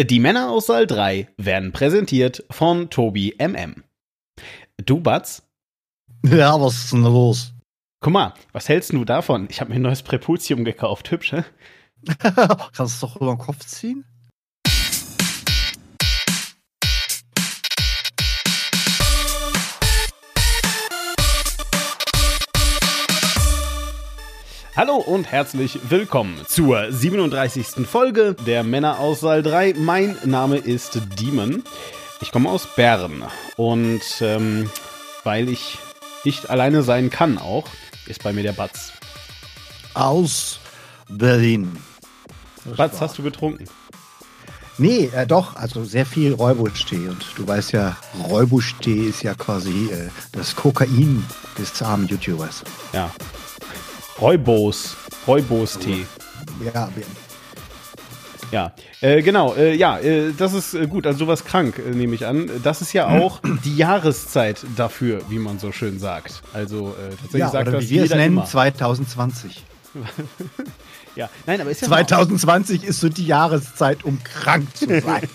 Die Männer aus Saal 3 werden präsentiert von Tobi MM. Du, Batz? Ja, was ist denn los? Guck mal, was hältst du davon? Ich habe mir ein neues Präputium gekauft. Hübsch, hä? Kannst du doch über den Kopf ziehen? Hallo und herzlich willkommen zur 37. Folge der Männer aus Saal 3. Mein Name ist Demon. Ich komme aus Bern und ähm, weil ich nicht alleine sein kann auch, ist bei mir der Batz. Aus Berlin. Batz, hast du getrunken? Nee, äh, doch, also sehr viel Räubusch-Tee. Und du weißt ja, Räubusch-Tee ist ja quasi äh, das Kokain des armen YouTubers. Ja, Räubos. Räubos-Tee. Ja, Ja, äh, genau, äh, ja, äh, das ist äh, gut. Also sowas krank, äh, nehme ich an. Das ist ja auch die Jahreszeit dafür, wie man so schön sagt. Also äh, tatsächlich ja sagt oder das wie wir es nennen, immer. 2020. Ja, nein, aber ist ja 2020 ist so die Jahreszeit, um krank zu sein.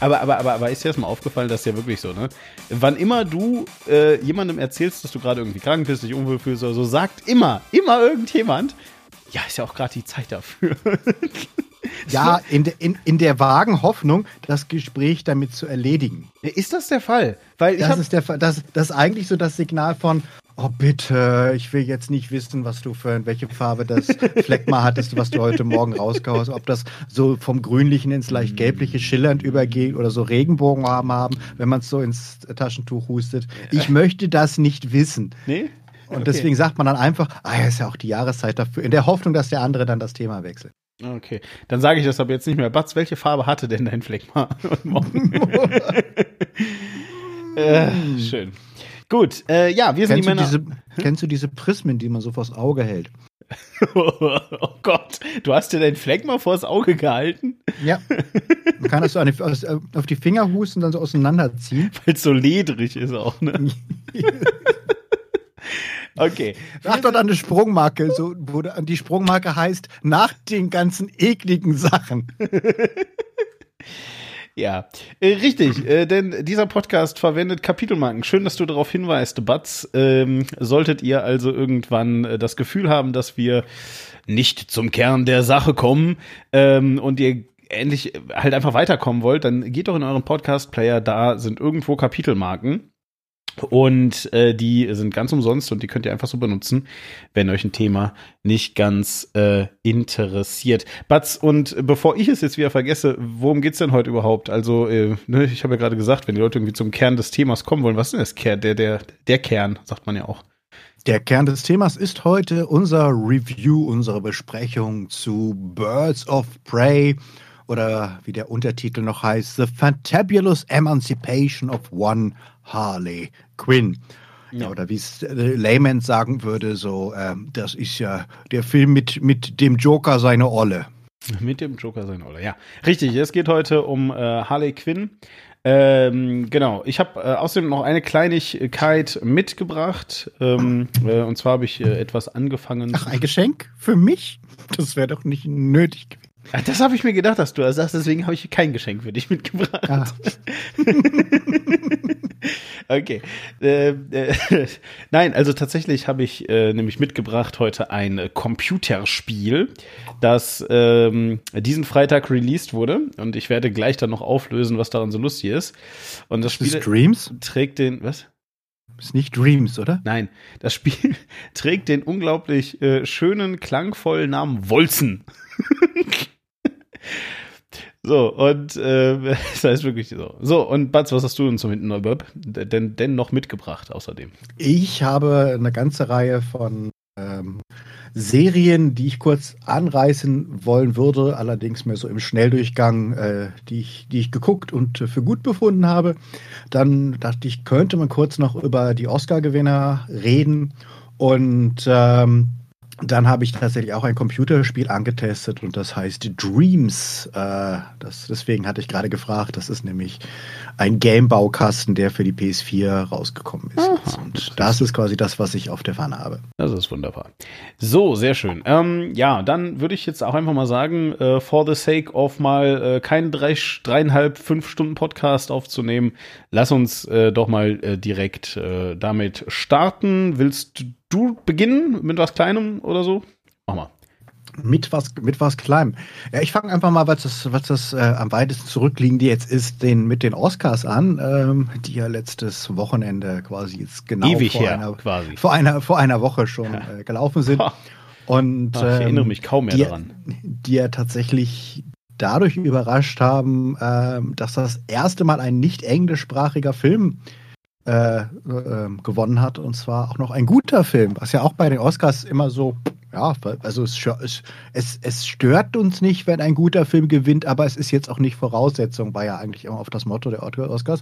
Aber, aber, aber, aber ist dir das mal aufgefallen, das ist ja wirklich so, ne? Wann immer du äh, jemandem erzählst, dass du gerade irgendwie krank bist, dich unwohl fühlst oder so, sagt immer, immer irgendjemand, ja, ist ja auch gerade die Zeit dafür. ja, in, de, in, in der vagen Hoffnung, das Gespräch damit zu erledigen. Ist das der Fall? Weil Das hab, ist, der, Fa- das, das ist eigentlich so das Signal von, oh bitte, ich will jetzt nicht wissen, was du für, welche Farbe das Fleckma hattest, was du heute Morgen rausgehaust, ob das so vom Grünlichen ins leicht Gelbliche schillernd übergeht oder so Regenbogenfarben haben, wenn man es so ins Taschentuch hustet. Ich möchte das nicht wissen. nee? Und Okay. deswegen sagt man dann einfach, ah ja, ist ja auch die Jahreszeit dafür, in der Hoffnung, dass der andere dann das Thema wechselt. Okay, dann sage ich das aber jetzt nicht mehr. Batz, welche Farbe hatte denn dein Fleckma? heute Morgen? äh, schön. Gut, äh, ja, wir sind Kennst die Männer. diese, kennst du diese Prismen, die man so vors Auge hält? oh Gott, du hast dir dein Fleckma vors Auge gehalten, Ja. Man kann das so aus, auf die Finger husten und dann so auseinanderziehen. weil es so ledrig ist auch, ne? Okay. Sag dort an eine Sprungmarke, so, wo die Sprungmarke heißt, nach den ganzen ekligen Sachen. Ja, äh, richtig, äh, denn dieser Podcast verwendet Kapitelmarken. Schön, dass du darauf hinweist, Batz. Ähm, solltet ihr also irgendwann äh, das Gefühl haben, dass wir nicht zum Kern der Sache kommen ähm, und ihr endlich halt einfach weiterkommen wollt, dann geht doch in euren Podcast-Player, da sind irgendwo Kapitelmarken. Und äh, die sind ganz umsonst und die könnt ihr einfach so benutzen, wenn euch ein Thema nicht ganz äh, interessiert. Batz, und bevor ich es jetzt wieder vergesse, worum geht's denn heute überhaupt? Also, äh, ne, ich habe ja gerade gesagt, wenn die Leute irgendwie zum Kern des Themas kommen wollen, was ist denn das Kern? Der, der, der Kern, sagt man ja auch. Der Kern des Themas ist heute unser Review, unsere Besprechung zu Birds of Prey oder wie der Untertitel noch heißt, The Fantabulous Emancipation of One Harley Quinn. Ja, oder wie es äh, Layman sagen würde, so, ähm, das ist ja der Film mit, mit dem Joker seine Olle. Mit dem Joker sein, oder? Ja, richtig. Es geht heute um äh, Harley Quinn. Ähm, genau. Ich habe äh, außerdem noch eine Kleinigkeit mitgebracht. Ähm, äh, und zwar habe ich äh, etwas angefangen. Ach, ein Geschenk für mich? Das wäre doch nicht nötig gewesen. Das habe ich mir gedacht, dass du das sagst. Deswegen habe ich kein Geschenk für dich mitgebracht. Ah. Okay. Äh, äh, nein, also tatsächlich habe ich äh, nämlich mitgebracht heute ein äh, Computerspiel, das ähm, diesen Freitag released wurde. Und ich werde gleich dann noch auflösen, was daran so lustig ist. Und das Spiel Ist Dreams? trägt den, was? Ist nicht Dreams, oder? Nein, das Spiel trägt den unglaublich äh, schönen, klangvollen Namen Wolzen. so, und äh, das heißt wirklich so. So, und Batz, was hast du denn zum Hinten denn, denn noch mitgebracht außerdem? Ich habe eine ganze Reihe von ähm, Serien, die ich kurz anreißen wollen würde, allerdings mehr so im Schnelldurchgang, äh, die, ich, die ich geguckt und für gut befunden habe. Dann dachte ich, könnte man kurz noch über die Oscar-Gewinner reden. Und ähm, dann habe ich tatsächlich auch ein Computerspiel angetestet und das heißt Dreams. Äh, das, deswegen hatte ich gerade gefragt. Das ist nämlich ein Game-Baukasten, der für die PS4 rausgekommen ist. Aha, und das ist quasi das, was ich auf der Pfanne habe. Das ist wunderbar. So, sehr schön. Ähm, ja, dann würde ich jetzt auch einfach mal sagen, äh, for the sake of mal äh, keinen drei, dreieinhalb, fünf Stunden Podcast aufzunehmen, lass uns äh, doch mal äh, direkt äh, damit starten. Willst du beginnen mit was Kleinem oder so? Mach mal. Mit was, mit was Kleinem. Ja, ich fange einfach mal, was das, was das äh, am weitesten zurückliegende jetzt ist, den, mit den Oscars an, ähm, die ja letztes Wochenende quasi jetzt genau Ewig vor, her, einer, quasi. vor, einer, vor einer Woche schon äh, gelaufen sind. Und, Ach, ich erinnere mich kaum mehr die, daran. Die ja tatsächlich dadurch überrascht haben, äh, dass das erste Mal ein nicht englischsprachiger Film äh, äh, gewonnen hat. Und zwar auch noch ein guter Film, was ja auch bei den Oscars immer so, ja, also es, es, es stört uns nicht, wenn ein guter Film gewinnt, aber es ist jetzt auch nicht Voraussetzung, war ja eigentlich immer auf das Motto der Oscars.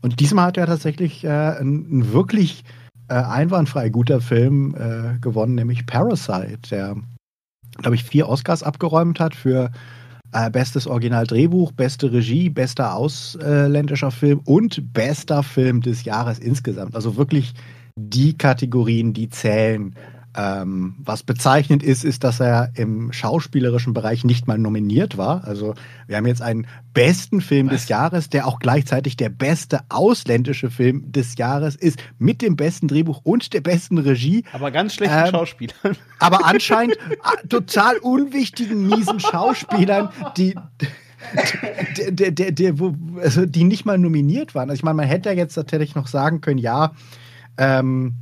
Und diesmal hat er tatsächlich äh, ein, ein, wirklich äh, einwandfrei guter Film äh, gewonnen, nämlich Parasite, der, glaube ich, vier Oscars abgeräumt hat für äh, bestes Originaldrehbuch, beste Regie, bester ausländischer Film und bester Film des Jahres insgesamt. Also wirklich die Kategorien, die zählen ähm, was bezeichnend ist, ist, dass er im schauspielerischen Bereich nicht mal nominiert war. Also wir haben jetzt einen besten Film was? des Jahres, der auch gleichzeitig der beste ausländische Film des Jahres ist, mit dem besten Drehbuch und der besten Regie. Aber ganz schlechten ähm, Schauspielern. Aber anscheinend äh, total unwichtigen, miesen Schauspielern, die der, der, der, wo, also die nicht mal nominiert waren. Also ich meine, man hätte ja jetzt natürlich noch sagen können, ja, ähm,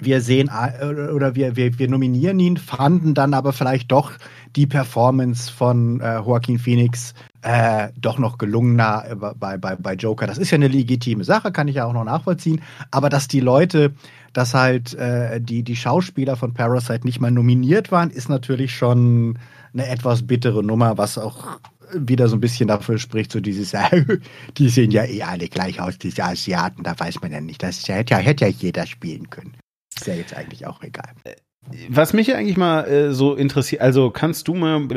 wir sehen äh, oder wir, wir, wir nominieren ihn, fanden dann aber vielleicht doch die Performance von äh, Joaquin Phoenix äh, doch noch gelungener bei, bei, bei Joker. Das ist ja eine legitime Sache, kann ich ja auch noch nachvollziehen. Aber dass die Leute, dass halt äh, die, die Schauspieler von Parasite nicht mal nominiert waren, ist natürlich schon eine etwas bittere Nummer, was auch wieder so ein bisschen dafür spricht, so dieses, die sehen ja eh alle gleich aus, diese Asiaten, da weiß man ja nicht. Das hätte ja, hätte ja jeder spielen können. Ist ja jetzt eigentlich auch egal. Was mich eigentlich mal äh, so interessiert, also kannst du mal,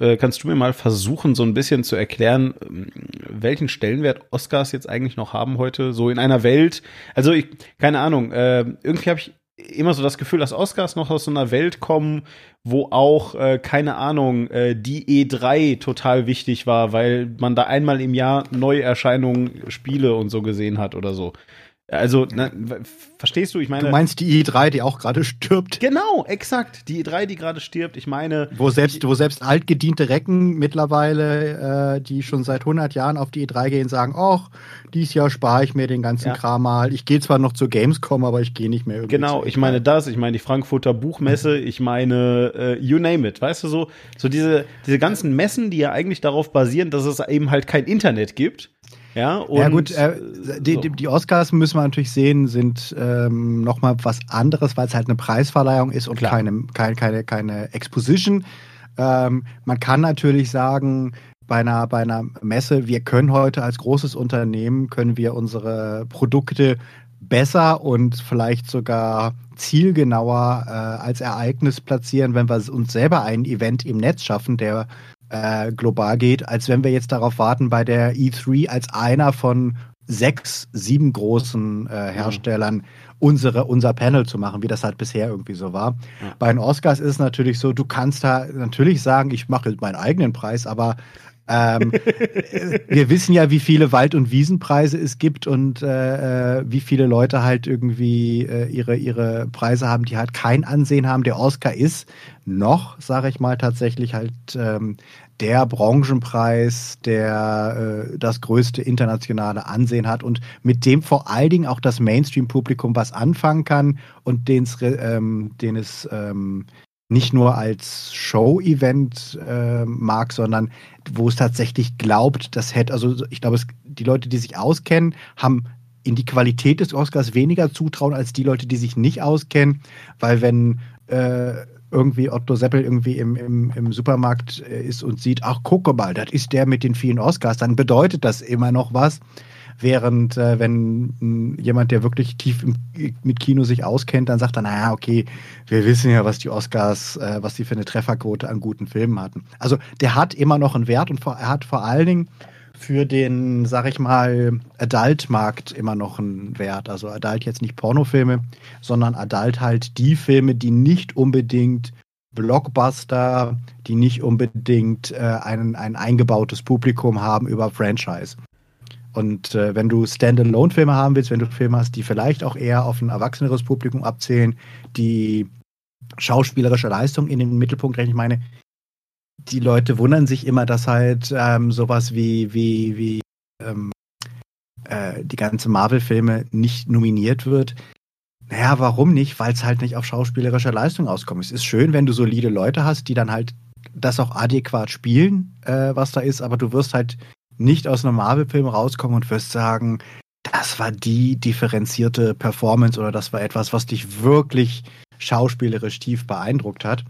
äh, kannst du mir mal versuchen, so ein bisschen zu erklären, ähm, welchen Stellenwert Oscars jetzt eigentlich noch haben heute, so in einer Welt. Also ich, keine Ahnung, äh, irgendwie habe ich immer so das Gefühl, dass Oscars noch aus so einer Welt kommen, wo auch, äh, keine Ahnung, äh, die E3 total wichtig war, weil man da einmal im Jahr Neuerscheinungen, Spiele und so gesehen hat oder so. Also, na, verstehst du? Ich meine. Du meinst die i3, die auch gerade stirbt? Genau, exakt. Die i3, die gerade stirbt. Ich meine. Wo selbst, wo selbst altgediente Recken mittlerweile, äh, die schon seit 100 Jahren auf die i3 gehen, sagen: ach, dies Jahr spare ich mir den ganzen ja. Kram mal. Ich gehe zwar noch zur Gamescom, aber ich gehe nicht mehr irgendwie. Genau, ich meine das. Ich meine die Frankfurter Buchmesse. ich meine, äh, you name it. Weißt du so? So diese, diese ganzen Messen, die ja eigentlich darauf basieren, dass es eben halt kein Internet gibt ja, und, ja gut, äh, die, so. die, Oscars müssen wir natürlich sehen, sind ähm, nochmal was anderes, weil es halt eine Preisverleihung ist und keine, keine, keine, keine Exposition. Ähm, man kann natürlich sagen, bei einer, bei einer Messe, wir können heute als großes Unternehmen, können wir unsere Produkte besser und vielleicht sogar zielgenauer äh, als Ereignis platzieren, wenn wir uns selber ein Event im Netz schaffen, der äh, global geht, als wenn wir jetzt darauf warten, bei der E3 als einer von sechs, sieben großen äh, Herstellern unsere, unser Panel zu machen, wie das halt bisher irgendwie so war. Ja. Bei den Oscars ist es natürlich so, du kannst da natürlich sagen, ich mache meinen eigenen Preis, aber ähm, wir wissen ja, wie viele Wald- und Wiesenpreise es gibt und äh, äh, wie viele Leute halt irgendwie äh, ihre, ihre Preise haben, die halt kein Ansehen haben. Der Oscar ist noch, sage ich mal, tatsächlich halt ähm, der Branchenpreis, der äh, das größte internationale Ansehen hat und mit dem vor allen Dingen auch das Mainstream-Publikum was anfangen kann und ähm, den es ähm, nicht nur als Show-Event äh, mag, sondern wo es tatsächlich glaubt, das hätte, also ich glaube, es, die Leute, die sich auskennen, haben in die Qualität des Oscars weniger zutrauen als die Leute, die sich nicht auskennen, weil wenn äh, irgendwie Otto Seppel irgendwie im, im, im Supermarkt äh, ist und sieht, ach gucke mal, das ist der mit den vielen Oscars, dann bedeutet das immer noch was Während äh, wenn mh, jemand, der wirklich tief im, mit Kino sich auskennt, dann sagt er, naja, okay, wir wissen ja, was die Oscars, äh, was die für eine Trefferquote an guten Filmen hatten. Also der hat immer noch einen Wert und vor, er hat vor allen Dingen für den, sag ich mal, Adult-Markt immer noch einen Wert. Also Adult jetzt nicht Pornofilme, sondern Adult halt die Filme, die nicht unbedingt Blockbuster, die nicht unbedingt äh, ein, ein eingebautes Publikum haben über Franchise. Und äh, wenn du Standalone-Filme haben willst, wenn du Filme hast, die vielleicht auch eher auf ein erwachseneres Publikum abzählen, die schauspielerische Leistung in den Mittelpunkt rechnen, ich meine, die Leute wundern sich immer, dass halt ähm, sowas wie, wie, wie ähm, äh, die ganze Marvel-Filme nicht nominiert wird. Naja, warum nicht? Weil es halt nicht auf schauspielerischer Leistung auskommt. Es ist schön, wenn du solide Leute hast, die dann halt das auch adäquat spielen, äh, was da ist, aber du wirst halt nicht aus einem Marvel-Film rauskommen und wirst sagen, das war die differenzierte Performance oder das war etwas, was dich wirklich schauspielerisch tief beeindruckt hat.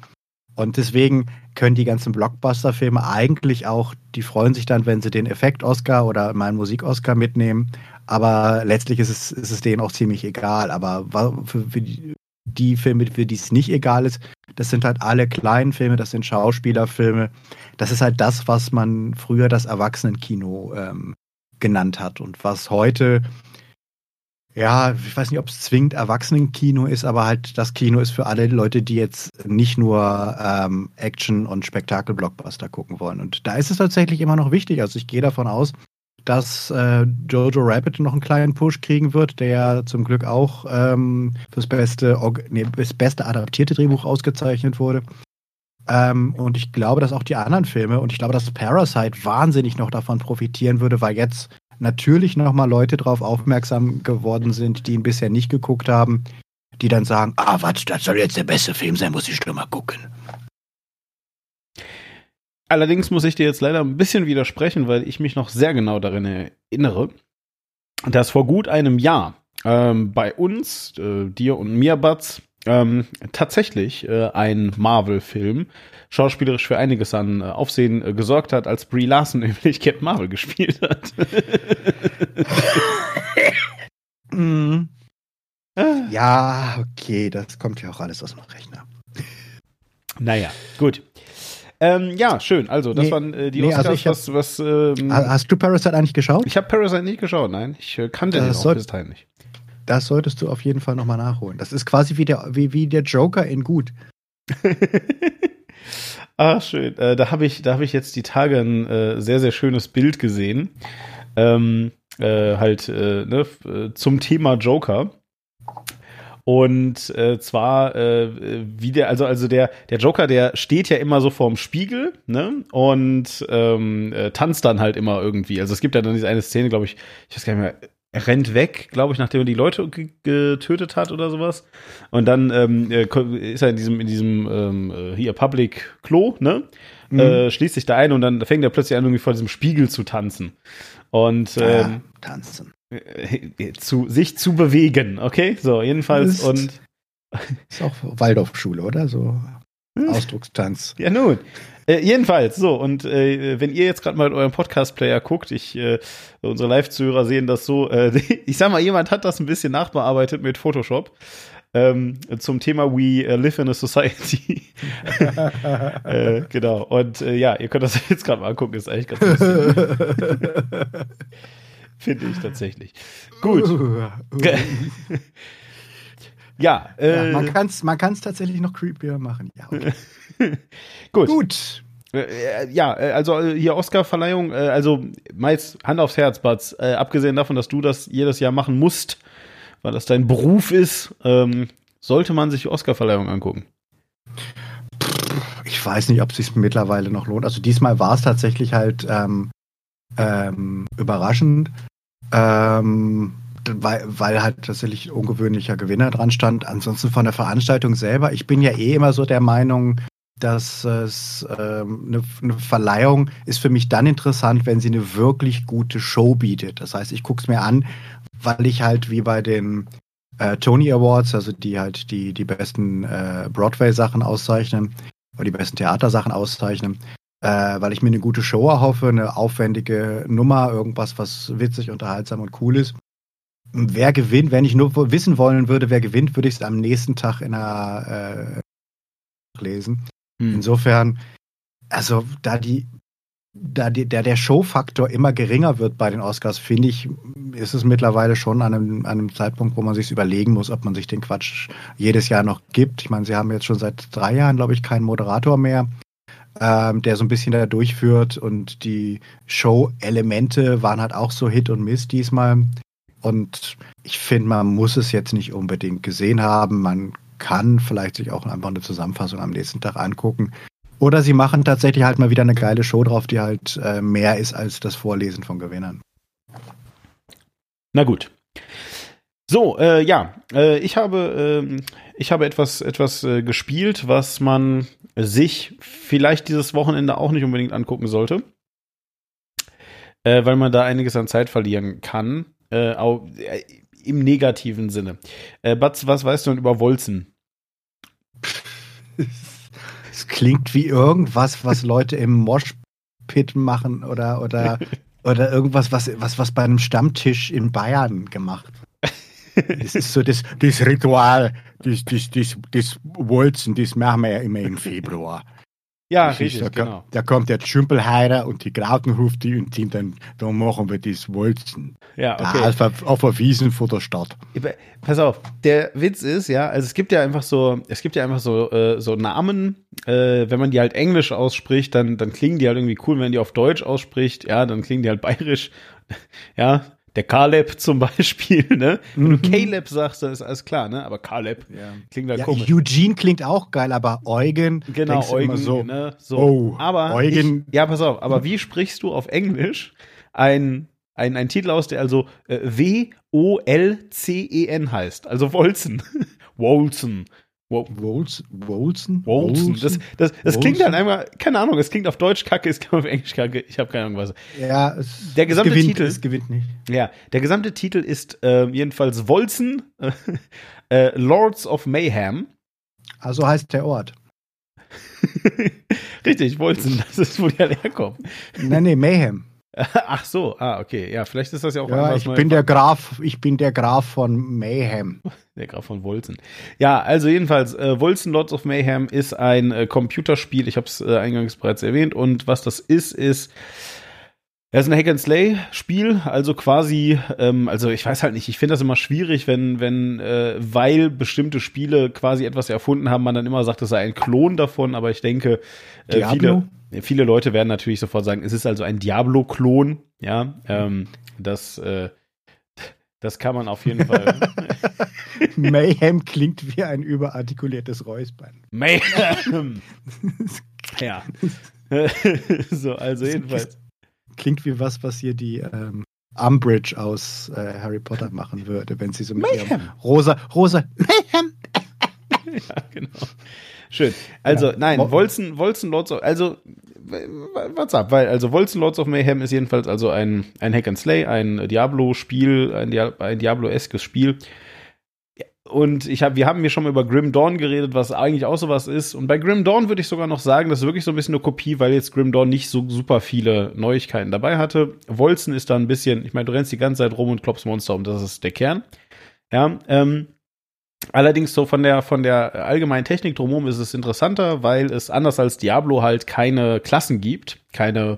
Und deswegen können die ganzen Blockbuster-Filme eigentlich auch, die freuen sich dann, wenn sie den Effekt-Oscar oder meinen Musik-Oscar mitnehmen. Aber letztlich ist es, ist es denen auch ziemlich egal. Aber für, für die Filme, für die es nicht egal ist, das sind halt alle kleinen Filme, das sind Schauspielerfilme. Das ist halt das, was man früher das Erwachsenenkino ähm, genannt hat und was heute ja, ich weiß nicht, ob es zwingend Erwachsenenkino ist, aber halt das Kino ist für alle Leute, die jetzt nicht nur ähm, Action- und Spektakel-Blockbuster gucken wollen. Und da ist es tatsächlich immer noch wichtig. Also ich gehe davon aus, dass äh, Jojo Rabbit noch einen kleinen Push kriegen wird, der zum Glück auch ähm, fürs beste, nee, das beste adaptierte Drehbuch ausgezeichnet wurde. Ähm, und ich glaube, dass auch die anderen Filme und ich glaube, dass Parasite wahnsinnig noch davon profitieren würde, weil jetzt natürlich nochmal Leute darauf aufmerksam geworden sind, die ihn bisher nicht geguckt haben, die dann sagen, ah, was, das soll jetzt der beste Film sein, muss ich schon mal gucken. Allerdings muss ich dir jetzt leider ein bisschen widersprechen, weil ich mich noch sehr genau darin erinnere, dass vor gut einem Jahr ähm, bei uns, äh, dir und mir, Batz, ähm, tatsächlich äh, ein Marvel-Film schauspielerisch für einiges an äh, Aufsehen äh, gesorgt hat, als Brie Larson nämlich Captain Marvel gespielt hat. mm. Ja, okay, das kommt ja auch alles aus dem Rechner. Naja, gut. Ähm, ja, schön. Also, das nee, waren äh, die nee, Oscars, also hab, was, was ähm, Hast du Parasite eigentlich geschaut? Ich habe Parasite nicht geschaut, nein. Ich äh, kannte das den auch bis dahin nicht. Das solltest du auf jeden Fall nochmal nachholen. Das ist quasi wie der, wie, wie der Joker in gut. Ah, schön. Äh, da habe ich, da habe ich jetzt die Tage ein äh, sehr, sehr schönes Bild gesehen. Ähm, äh, halt äh, ne, äh, zum Thema Joker. Und äh, zwar, äh, wie der, also, also der, der Joker, der steht ja immer so vorm Spiegel, ne? Und ähm, äh, tanzt dann halt immer irgendwie. Also es gibt ja dann diese eine Szene, glaube ich, ich weiß gar nicht mehr, er rennt weg, glaube ich, nachdem er die Leute getötet hat oder sowas. Und dann ähm, äh, ist er in diesem, in diesem ähm, äh, hier Public Klo, ne? Mhm. Äh, schließt sich da ein und dann fängt er plötzlich an, irgendwie vor diesem Spiegel zu tanzen. Und ähm, ja, tanzen. Äh, zu, sich zu bewegen, okay? So, jedenfalls ist, und. Ist auch Waldorfschule, oder? So hm? Ausdruckstanz. Ja, nun. Äh, jedenfalls, so, und äh, wenn ihr jetzt gerade mal in eurem Podcast-Player guckt, ich, äh, unsere Live-Zuhörer sehen das so, äh, ich sag mal, jemand hat das ein bisschen nachbearbeitet mit Photoshop. Ähm, zum Thema We äh, Live in a Society. äh, genau. Und äh, ja, ihr könnt das jetzt gerade mal angucken, ist eigentlich ganz lustig. Finde ich tatsächlich. Gut. ja, äh, ja, man kann es man kann's tatsächlich noch creepier machen. Ja, okay. Gut. Gut. Äh, ja, äh, also äh, hier Oscar-Verleihung, also meist Hand aufs Herz, Batz, abgesehen davon, dass du das jedes Jahr machen musst, weil das dein Beruf ist, ähm, sollte man sich Oscar-Verleihung angucken. Ich weiß nicht, ob es sich mittlerweile noch lohnt. Also diesmal war es tatsächlich halt ähm, ähm, überraschend, ähm, weil, weil halt tatsächlich ungewöhnlicher Gewinner dran stand. Ansonsten von der Veranstaltung selber, ich bin ja eh immer so der Meinung, dass es ähm, eine, eine, Verleihung ist für mich dann interessant, wenn sie eine wirklich gute Show bietet. Das heißt, ich gucke es mir an, weil ich halt wie bei den äh, Tony Awards, also die halt die, die besten äh, Broadway-Sachen auszeichnen oder die besten Theatersachen auszeichnen, äh, weil ich mir eine gute Show erhoffe, eine aufwendige Nummer, irgendwas, was witzig, unterhaltsam und cool ist. Wer gewinnt, wenn ich nur wissen wollen würde, wer gewinnt, würde ich es am nächsten Tag in einer äh, lesen. Hm. Insofern, also da die, da die, der, der Showfaktor immer geringer wird bei den Oscars, finde ich, ist es mittlerweile schon an einem, an einem Zeitpunkt, wo man sich überlegen muss, ob man sich den Quatsch jedes Jahr noch gibt. Ich meine, sie haben jetzt schon seit drei Jahren, glaube ich, keinen Moderator mehr ähm, der so ein bisschen da durchführt und die Show-Elemente waren halt auch so Hit und Miss diesmal. Und ich finde, man muss es jetzt nicht unbedingt gesehen haben. Man kann vielleicht sich auch einfach eine Zusammenfassung am nächsten Tag angucken. Oder sie machen tatsächlich halt mal wieder eine geile Show drauf, die halt äh, mehr ist als das Vorlesen von Gewinnern. Na gut. So, äh, ja, äh, ich habe, äh, ich habe etwas, etwas äh, gespielt, was man sich vielleicht dieses Wochenende auch nicht unbedingt angucken sollte, äh, weil man da einiges an Zeit verlieren kann, äh, auch, im negativen Sinne. Batz, was weißt du denn über Wolzen? Es klingt wie irgendwas, was Leute im Moshpit machen oder, oder, oder irgendwas, was, was, was bei einem Stammtisch in Bayern gemacht das ist so das, das Ritual, das, das, das, das Walzen, das machen wir ja immer im Februar. Ja, das richtig, da, genau. Da kommt der Schümpelheider und die Krautenhufti und sind dann, da machen wir das Walzen. Ja, okay. Da auf, auf der Wiesen vor der Stadt. Pass auf, der Witz ist, ja, also es gibt ja einfach so, es gibt ja einfach so, äh, so Namen, äh, wenn man die halt Englisch ausspricht, dann, dann klingen die halt irgendwie cool, wenn man die auf Deutsch ausspricht, ja, dann klingen die halt bayerisch. Ja, der Caleb zum Beispiel, ne? Wenn mhm. du Caleb sagst, dann ist alles klar, ne? Aber Caleb ja. klingt halt ja, komisch. Eugene klingt auch geil, aber Eugen. Genau, Eugen, so, ne? So. Oh, aber Eugen. Ich, ja, pass auf, aber wie sprichst du auf Englisch ein, ein, ein Titel aus, der also äh, W-O-L-C-E-N heißt? Also Wolzen. Wolzen. Wolzen? Wolzen? Wolzen. Das, das, das klingt dann einmal, keine Ahnung, es klingt auf Deutsch kacke, es klingt auf Englisch kacke, ich habe keine Ahnung was. Ja, es, der gesamte es gewinnt, Titel, es gewinnt nicht. Ja, der gesamte Titel ist äh, jedenfalls Wolzen, äh, Lords of Mayhem. Also heißt der Ort. Richtig, Wolzen, das ist, wo die alle herkommen. Nein, nee, Mayhem. Ach so, ah, okay. Ja, vielleicht ist das ja auch ja, ich bin der Graf, ich bin der Graf von Mayhem. Der Graf von Wolzen. Ja, also jedenfalls, äh, Wolzen Lords of Mayhem ist ein äh, Computerspiel, ich habe es äh, eingangs bereits erwähnt, und was das ist, ist er ist ein Hack and Slay Spiel, also quasi, ähm, also ich weiß halt nicht, ich finde das immer schwierig, wenn, wenn, äh, weil bestimmte Spiele quasi etwas erfunden haben, man dann immer sagt, es sei ein Klon davon, aber ich denke, äh, viele, viele Leute werden natürlich sofort sagen, es ist also ein Diablo-Klon, ja, ähm, das, äh, das kann man auf jeden Fall. Mayhem klingt wie ein überartikuliertes Räuspern. Mayhem! ja. so, also jedenfalls. Klingt wie was, was hier die ähm, Umbridge aus äh, Harry Potter machen würde, wenn sie so mit Mayhem. ihrem rosa, rosa Mayhem. ja, genau. Schön. Also, ja. nein, Wolzen, Wolzen Lords of, also, what's up? Weil, also, Wolzen Lords of Mayhem ist jedenfalls also ein, ein Hack and Slay, ein Diablo-Spiel, ein, Dia ein Diablo-eskes Spiel, und ich hab, wir haben hier schon mal über Grim Dawn geredet, was eigentlich auch sowas ist. Und bei Grim Dawn würde ich sogar noch sagen, das ist wirklich so ein bisschen eine Kopie, weil jetzt Grim Dawn nicht so super viele Neuigkeiten dabei hatte. Wolzen ist da ein bisschen, ich meine, du rennst die ganze Zeit rum und klopfst Monster um, das ist der Kern. Ja, ähm, allerdings so von der, von der allgemeinen Technik drumherum ist es interessanter, weil es anders als Diablo halt keine Klassen gibt, keine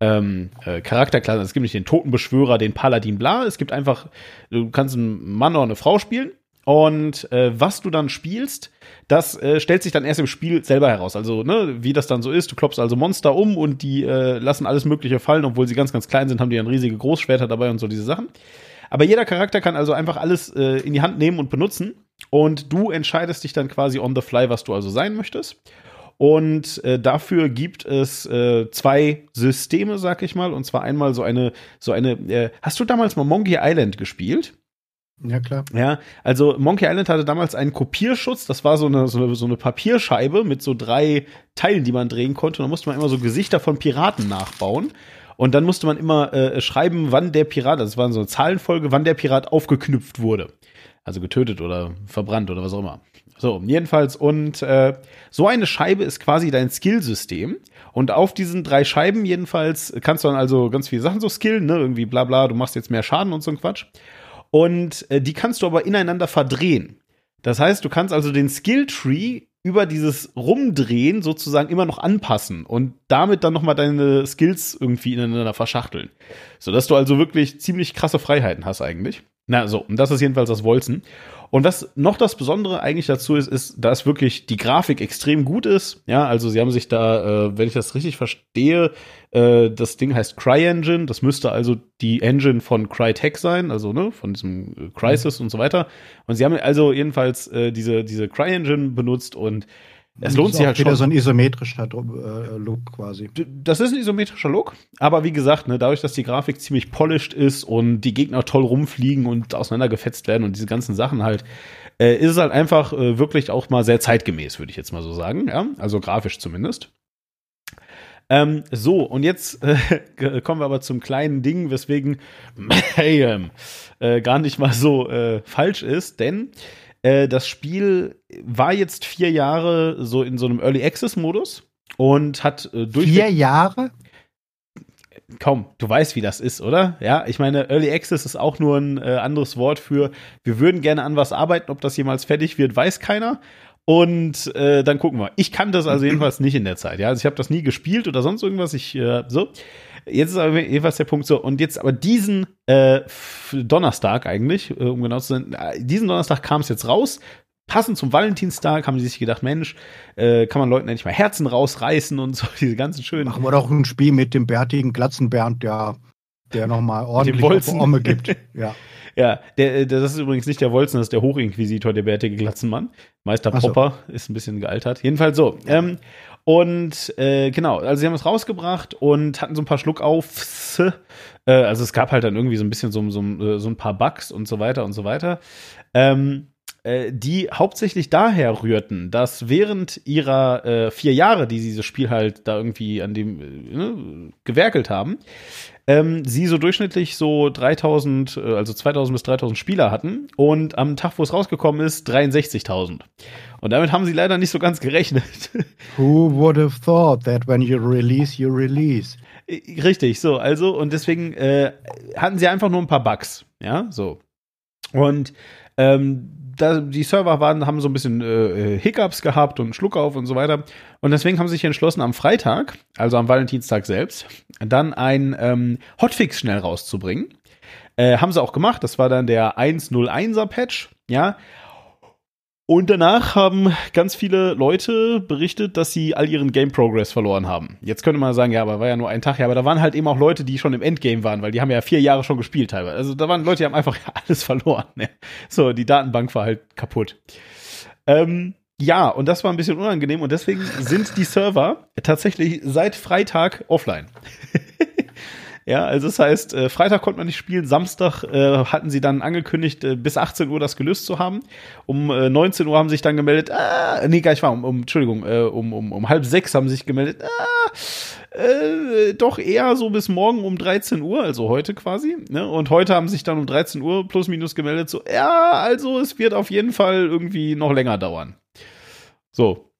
ähm, äh, Charakterklassen. Es gibt nicht den Totenbeschwörer, den Paladin, bla. Es gibt einfach, du kannst einen Mann oder eine Frau spielen und äh, was du dann spielst, das äh, stellt sich dann erst im Spiel selber heraus. Also, ne, wie das dann so ist. Du klopfst also Monster um und die äh, lassen alles Mögliche fallen, obwohl sie ganz, ganz klein sind, haben die dann riesige Großschwerter dabei und so diese Sachen. Aber jeder Charakter kann also einfach alles äh, in die Hand nehmen und benutzen. Und du entscheidest dich dann quasi on the fly, was du also sein möchtest. Und äh, dafür gibt es äh, zwei Systeme, sag ich mal. Und zwar einmal so eine, so eine. Äh, hast du damals mal Monkey Island gespielt? Ja, klar. Ja, also Monkey Island hatte damals einen Kopierschutz. Das war so eine, so eine, so eine Papierscheibe mit so drei Teilen, die man drehen konnte. Und da musste man immer so Gesichter von Piraten nachbauen. Und dann musste man immer äh, schreiben, wann der Pirat, das war so eine Zahlenfolge, wann der Pirat aufgeknüpft wurde. Also getötet oder verbrannt oder was auch immer. So, jedenfalls, und äh, so eine Scheibe ist quasi dein Skillsystem. Und auf diesen drei Scheiben jedenfalls kannst du dann also ganz viele Sachen so skillen, ne? Irgendwie bla bla, du machst jetzt mehr Schaden und so ein Quatsch. Und äh, die kannst du aber ineinander verdrehen. Das heißt, du kannst also den Skilltree über dieses Rumdrehen sozusagen immer noch anpassen und damit dann nochmal deine Skills irgendwie ineinander verschachteln. Sodass du also wirklich ziemlich krasse Freiheiten hast eigentlich. Na, so, und das ist jedenfalls das Wolzen. Und was noch das Besondere eigentlich dazu ist, ist, dass wirklich die Grafik extrem gut ist. Ja, also sie haben sich da, äh, wenn ich das richtig verstehe, äh, das Ding heißt CryEngine. Das müsste also die Engine von Crytek sein, also ne, von diesem äh, Crisis mhm. und so weiter. Und sie haben also jedenfalls äh, diese, diese CryEngine benutzt und es lohnt sich halt wieder schon. so ein isometrischer äh, Look quasi. Das ist ein isometrischer Look, aber wie gesagt, ne, dadurch, dass die Grafik ziemlich polished ist und die Gegner toll rumfliegen und auseinandergefetzt werden und diese ganzen Sachen halt, äh, ist es halt einfach äh, wirklich auch mal sehr zeitgemäß, würde ich jetzt mal so sagen. Ja? Also grafisch zumindest. Ähm, so, und jetzt äh, kommen wir aber zum kleinen Ding, weswegen Mayhem äh, gar nicht mal so äh, falsch ist, denn äh, das Spiel war jetzt vier Jahre so in so einem Early Access Modus und hat äh, durch. Vier Jahre? Kaum, du weißt, wie das ist, oder? Ja, ich meine, Early Access ist auch nur ein äh, anderes Wort für, wir würden gerne an was arbeiten, ob das jemals fertig wird, weiß keiner. Und äh, dann gucken wir. Ich kann das also jedenfalls nicht in der Zeit. Ja, also ich habe das nie gespielt oder sonst irgendwas. Ich äh, so. Jetzt ist aber jedenfalls der Punkt so. Und jetzt aber diesen äh, Donnerstag eigentlich, äh, um genau zu sein, äh, diesen Donnerstag kam es jetzt raus. Passend zum Valentinstag haben sie sich gedacht, Mensch, äh, kann man Leuten endlich mal Herzen rausreißen und so diese ganzen schönen. Machen wir doch ein Spiel mit dem bärtigen Glatzenbernd, der, der nochmal ordentlich auf Omme gibt. Ja. Ja, der, der, das ist übrigens nicht der Wolzen, das ist der Hochinquisitor, der bärtige Glatzenmann. Meister Popper so. ist ein bisschen gealtert. Jedenfalls so. Ähm, und äh, genau, also sie haben es rausgebracht und hatten so ein paar Schluckaufs. Äh, also es gab halt dann irgendwie so ein bisschen so, so, so ein paar Bugs und so weiter und so weiter. Ähm, äh, die hauptsächlich daher rührten, dass während ihrer äh, vier Jahre, die sie dieses Spiel halt da irgendwie an dem äh, ne, gewerkelt haben, ähm, sie so durchschnittlich so 3000, äh, also 2000 bis 3000 Spieler hatten und am Tag, wo es rausgekommen ist, 63.000. Und damit haben sie leider nicht so ganz gerechnet. Who would have thought that when you release, you release? Äh, richtig, so, also, und deswegen äh, hatten sie einfach nur ein paar Bugs, ja, so. Und ähm, da, die Server waren, haben so ein bisschen äh, äh Hiccups gehabt und Schluck auf und so weiter. Und deswegen haben sie sich entschlossen, am Freitag, also am Valentinstag selbst, dann ein ähm, Hotfix schnell rauszubringen. Äh, haben sie auch gemacht. Das war dann der 1.01er Patch, ja. Und danach haben ganz viele Leute berichtet, dass sie all ihren Game Progress verloren haben. Jetzt könnte man sagen, ja, aber war ja nur ein Tag, ja, aber da waren halt eben auch Leute, die schon im Endgame waren, weil die haben ja vier Jahre schon gespielt teilweise. Also da waren Leute, die haben einfach alles verloren. Ne? So, die Datenbank war halt kaputt. Ähm, ja, und das war ein bisschen unangenehm und deswegen sind die Server tatsächlich seit Freitag offline. Ja, also das heißt, äh, Freitag konnte man nicht spielen, Samstag äh, hatten sie dann angekündigt, äh, bis 18 Uhr das gelöst zu haben. Um äh, 19 Uhr haben sich dann gemeldet, ah, nee, gar nicht wahr, um, um Entschuldigung, äh, um, um, um halb sechs haben sich gemeldet, ah, äh, doch eher so bis morgen um 13 Uhr, also heute quasi. Ne? Und heute haben sich dann um 13 Uhr plus minus gemeldet, so, ja, also es wird auf jeden Fall irgendwie noch länger dauern. So,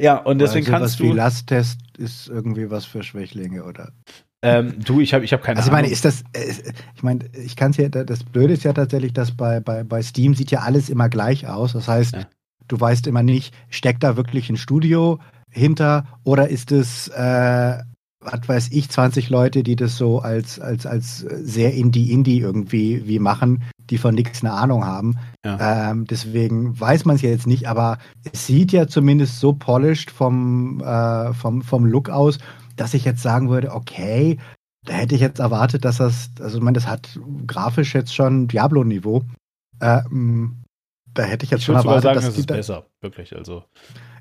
ja, und deswegen also kannst du. Wie Lasttest ist irgendwie was für Schwächlinge, oder? Ähm, du, ich habe ich hab keine also, Ahnung. Also ich meine, ist das, äh, ich meine, ich kann es ja, das Blöde ist ja tatsächlich, dass bei, bei, bei Steam sieht ja alles immer gleich aus. Das heißt, ja. du weißt immer nicht, steckt da wirklich ein Studio hinter oder ist es, äh, was weiß ich, 20 Leute, die das so als, als, als sehr Indie-Indie irgendwie wie machen, die von nichts eine Ahnung haben. Ja. Ähm, deswegen weiß man es ja jetzt nicht, aber es sieht ja zumindest so polished vom, äh, vom, vom Look aus, dass ich jetzt sagen würde, okay, da hätte ich jetzt erwartet, dass das, also ich meine, das hat grafisch jetzt schon Diablo-Niveau. Ähm, da hätte ich jetzt ich schon erwartet, sagen, dass es ist besser, wirklich. Also.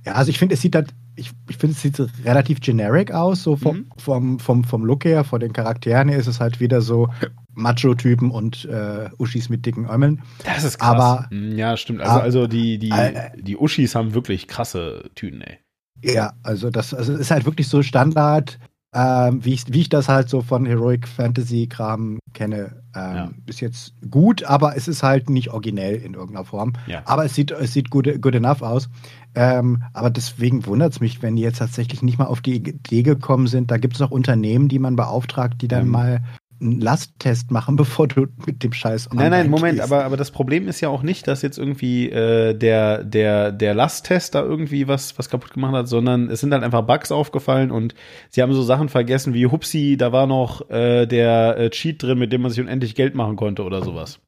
Ja, also ich finde, es sieht halt, ich, ich finde, es sieht relativ generic aus, so vom, mhm. vom, vom, vom Look her, von den Charakteren her ist es halt wieder so Macho-Typen und äh, Uschis mit dicken Ämmeln. Das ist krass. Aber, hm, ja, stimmt. Also, also die, die, äh, die Uschis haben wirklich krasse Tüten, ey. Ja, also das also ist halt wirklich so Standard ähm, wie, ich, wie ich das halt so von Heroic Fantasy Kram kenne, ähm, ja. ist jetzt gut, aber es ist halt nicht originell in irgendeiner Form. Ja. Aber es sieht, es sieht good, good enough aus. Ähm, aber deswegen wundert es mich, wenn die jetzt tatsächlich nicht mal auf die Idee gekommen sind. Da gibt es noch Unternehmen, die man beauftragt, die dann ähm. mal einen Lasttest machen, bevor du mit dem Scheiß Nein, nein, Moment, aber, aber das Problem ist ja auch nicht, dass jetzt irgendwie äh, der, der, der Lasttest da irgendwie was, was kaputt gemacht hat, sondern es sind halt einfach Bugs aufgefallen und sie haben so Sachen vergessen wie Hupsi, da war noch äh, der äh, Cheat drin, mit dem man sich unendlich Geld machen konnte oder sowas.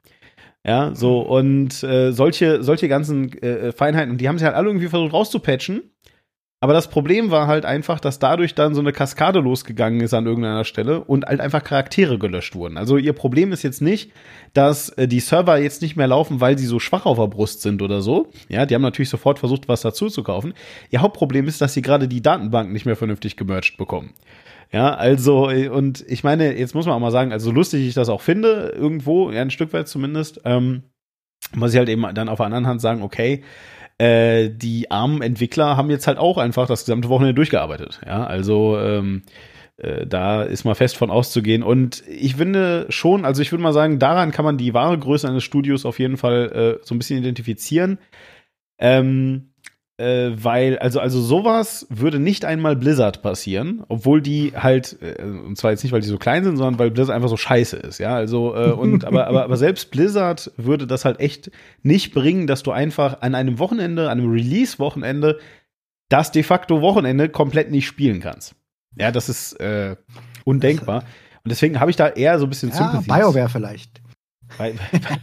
Ja, so und äh, solche, solche ganzen äh, Feinheiten, und die haben sie halt alle irgendwie versucht rauszupatchen. Aber das Problem war halt einfach, dass dadurch dann so eine Kaskade losgegangen ist an irgendeiner Stelle und halt einfach Charaktere gelöscht wurden. Also ihr Problem ist jetzt nicht, dass äh, die Server jetzt nicht mehr laufen, weil sie so schwach auf der Brust sind oder so. Ja, die haben natürlich sofort versucht, was dazu zu kaufen. Ihr Hauptproblem ist, dass sie gerade die Datenbank nicht mehr vernünftig gemerged bekommen. Ja, also, äh, und ich meine, jetzt muss man auch mal sagen, also lustig ich das auch finde, irgendwo, ja, ein Stück weit zumindest, ähm, muss ich halt eben dann auf der anderen Hand sagen, okay, äh, die armen Entwickler haben jetzt halt auch einfach das gesamte Wochenende durchgearbeitet. Ja, also ähm, äh, da ist mal fest von auszugehen. Und ich finde schon, also ich würde mal sagen, daran kann man die wahre Größe eines Studios auf jeden Fall äh, so ein bisschen identifizieren. Ähm, äh, weil, also, also sowas würde nicht einmal Blizzard passieren, obwohl die halt, äh, und zwar jetzt nicht, weil die so klein sind, sondern weil Blizzard einfach so scheiße ist, ja, also, äh, und, aber, aber, aber selbst Blizzard würde das halt echt nicht bringen, dass du einfach an einem Wochenende, an einem Release-Wochenende, das de facto Wochenende komplett nicht spielen kannst. Ja, das ist äh, undenkbar. Und deswegen habe ich da eher so ein bisschen ja, Sympathie. BioWare vielleicht. Bei,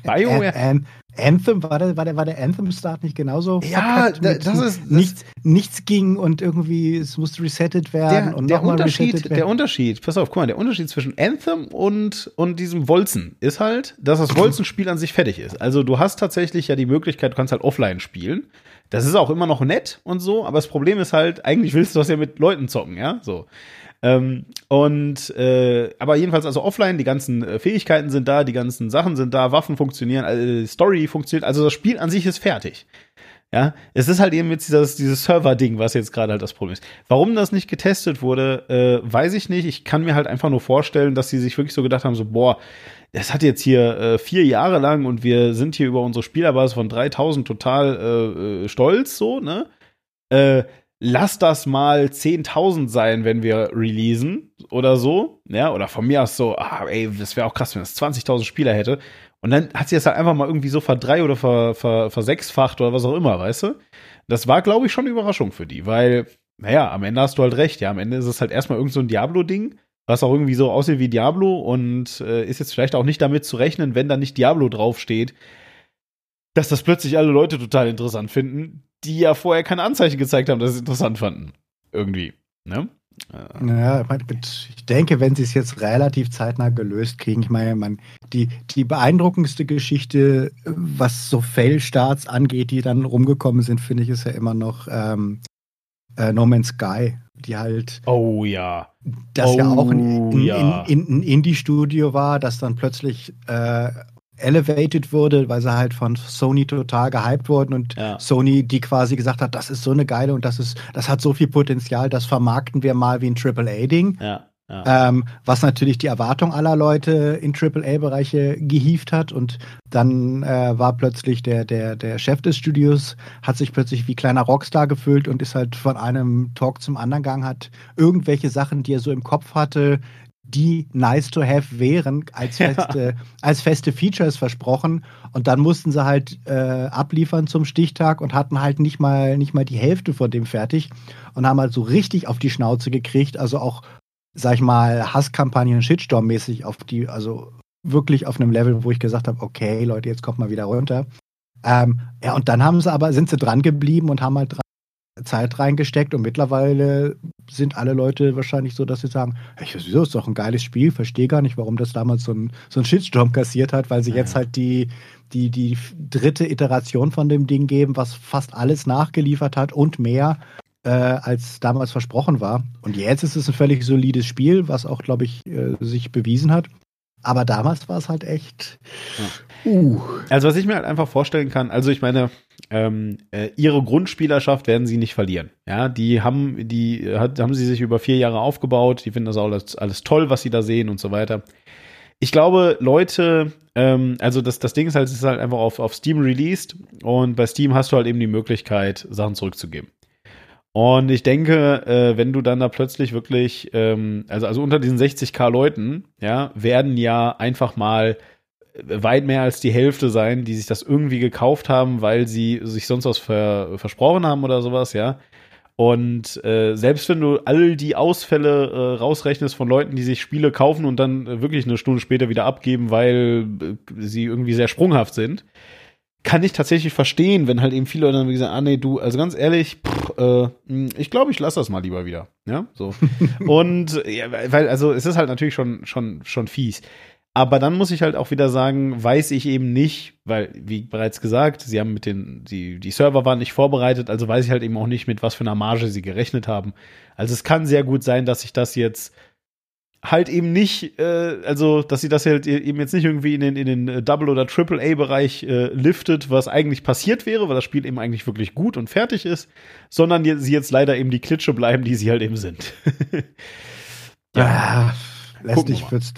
bei BioWare. An, Anthem, war der, war der, war der Anthem-Start nicht genauso? Ja, das ist. Das nichts, nichts ging und irgendwie es musste resettet werden der, und der Unterschied. Der Unterschied, pass auf, guck mal, der Unterschied zwischen Anthem und, und diesem Wolzen ist halt, dass das Wolzenspiel an sich fertig ist. Also du hast tatsächlich ja die Möglichkeit, du kannst halt offline spielen. Das ist auch immer noch nett und so, aber das Problem ist halt, eigentlich willst du das ja mit Leuten zocken, ja, so. Ähm, und äh, aber jedenfalls also offline, die ganzen äh, Fähigkeiten sind da, die ganzen Sachen sind da, Waffen funktionieren, äh, Story funktioniert, also das Spiel an sich ist fertig. Ja, es ist halt eben jetzt dieses, dieses Server-Ding, was jetzt gerade halt das Problem ist. Warum das nicht getestet wurde, äh, weiß ich nicht. Ich kann mir halt einfach nur vorstellen, dass sie sich wirklich so gedacht haben, so, boah, das hat jetzt hier äh, vier Jahre lang und wir sind hier über unsere Spielerbasis von 3000 total äh, äh, stolz, so, ne? Lass das mal 10.000 sein, wenn wir releasen oder so, ja, oder von mir aus so, ah, ey, das wäre auch krass, wenn es 20.000 Spieler hätte. Und dann hat sie das halt einfach mal irgendwie so verdrei oder ver, ver, versechsfacht oder was auch immer, weißt du? Das war, glaube ich, schon eine Überraschung für die, weil, naja, am Ende hast du halt recht, ja, am Ende ist es halt erstmal irgend so ein Diablo-Ding, was auch irgendwie so aussieht wie Diablo und äh, ist jetzt vielleicht auch nicht damit zu rechnen, wenn da nicht Diablo draufsteht, dass das plötzlich alle Leute total interessant finden, die ja vorher keine Anzeichen gezeigt haben, dass sie es interessant fanden. Irgendwie. Ne? Ja, ich denke, wenn sie es jetzt relativ zeitnah gelöst kriegen, ich meine, man, die, die beeindruckendste Geschichte, was so Fail-Starts angeht, die dann rumgekommen sind, finde ich, ist ja immer noch ähm, äh, No Man's Sky, die halt. Oh ja. Das oh, ja auch ein, ein, ja. ein, ein Indie-Studio war, das dann plötzlich äh, elevated wurde, weil sie halt von Sony total gehypt wurden und ja. Sony, die quasi gesagt hat, das ist so eine geile und das ist, das hat so viel Potenzial, das vermarkten wir mal wie ein AAA-Ding. Ja. Ja. Ähm, was natürlich die Erwartung aller Leute in AAA-Bereiche gehievt hat. Und dann äh, war plötzlich der, der, der Chef des Studios, hat sich plötzlich wie kleiner Rockstar gefühlt und ist halt von einem Talk zum anderen gegangen, hat irgendwelche Sachen, die er so im Kopf hatte, die nice to have wären, als feste, ja. als feste Features versprochen. Und dann mussten sie halt äh, abliefern zum Stichtag und hatten halt nicht mal, nicht mal die Hälfte von dem fertig und haben halt so richtig auf die Schnauze gekriegt. Also auch, sag ich mal, Hasskampagnen Shitstorm-mäßig auf die, also wirklich auf einem Level, wo ich gesagt habe, okay, Leute, jetzt kommt mal wieder runter. Ähm, ja, und dann haben sie aber, sind sie dran geblieben und haben halt dran Zeit reingesteckt und mittlerweile sind alle Leute wahrscheinlich so, dass sie sagen, hey, wieso ist doch ein geiles Spiel, verstehe gar nicht, warum das damals so ein, so ein Shitstorm kassiert hat, weil sie ja. jetzt halt die, die, die dritte Iteration von dem Ding geben, was fast alles nachgeliefert hat und mehr, äh, als damals versprochen war. Und jetzt ist es ein völlig solides Spiel, was auch, glaube ich, äh, sich bewiesen hat. Aber damals war es halt echt. Ja. Uh. Also, was ich mir halt einfach vorstellen kann, also ich meine, ähm, äh, ihre Grundspielerschaft werden sie nicht verlieren. Ja, die haben, die hat, haben sie sich über vier Jahre aufgebaut, die finden das alles, alles toll, was sie da sehen und so weiter. Ich glaube, Leute, ähm, also das, das Ding ist halt, es ist halt einfach auf, auf Steam released und bei Steam hast du halt eben die Möglichkeit, Sachen zurückzugeben. Und ich denke, äh, wenn du dann da plötzlich wirklich, ähm, also, also unter diesen 60k Leuten, ja, werden ja einfach mal weit mehr als die Hälfte sein, die sich das irgendwie gekauft haben, weil sie sich sonst was ver versprochen haben oder sowas, ja. Und äh, selbst wenn du all die Ausfälle äh, rausrechnest von Leuten, die sich Spiele kaufen und dann äh, wirklich eine Stunde später wieder abgeben, weil äh, sie irgendwie sehr sprunghaft sind, kann ich tatsächlich verstehen, wenn halt eben viele Leute dann sagen, ah nee, du, also ganz ehrlich, pff, äh, hm, ich glaube, ich lasse das mal lieber wieder. Ja, so. und ja, weil, also es ist halt natürlich schon, schon, schon fies. Aber dann muss ich halt auch wieder sagen, weiß ich eben nicht, weil, wie bereits gesagt, sie haben mit den, die, die Server waren nicht vorbereitet, also weiß ich halt eben auch nicht, mit was für einer Marge sie gerechnet haben. Also es kann sehr gut sein, dass sich das jetzt halt eben nicht, äh, also dass sie das halt e-, eben jetzt nicht irgendwie in den, in den äh, Double- oder Triple-A-Bereich äh, liftet, was eigentlich passiert wäre, weil das Spiel eben eigentlich wirklich gut und fertig ist, sondern sie jetzt leider eben die Klitsche bleiben, die sie halt eben sind. ja, ja letztlich wird's,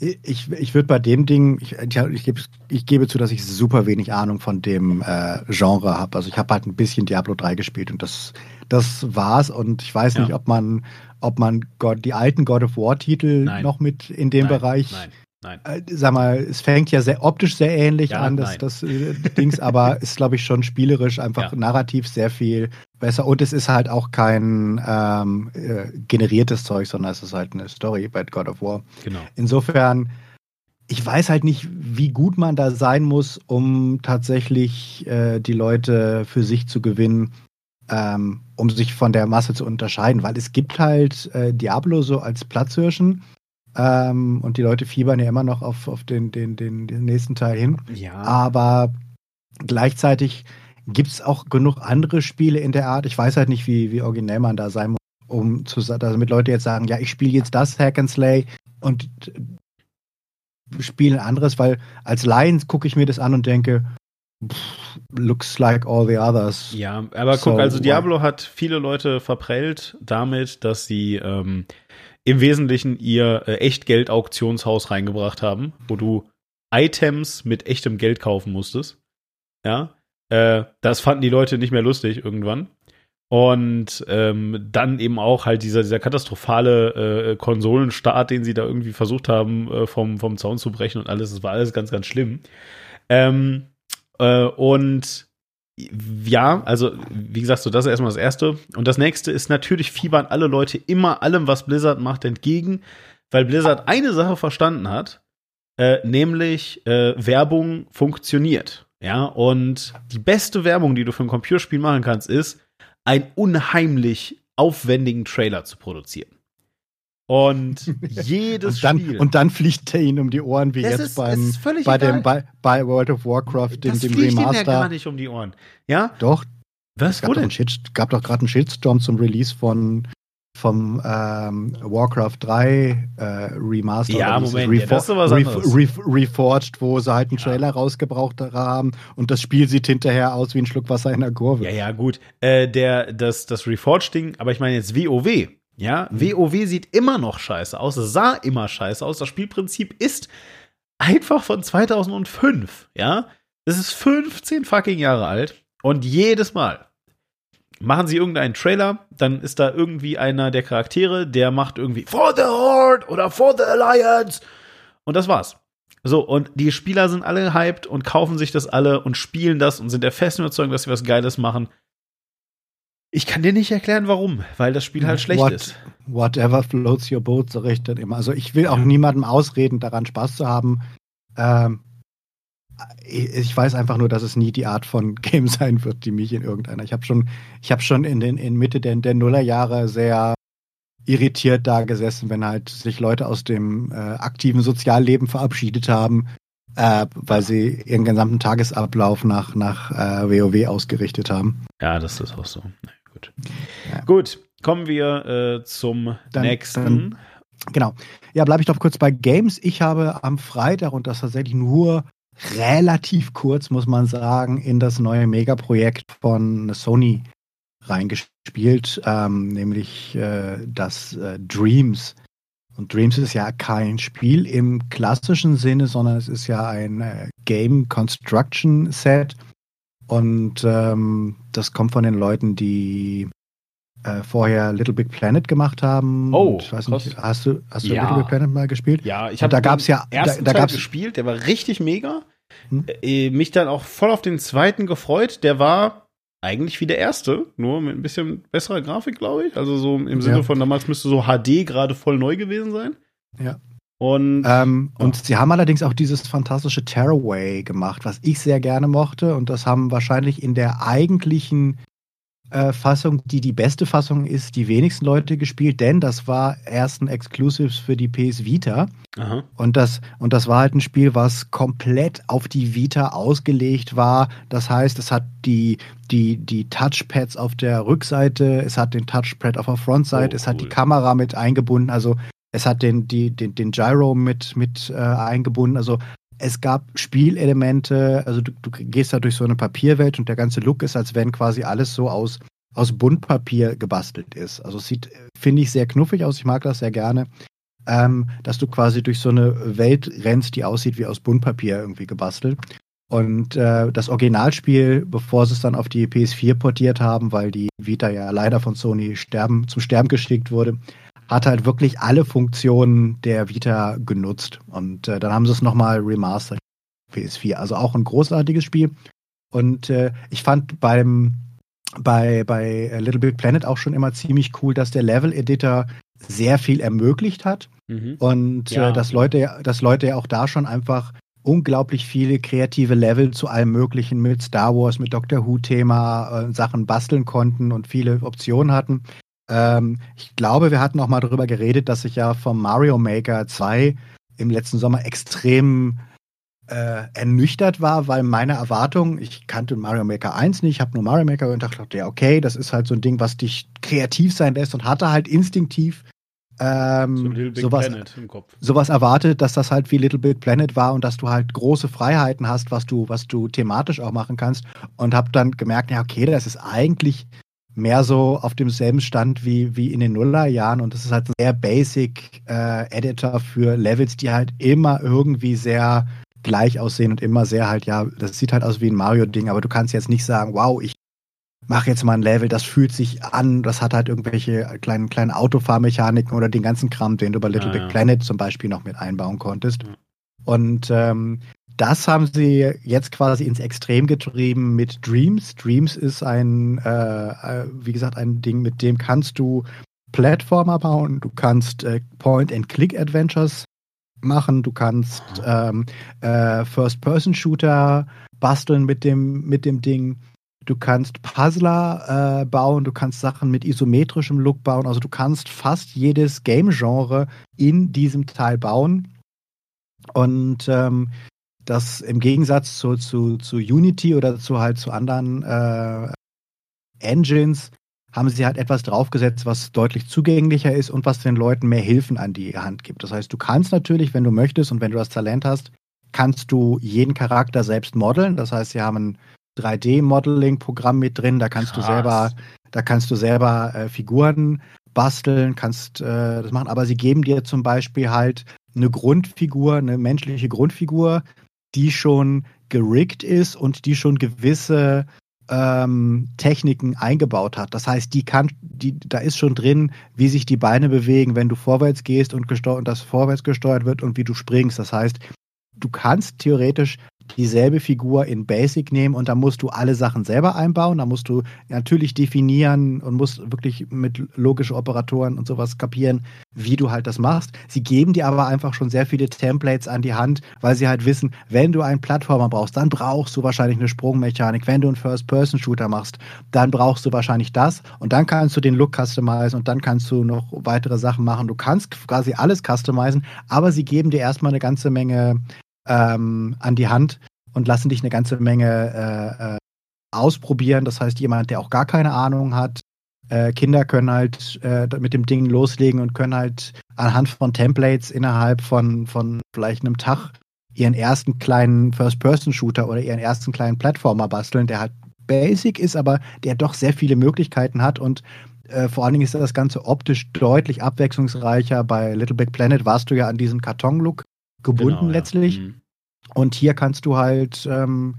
ich, ich würde bei dem Ding, ich, ich, gebe, ich gebe zu, dass ich super wenig Ahnung von dem äh, Genre habe. Also ich habe halt ein bisschen Diablo 3 gespielt und das, das war's. Und ich weiß ja. nicht, ob man, ob man God, die alten God of War-Titel noch mit in dem nein, Bereich nein. Nein. Äh, sag mal, es fängt ja sehr optisch sehr ähnlich ja, an, das, das äh, Dings, aber ist, glaube ich, schon spielerisch einfach ja. narrativ sehr viel besser. Und es ist halt auch kein ähm, äh, generiertes Zeug, sondern es ist halt eine Story bei God of War. Genau. Insofern, ich weiß halt nicht, wie gut man da sein muss, um tatsächlich äh, die Leute für sich zu gewinnen. Ähm, um sich von der Masse zu unterscheiden, weil es gibt halt äh, Diablo so als Platzhirschen, ähm, und die Leute fiebern ja immer noch auf, auf den, den, den, den nächsten Teil hin. Ja. Aber gleichzeitig gibt es auch genug andere Spiele in der Art. Ich weiß halt nicht, wie, wie originell man da sein muss, um zu, damit Leute jetzt sagen, ja, ich spiele jetzt das Hack and Slay und spiele ein anderes, weil als Lions gucke ich mir das an und denke, pff, looks like all the others. Ja, aber so, guck, also Diablo hat viele Leute verprellt damit, dass sie ähm, im Wesentlichen ihr äh, Echtgeld-Auktionshaus reingebracht haben, wo du Items mit echtem Geld kaufen musstest. Ja, äh, das fanden die Leute nicht mehr lustig irgendwann. Und ähm, dann eben auch halt dieser, dieser katastrophale äh, Konsolenstart, den sie da irgendwie versucht haben, äh, vom, vom Zaun zu brechen und alles. Das war alles ganz, ganz schlimm. Ähm, äh, und ja, also wie gesagt, so das ist erstmal das Erste. Und das Nächste ist natürlich fiebern alle Leute immer allem, was Blizzard macht, entgegen, weil Blizzard eine Sache verstanden hat, äh, nämlich äh, Werbung funktioniert. Ja, und die beste Werbung, die du für ein Computerspiel machen kannst, ist, einen unheimlich aufwendigen Trailer zu produzieren. Und jedes und dann, Spiel. Und dann fliegt er ihnen um die Ohren, wie das jetzt ist, beim, bei, dem, bei, bei, World of Warcraft, dem, das dem fliegt Remaster. Das ja gar nicht um die Ohren. Ja? Doch. Was? Es gab, doch, einen Shit, gab doch gerade einen Shitstorm zum Release von vom ähm, Warcraft 3 äh, Remaster. Ja, Moment, Refor ja, das ist was anderes. Re Reforged, wo sie halt einen Trailer ja. rausgebraucht haben und das Spiel sieht hinterher aus wie ein Schluck Wasser in der Kurve. Ja, ja, gut. Äh, der, das, das Reforged-Ding, aber ich meine jetzt WoW. Ja, mhm. WoW sieht immer noch scheiße aus, sah immer scheiße aus. Das Spielprinzip ist einfach von 2005, ja. Es ist 15 fucking Jahre alt und jedes Mal machen sie irgendeinen Trailer, dann ist da irgendwie einer der Charaktere, der macht irgendwie For the Horde oder For the Alliance und das war's. So, und die Spieler sind alle hyped und kaufen sich das alle und spielen das und sind der festen Überzeugung, dass sie was Geiles machen. Ich kann dir nicht erklären, warum, weil das Spiel halt schlecht What, ist. Whatever floats your boat, so recht dann immer. Also ich will auch ja. niemandem ausreden, daran Spaß zu haben. Ähm, ich weiß einfach nur, dass es nie die Art von Game sein wird, die mich in irgendeiner. Ich habe schon, ich habe schon in den in Mitte der, der Nullerjahre sehr irritiert da gesessen, wenn halt sich Leute aus dem äh, aktiven Sozialleben verabschiedet haben, äh, weil sie ihren gesamten Tagesablauf nach, nach äh, WoW ausgerichtet haben. Ja, das ist auch so. Gut. Ja. Gut, kommen wir äh, zum dann, nächsten. Dann Genau. Ja, bleibe ich doch kurz bei Games. Ich habe am Freitag und das tatsächlich nur relativ kurz, muss man sagen, in das neue Megaprojekt von Sony reingespielt, ähm, nämlich äh, das äh, Dreams. Und Dreams ist ja kein Spiel im klassischen Sinne, sondern es ist ja ein äh, Game Construction Set. Und ähm, das kommt von den Leuten, die äh, vorher Little Big Planet gemacht haben. Oh, ich weiß nicht, hast du, hast du ja. Little Big Planet mal gespielt? Ja, ich habe da gab's ja ersten da, da gab's, gespielt, der war richtig mega. Hm? Äh, mich dann auch voll auf den zweiten gefreut. Der war eigentlich wie der erste, nur mit ein bisschen besserer Grafik, glaube ich. Also so im Sinne Ja. von damals müsste so HD gerade voll neu gewesen sein. Ja. Und Ähm, Ja. Und sie haben allerdings auch dieses fantastische Tearaway gemacht, was ich sehr gerne mochte. Und das haben wahrscheinlich in der eigentlichen äh, Fassung, die die beste Fassung ist, die wenigsten Leute gespielt, denn das war erst ein Exclusives für die PS Vita. aha. Und das, und das war halt ein Spiel, was komplett auf die Vita ausgelegt war. Das heißt, es hat die, die, die Touchpads auf der Rückseite, es hat den Touchpad auf der Frontseite, Oh, es hat die cool. Kamera mit eingebunden, also es hat den, die, den, den Gyro mit, mit äh, eingebunden. Also es gab Spielelemente, also du, du gehst da durch so eine Papierwelt und der ganze Look ist, als wenn quasi alles so aus, aus Buntpapier gebastelt ist. Also es sieht, äh, finde ich, sehr knuffig aus. Ich mag das sehr gerne ähm, dass du quasi durch so eine Welt rennst, die aussieht wie aus Buntpapier irgendwie gebastelt. Und äh, das Originalspiel, bevor sie es dann auf die PS4 portiert haben, weil die Vita ja leider von Sony sterben, zum Sterben geschickt wurde, hat halt wirklich alle Funktionen der Vita genutzt. Und äh, dann haben sie es nochmal remastert PS4. Also auch ein großartiges Spiel. Und äh, ich fand beim bei, bei Little Big Planet auch schon immer ziemlich cool, dass der Level-Editor sehr viel ermöglicht hat. Mhm. Und Ja. äh, dass, Leute, dass Leute ja auch da schon einfach unglaublich viele kreative Level zu allem Möglichen mit Star Wars, mit Doctor Who-Thema äh, Sachen basteln konnten und viele Optionen hatten. Ähm, ich glaube, wir hatten auch mal darüber geredet, dass ich ja vom Mario Maker 2 im letzten Sommer extrem äh, ernüchtert war, weil meine Erwartung, ich kannte Mario Maker 1 nicht, habe nur Mario Maker und dachte, ja, okay, das ist halt so ein Ding, was dich kreativ sein lässt und hatte halt instinktiv ähm, So sowas, Planet im Kopf. sowas erwartet, dass das halt wie Little Big Planet war und dass du halt große Freiheiten hast, was du, was du thematisch auch machen kannst. Und habe dann gemerkt, ja, okay, das ist eigentlich mehr so auf demselben Stand wie, wie in den Nullerjahren und das ist halt ein sehr basic äh, Editor für Levels, die halt immer irgendwie sehr gleich aussehen und immer sehr halt, ja, das sieht halt aus wie ein Mario-Ding, aber du kannst jetzt nicht sagen, wow, ich mache jetzt mal ein Level, das fühlt sich an, das hat halt irgendwelche kleinen, kleinen Autofahrmechaniken oder den ganzen Kram, den du bei Little Ja, Big ja. Planet zum Beispiel noch mit einbauen konntest. Ja. Und ähm, das haben sie jetzt quasi ins Extrem getrieben mit Dreams. Dreams ist ein, äh, äh, wie gesagt, ein Ding, mit dem kannst du Plattformer bauen, du kannst äh, Point-and-Click-Adventures machen, du kannst ähm, äh, First-Person-Shooter basteln mit dem, mit dem Ding. Du kannst Puzzler äh, bauen, du kannst Sachen mit isometrischem Look bauen. Also du kannst fast jedes Game-Genre in diesem Teil bauen. Und ähm, das im Gegensatz zu, zu, zu Unity oder zu halt zu anderen äh, Engines haben sie halt etwas draufgesetzt, was deutlich zugänglicher ist und was den Leuten mehr Hilfen an die Hand gibt. Das heißt, du kannst natürlich, wenn du möchtest und wenn du das Talent hast, kannst du jeden Charakter selbst modeln. Das heißt, sie haben ein 3D-Modeling-Programm mit drin, da kannst Krass. du selber, da kannst du selber äh, Figuren basteln, kannst äh, das machen, aber sie geben dir zum Beispiel halt eine Grundfigur, eine menschliche Grundfigur, die schon geriggt ist und die schon gewisse ähm, Techniken eingebaut hat. Das heißt, die kann, die, da ist schon drin, wie sich die Beine bewegen, wenn du vorwärts gehst und, und das vorwärts gesteuert wird und wie du springst. Das heißt, du kannst theoretisch dieselbe Figur in Basic nehmen und da musst du alle Sachen selber einbauen. Da musst du natürlich definieren und musst wirklich mit logischen Operatoren und sowas kapieren, wie du halt das machst. Sie geben dir aber einfach schon sehr viele Templates an die Hand, weil sie halt wissen, wenn du einen Plattformer brauchst, dann brauchst du wahrscheinlich eine Sprungmechanik. Wenn du einen First-Person-Shooter machst, dann brauchst du wahrscheinlich das und dann kannst du den Look customizen und dann kannst du noch weitere Sachen machen. Du kannst quasi alles customizen, aber sie geben dir erstmal eine ganze Menge ähm, an die Hand und lassen dich eine ganze Menge äh, äh, ausprobieren. Das heißt, jemand, der auch gar keine Ahnung hat, äh, Kinder können halt äh, mit dem Ding loslegen und können halt anhand von Templates innerhalb von, von vielleicht einem Tag ihren ersten kleinen First-Person-Shooter oder ihren ersten kleinen Plattformer basteln, der halt basic ist, aber der doch sehr viele Möglichkeiten hat und äh, vor allen Dingen ist das Ganze optisch deutlich abwechslungsreicher. Bei Little Big Planet warst du ja an diesen Karton-Look gebunden genau, letztlich. Ja. Mhm. Und hier kannst du halt, ähm,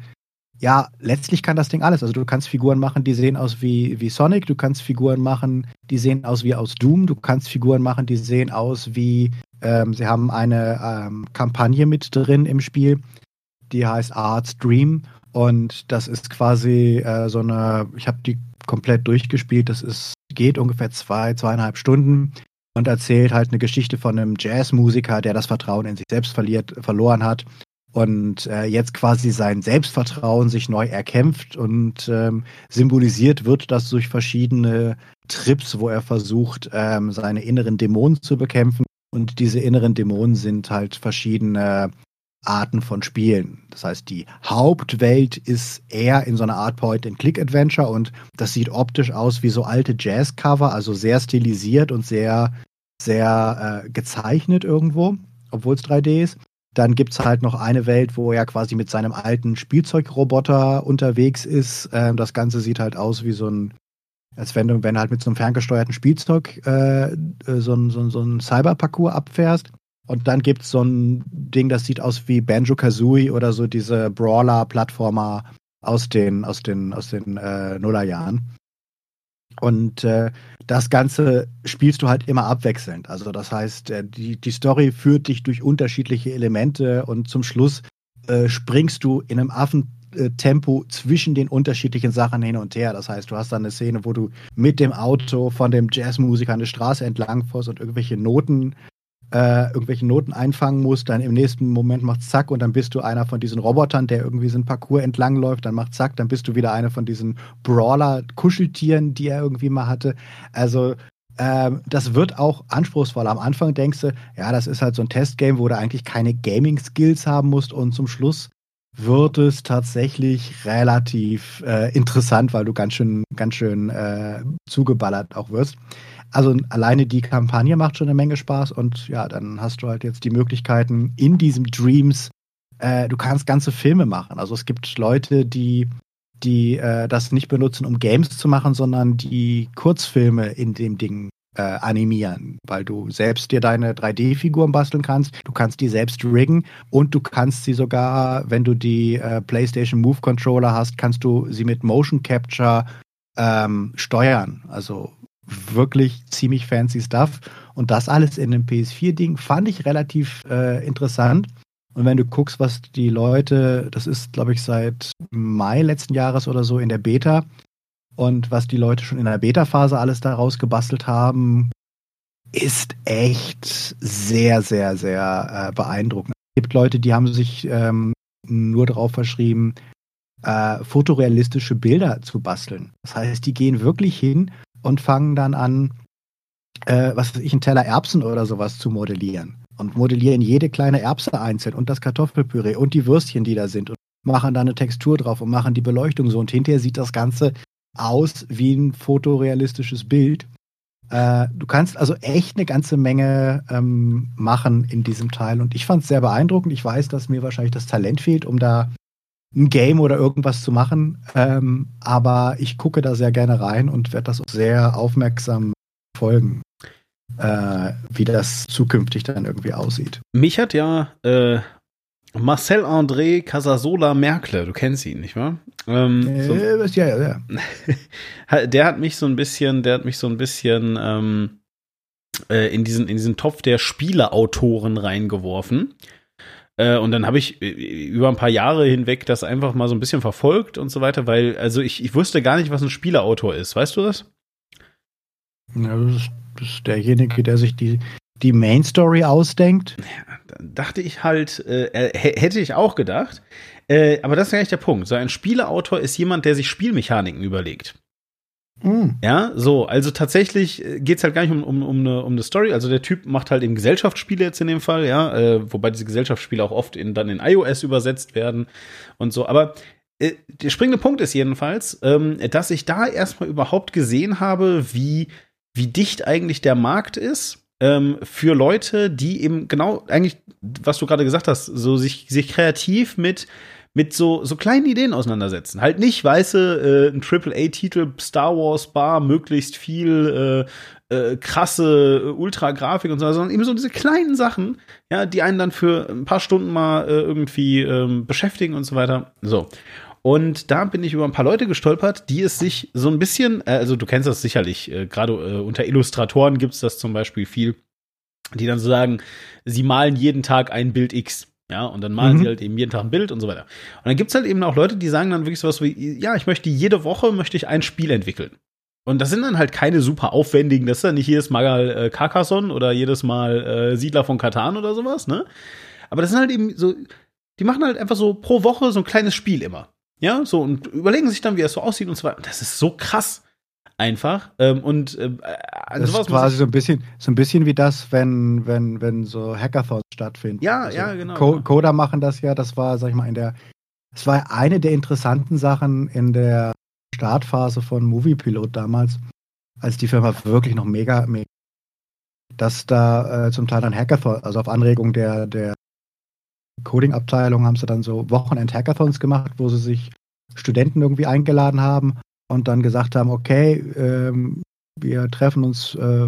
ja, letztlich kann das Ding alles. Also du kannst Figuren machen, die sehen aus wie, wie Sonic, du kannst Figuren machen, die sehen aus wie aus Doom, du kannst Figuren machen, die sehen aus wie, ähm, sie haben eine ähm, Kampagne mit drin im Spiel, die heißt Art's Dream. Und das ist quasi äh, so eine, ich habe die komplett durchgespielt, das ist, geht ungefähr zwei, zweieinhalb Stunden und erzählt halt eine Geschichte von einem Jazzmusiker, der das Vertrauen in sich selbst verliert, verloren hat und äh, jetzt quasi sein Selbstvertrauen sich neu erkämpft und ähm, symbolisiert wird das durch verschiedene Trips, wo er versucht, ähm, seine inneren Dämonen zu bekämpfen. Und diese inneren Dämonen sind halt verschiedene Arten von Spielen. Das heißt, die Hauptwelt ist eher in so einer Art Point-and-Click-Adventure und das sieht optisch aus wie so alte Jazz-Cover, also sehr stilisiert und sehr, sehr äh, gezeichnet irgendwo, obwohl es 3D ist. Dann gibt es halt noch eine Welt, wo er quasi mit seinem alten Spielzeugroboter unterwegs ist. Ähm, das Ganze sieht halt aus wie so ein, als wenn du, wenn halt mit so einem ferngesteuerten Spielzeug äh, äh so, ein, so, so ein Cyberparcours abfährst. Und dann gibt es so ein Ding, das sieht aus wie Banjo Kazooie oder so diese Brawler-Plattformer aus den, aus den, aus den äh, Nullerjahren. Und äh, das Ganze spielst du halt immer abwechselnd. Also das heißt, äh, die, die Story führt dich durch unterschiedliche Elemente und zum Schluss äh, springst du in einem Affentempo zwischen den unterschiedlichen Sachen hin und her. Das heißt, du hast dann eine Szene, wo du mit dem Auto von dem Jazzmusiker eine Straße entlang fährst und irgendwelche Noten äh, irgendwelche Noten einfangen musst, dann im nächsten Moment macht zack und dann bist du einer von diesen Robotern, der irgendwie so ein Parcours entlang läuft, dann macht zack, dann bist du wieder einer von diesen Brawler-Kuscheltieren, die er irgendwie mal hatte. Also ähm, das wird auch anspruchsvoll. Am Anfang denkst du, ja, das ist halt so ein Testgame, wo du eigentlich keine Gaming-Skills haben musst und zum Schluss wird es tatsächlich relativ äh, interessant, weil du ganz schön, ganz schön äh, zugeballert auch wirst. Also alleine die Kampagne macht schon eine Menge Spaß und ja, dann hast du halt jetzt die Möglichkeiten in diesem Dreams, äh, du kannst ganze Filme machen. Also es gibt Leute, die die äh, das nicht benutzen, um Games zu machen, sondern die Kurzfilme in dem Ding äh, animieren, weil du selbst dir deine 3D-Figuren basteln kannst, du kannst die selbst riggen und du kannst sie sogar, wenn du die äh, PlayStation Move Controller hast, kannst du sie mit Motion Capture ähm, steuern. Also wirklich ziemlich fancy Stuff. Und das alles in einem PS4-Ding fand ich relativ äh, interessant. Und wenn du guckst, was die Leute, das ist, glaube ich, seit Mai letzten Jahres oder so in der Beta, und was die Leute schon in der Beta-Phase alles daraus gebastelt haben, ist echt sehr, sehr, sehr äh, beeindruckend. Es gibt Leute, die haben sich ähm, nur darauf verschrieben, äh, fotorealistische Bilder zu basteln. Das heißt, die gehen wirklich hin und fangen dann an, äh, was weiß ich, einen Teller Erbsen oder sowas zu modellieren. Und modellieren jede kleine Erbse einzeln und das Kartoffelpüree und die Würstchen, die da sind und machen da eine Textur drauf und machen die Beleuchtung so. Und hinterher sieht das Ganze aus wie ein fotorealistisches Bild. Äh, du kannst also echt eine ganze Menge ähm, machen in diesem Teil. Und ich fand es sehr beeindruckend. Ich weiß, dass mir wahrscheinlich das Talent fehlt, um da ein Game oder irgendwas zu machen. Ähm, aber ich gucke da sehr gerne rein und werde das auch sehr aufmerksam folgen, äh, wie das zukünftig dann irgendwie aussieht. Mich hat ja äh, Marcel André Casasola Merkle, du kennst ihn, nicht wahr? Ähm, äh, so, ja, ja, ja. der hat mich so ein bisschen, der hat mich so ein bisschen ähm, äh, in diesen in diesen Topf der Spieleautoren reingeworfen. Äh, und dann habe ich äh, über ein paar Jahre hinweg das einfach mal so ein bisschen verfolgt und so weiter, weil, also ich, ich wusste gar nicht, was ein Spieleautor ist. Weißt du das? Ja, das ist, das ist derjenige, der sich die, die Main Story ausdenkt. Ja, dann dachte ich halt, äh, hätte ich auch gedacht. Äh, aber das ist ja nicht der Punkt. So ein Spieleautor ist jemand, der sich Spielmechaniken überlegt. Mhm. Ja, so, also tatsächlich äh, geht's halt gar nicht um, um, um, eine, um eine Story. Also der Typ macht halt eben Gesellschaftsspiele jetzt in dem Fall, ja, äh, wobei diese Gesellschaftsspiele auch oft in, dann in iOS übersetzt werden und so. Aber äh, der springende Punkt ist jedenfalls, ähm, dass ich da erstmal überhaupt gesehen habe, wie, wie dicht eigentlich der Markt ist ähm, für Leute, die eben genau eigentlich, was du gerade gesagt hast, so sich, sich kreativ mit mit so, so kleinen Ideen auseinandersetzen. Halt nicht weiße, äh, ein AAA-Titel, Star Wars Bar, möglichst viel äh, äh, krasse äh, Ultra-Grafik und so, sondern eben so diese kleinen Sachen, ja, die einen dann für ein paar Stunden mal äh, irgendwie ähm, beschäftigen und so weiter. So. Und da bin ich über ein paar Leute gestolpert, die es sich so ein bisschen, äh, also du kennst das sicherlich, äh, gerade unter Illustratoren gibt's das zum Beispiel viel, die dann so sagen, sie malen jeden Tag ein Bild X. Ja, und dann malen mhm. sie halt eben jeden Tag ein Bild und so weiter. Und dann gibt's halt eben auch Leute, die sagen dann wirklich sowas wie, ja, ich möchte jede Woche möchte ich ein Spiel entwickeln. Und das sind dann halt keine super aufwendigen, das ist ja nicht jedes Mal äh, Carcassonne oder jedes Mal äh, Siedler von Katan oder sowas, ne? Aber das sind halt eben so, die machen halt einfach so pro Woche so ein kleines Spiel immer. Ja, so und überlegen sich dann, wie es so aussieht und so weiter. Und das ist so krass einfach. Ähm, und äh, das ist quasi so ein bisschen, so ein bisschen wie das, wenn, wenn, wenn so Hackathons stattfinden. Ja, also ja, genau. Co Coder machen das ja. Das war, sag ich mal, in der, es war eine der interessanten Sachen in der Startphase von Moviepilot damals, als die Firma wirklich noch mega, mega dass da äh, zum Teil dann Hackathon, also auf Anregung der, der Coding-Abteilung haben sie dann so Wochenend-Hackathons gemacht, wo sie sich Studenten irgendwie eingeladen haben und dann gesagt haben, okay, ähm, wir treffen uns äh,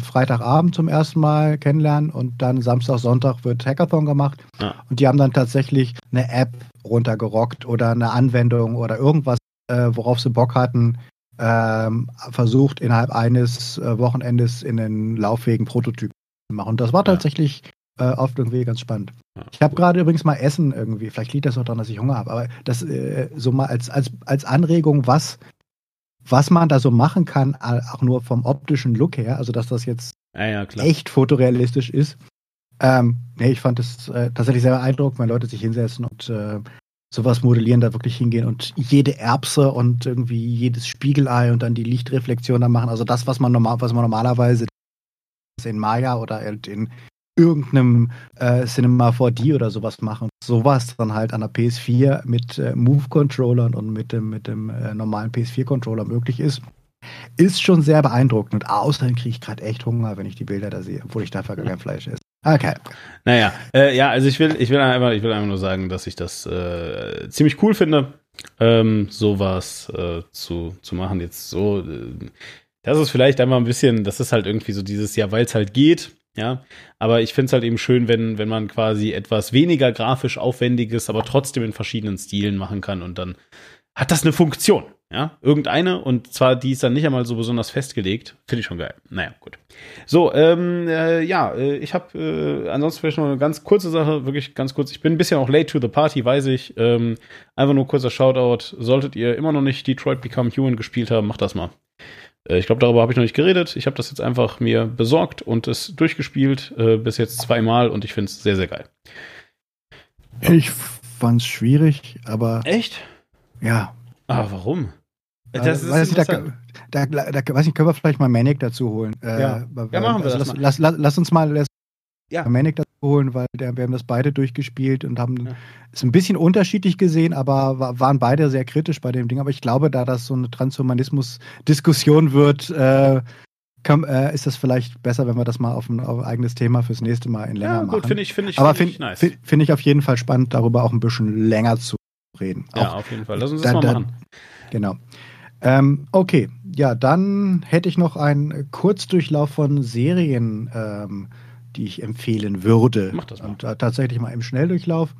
Freitagabend zum ersten Mal kennenlernen und dann Samstag, Sonntag wird Hackathon gemacht. Ja. Und die haben dann tatsächlich eine App runtergerockt oder eine Anwendung oder irgendwas, äh, worauf sie Bock hatten, ähm, versucht innerhalb eines äh, Wochenendes in den lauffähigen Prototyp zu machen. Und das war tatsächlich äh, oft irgendwie ganz spannend. Ja, ich habe gerade übrigens mal Essen irgendwie, vielleicht liegt das auch daran, dass ich Hunger habe, aber das äh, so mal als, als, als Anregung, was, was man da so machen kann, auch nur vom optischen Look her, also dass das jetzt ja, ja, echt fotorealistisch ist. Ähm, nee, ich fand es äh, tatsächlich sehr beeindruckend, wenn Leute sich hinsetzen und äh, sowas modellieren, da wirklich hingehen und jede Erbse und irgendwie jedes Spiegelei und dann die Lichtreflexion da machen. Also das, was man normal, was man normalerweise in Maya oder in irgendeinem äh, Cinema 4D oder sowas machen. Sowas dann halt an der PS4 mit äh, Move-Controllern und mit dem, mit dem äh, normalen PS4-Controller möglich ist, ist schon sehr beeindruckend. Und außerdem kriege ich gerade echt Hunger, wenn ich die Bilder da sehe, obwohl ich dafür gar kein Fleisch esse. Okay. Naja, äh, ja, also ich will, ich will einfach, ich will einfach nur sagen, dass ich das äh, ziemlich cool finde, ähm, sowas äh, zu, zu machen. Jetzt so, äh, das ist vielleicht einmal ein bisschen, das ist halt irgendwie so dieses Jahr, weil es halt geht ja, aber ich finde es halt eben schön, wenn, wenn man quasi etwas weniger grafisch aufwendiges, aber trotzdem in verschiedenen Stilen machen kann und dann hat das eine Funktion. Ja, irgendeine und zwar die ist dann nicht einmal so besonders festgelegt. Finde ich schon geil. Naja, gut. So, ähm, äh, ja, äh, ich habe äh, ansonsten vielleicht noch eine ganz kurze Sache, wirklich ganz kurz. Ich bin ein bisschen auch late to the party, weiß ich. Ähm, einfach nur kurzer Shoutout. Solltet ihr immer noch nicht Detroit Become Human gespielt haben, macht das mal. Äh, ich glaube, darüber habe ich noch nicht geredet. Ich habe das jetzt einfach mir besorgt und es durchgespielt, äh, bis jetzt zweimal und ich finde es sehr, sehr geil. Ja. Ich fand es schwierig, aber. Echt? Ja. Ah, warum? Das ist weiß ich, da, da, da, weiß ich, können wir vielleicht mal Manic dazu holen. Äh, ja. ja, machen wir also das. Lass, lass, lass, uns mal ja. Manic dazu holen, weil der, wir haben das beide durchgespielt und haben ja. es ein bisschen unterschiedlich gesehen, aber waren beide sehr kritisch bei dem Ding. Aber ich glaube, da das so eine Transhumanismus-Diskussion wird, äh, kann, äh, ist das vielleicht besser, wenn wir das mal auf ein, auf ein, eigenes Thema fürs nächste Mal in länger ja, gut, finde ich, finde ich, aber finde find, nice. find, find ich auf jeden Fall spannend, darüber auch ein bisschen länger zu reden. Ja, auf jeden Fall. Lass uns das da, mal machen. genau. Ähm, okay, ja, dann hätte ich noch einen Kurzdurchlauf von Serien ähm, die ich empfehlen würde. Mach das mal. Und äh, tatsächlich mal im Schnelldurchlauf.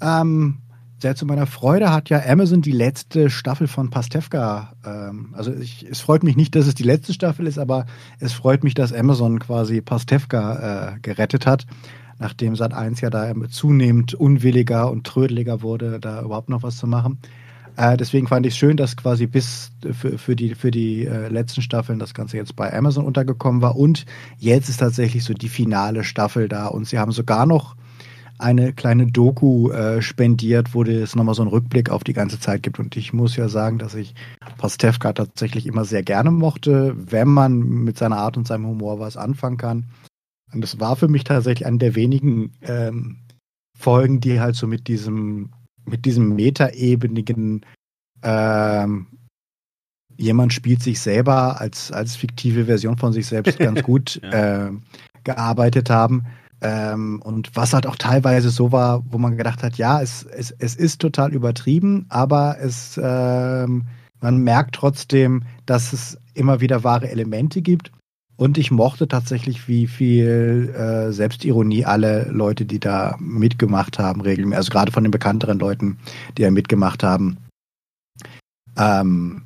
Ähm, sehr zu meiner Freude hat ja Amazon die letzte Staffel von Pastewka. Ähm, also ich, es freut mich nicht, dass es die letzte Staffel ist, aber es freut mich, dass Amazon quasi Pastewka äh, gerettet hat, nachdem Sat1 ja da zunehmend unwilliger und trödeliger wurde, da überhaupt noch was zu machen. Äh, deswegen fand ich es schön, dass quasi bis für, für die, für die äh, letzten Staffeln das Ganze jetzt bei Amazon untergekommen war. Und jetzt ist tatsächlich so die finale Staffel da. Und sie haben sogar noch eine kleine Doku äh, spendiert, wo es nochmal so einen Rückblick auf die ganze Zeit gibt. Und ich muss ja sagen, dass ich Pastewka tatsächlich immer sehr gerne mochte, wenn man mit seiner Art und seinem Humor was anfangen kann. Und das war für mich tatsächlich eine der wenigen ähm, Folgen, die halt so mit diesem mit diesem metaebenigen ähm, jemand spielt sich selber als, als fiktive Version von sich selbst ganz gut ja. äh, gearbeitet haben. Ähm, und was halt auch teilweise so war, wo man gedacht hat, ja, es, es, es ist total übertrieben, aber es, ähm, man merkt trotzdem, dass es immer wieder wahre Elemente gibt. Und ich mochte tatsächlich, wie viel äh, Selbstironie alle Leute, die da mitgemacht haben, regelmäßig, also gerade von den bekannteren Leuten, die da mitgemacht haben. Ähm,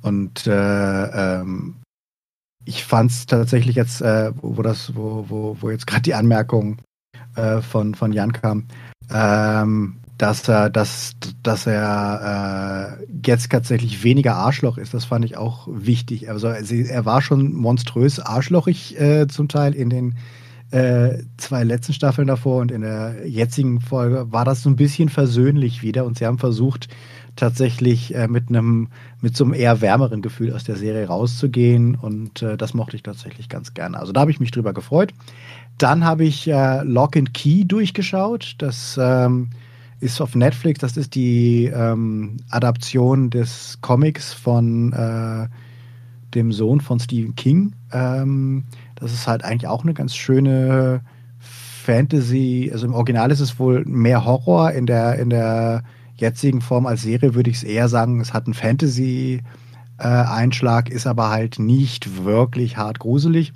und äh, ähm, ich fand es tatsächlich jetzt, äh, wo das, wo, wo, wo jetzt gerade die Anmerkung äh, von, von Jan kam, ähm, dass er, dass, dass er äh, jetzt tatsächlich weniger Arschloch ist. Das fand ich auch wichtig. Also er war schon monströs arschlochig äh, zum Teil in den äh, zwei letzten Staffeln davor und in der jetzigen Folge war das so ein bisschen versöhnlich wieder und sie haben versucht, tatsächlich äh, mit einem mit so einem eher wärmeren Gefühl aus der Serie rauszugehen und äh, das mochte ich tatsächlich ganz gerne. Also da habe ich mich drüber gefreut. Dann habe ich äh, Lock and Key durchgeschaut. Das ähm, ist auf Netflix. Das ist die ähm, Adaption des Comics von äh, dem Sohn von Stephen King. Ähm, das ist halt eigentlich auch eine ganz schöne Fantasy. Also im Original ist es wohl mehr Horror. In der in der jetzigen Form als Serie würde ich es eher sagen, es hat einen Fantasy-Einschlag, äh, ist aber halt nicht wirklich hart gruselig.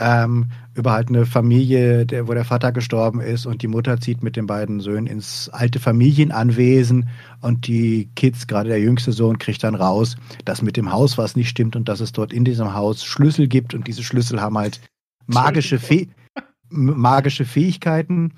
Ähm, über halt eine Familie, der, wo der Vater gestorben ist und die Mutter zieht mit den beiden Söhnen ins alte Familienanwesen und die Kids, gerade der jüngste Sohn, kriegt dann raus, dass mit dem Haus was nicht stimmt und dass es dort in diesem Haus Schlüssel gibt und diese Schlüssel haben halt magische, Fäh magische Fähigkeiten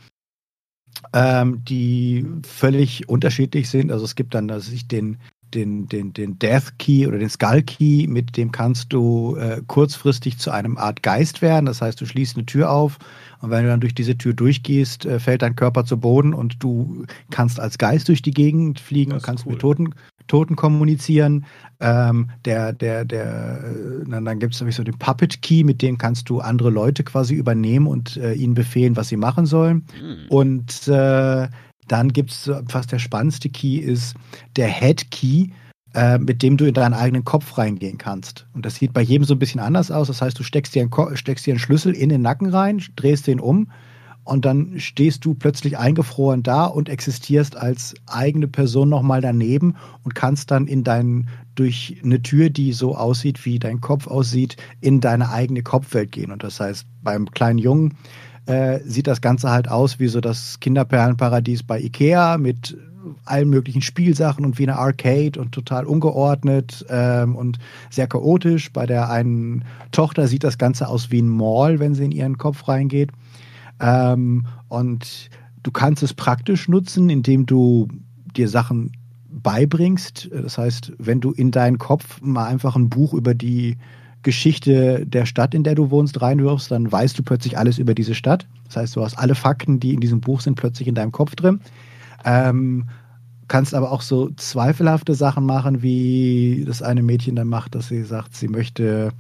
ähm, die völlig unterschiedlich sind. Also es gibt dann dass ich den, den, den, den Death Key oder den Skull Key, mit dem kannst du äh, kurzfristig zu einem Art Geist werden. Das heißt, du schließt eine Tür auf und wenn du dann durch diese Tür durchgehst, äh, fällt dein Körper zu Boden und du kannst als Geist durch die Gegend fliegen und kannst cool. mit Toten, Toten kommunizieren. Ähm, der, der, der, dann, dann gibt es nämlich so den Puppet Key, mit dem kannst du andere Leute quasi übernehmen und äh, ihnen befehlen, was sie machen sollen. Mhm. Und äh, dann gibt es, was der spannendste Key ist, der Head Key, äh, mit dem du in deinen eigenen Kopf reingehen kannst. Und das sieht bei jedem so ein bisschen anders aus. Das heißt, du steckst dir einen, steckst dir einen Schlüssel in den Nacken rein, drehst den um und dann stehst du plötzlich eingefroren da und existierst als eigene Person nochmal daneben und kannst dann in deinen, durch eine Tür, die so aussieht, wie dein Kopf aussieht, in deine eigene Kopfwelt gehen. Und das heißt, beim kleinen Jungen äh, sieht das Ganze halt aus wie so das Kinderperlenparadies bei Ikea mit allen möglichen Spielsachen und wie eine Arcade und total ungeordnet ähm, und sehr chaotisch. Bei der einen Tochter sieht das Ganze aus wie ein Mall, wenn sie in ihren Kopf reingeht. Ähm, und du kannst es praktisch nutzen, indem du dir Sachen beibringst. Das heißt, wenn du in deinen Kopf mal einfach ein Buch über die Geschichte der Stadt, in der du wohnst, reinwirfst, dann weißt du plötzlich alles über diese Stadt. Das heißt, du hast alle Fakten, die in diesem Buch sind, plötzlich in deinem Kopf drin. Ähm, kannst aber auch so zweifelhafte Sachen machen, wie das eine Mädchen dann macht, dass sie sagt, sie möchte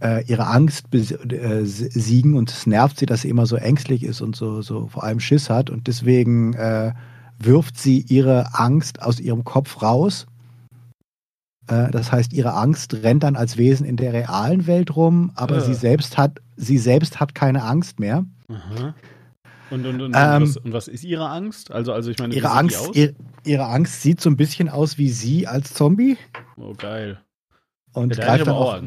äh, ihre Angst äh, und es nervt sie, dass sie immer so ängstlich ist und so, so vor allem Schiss hat und deswegen äh, wirft sie ihre Angst aus ihrem Kopf raus. Äh, das heißt, ihre Angst rennt dann als Wesen in der realen Welt rum, aber sie selbst hat, sie selbst hat keine Angst mehr. Aha. Und, und, und, ähm, was, und, was, ist ihre Angst? Also, also ich meine, ihre Angst, ihre, ihre Angst sieht so ein bisschen aus wie sie als Zombie. Oh, geil. Und ja, greift, dann auch,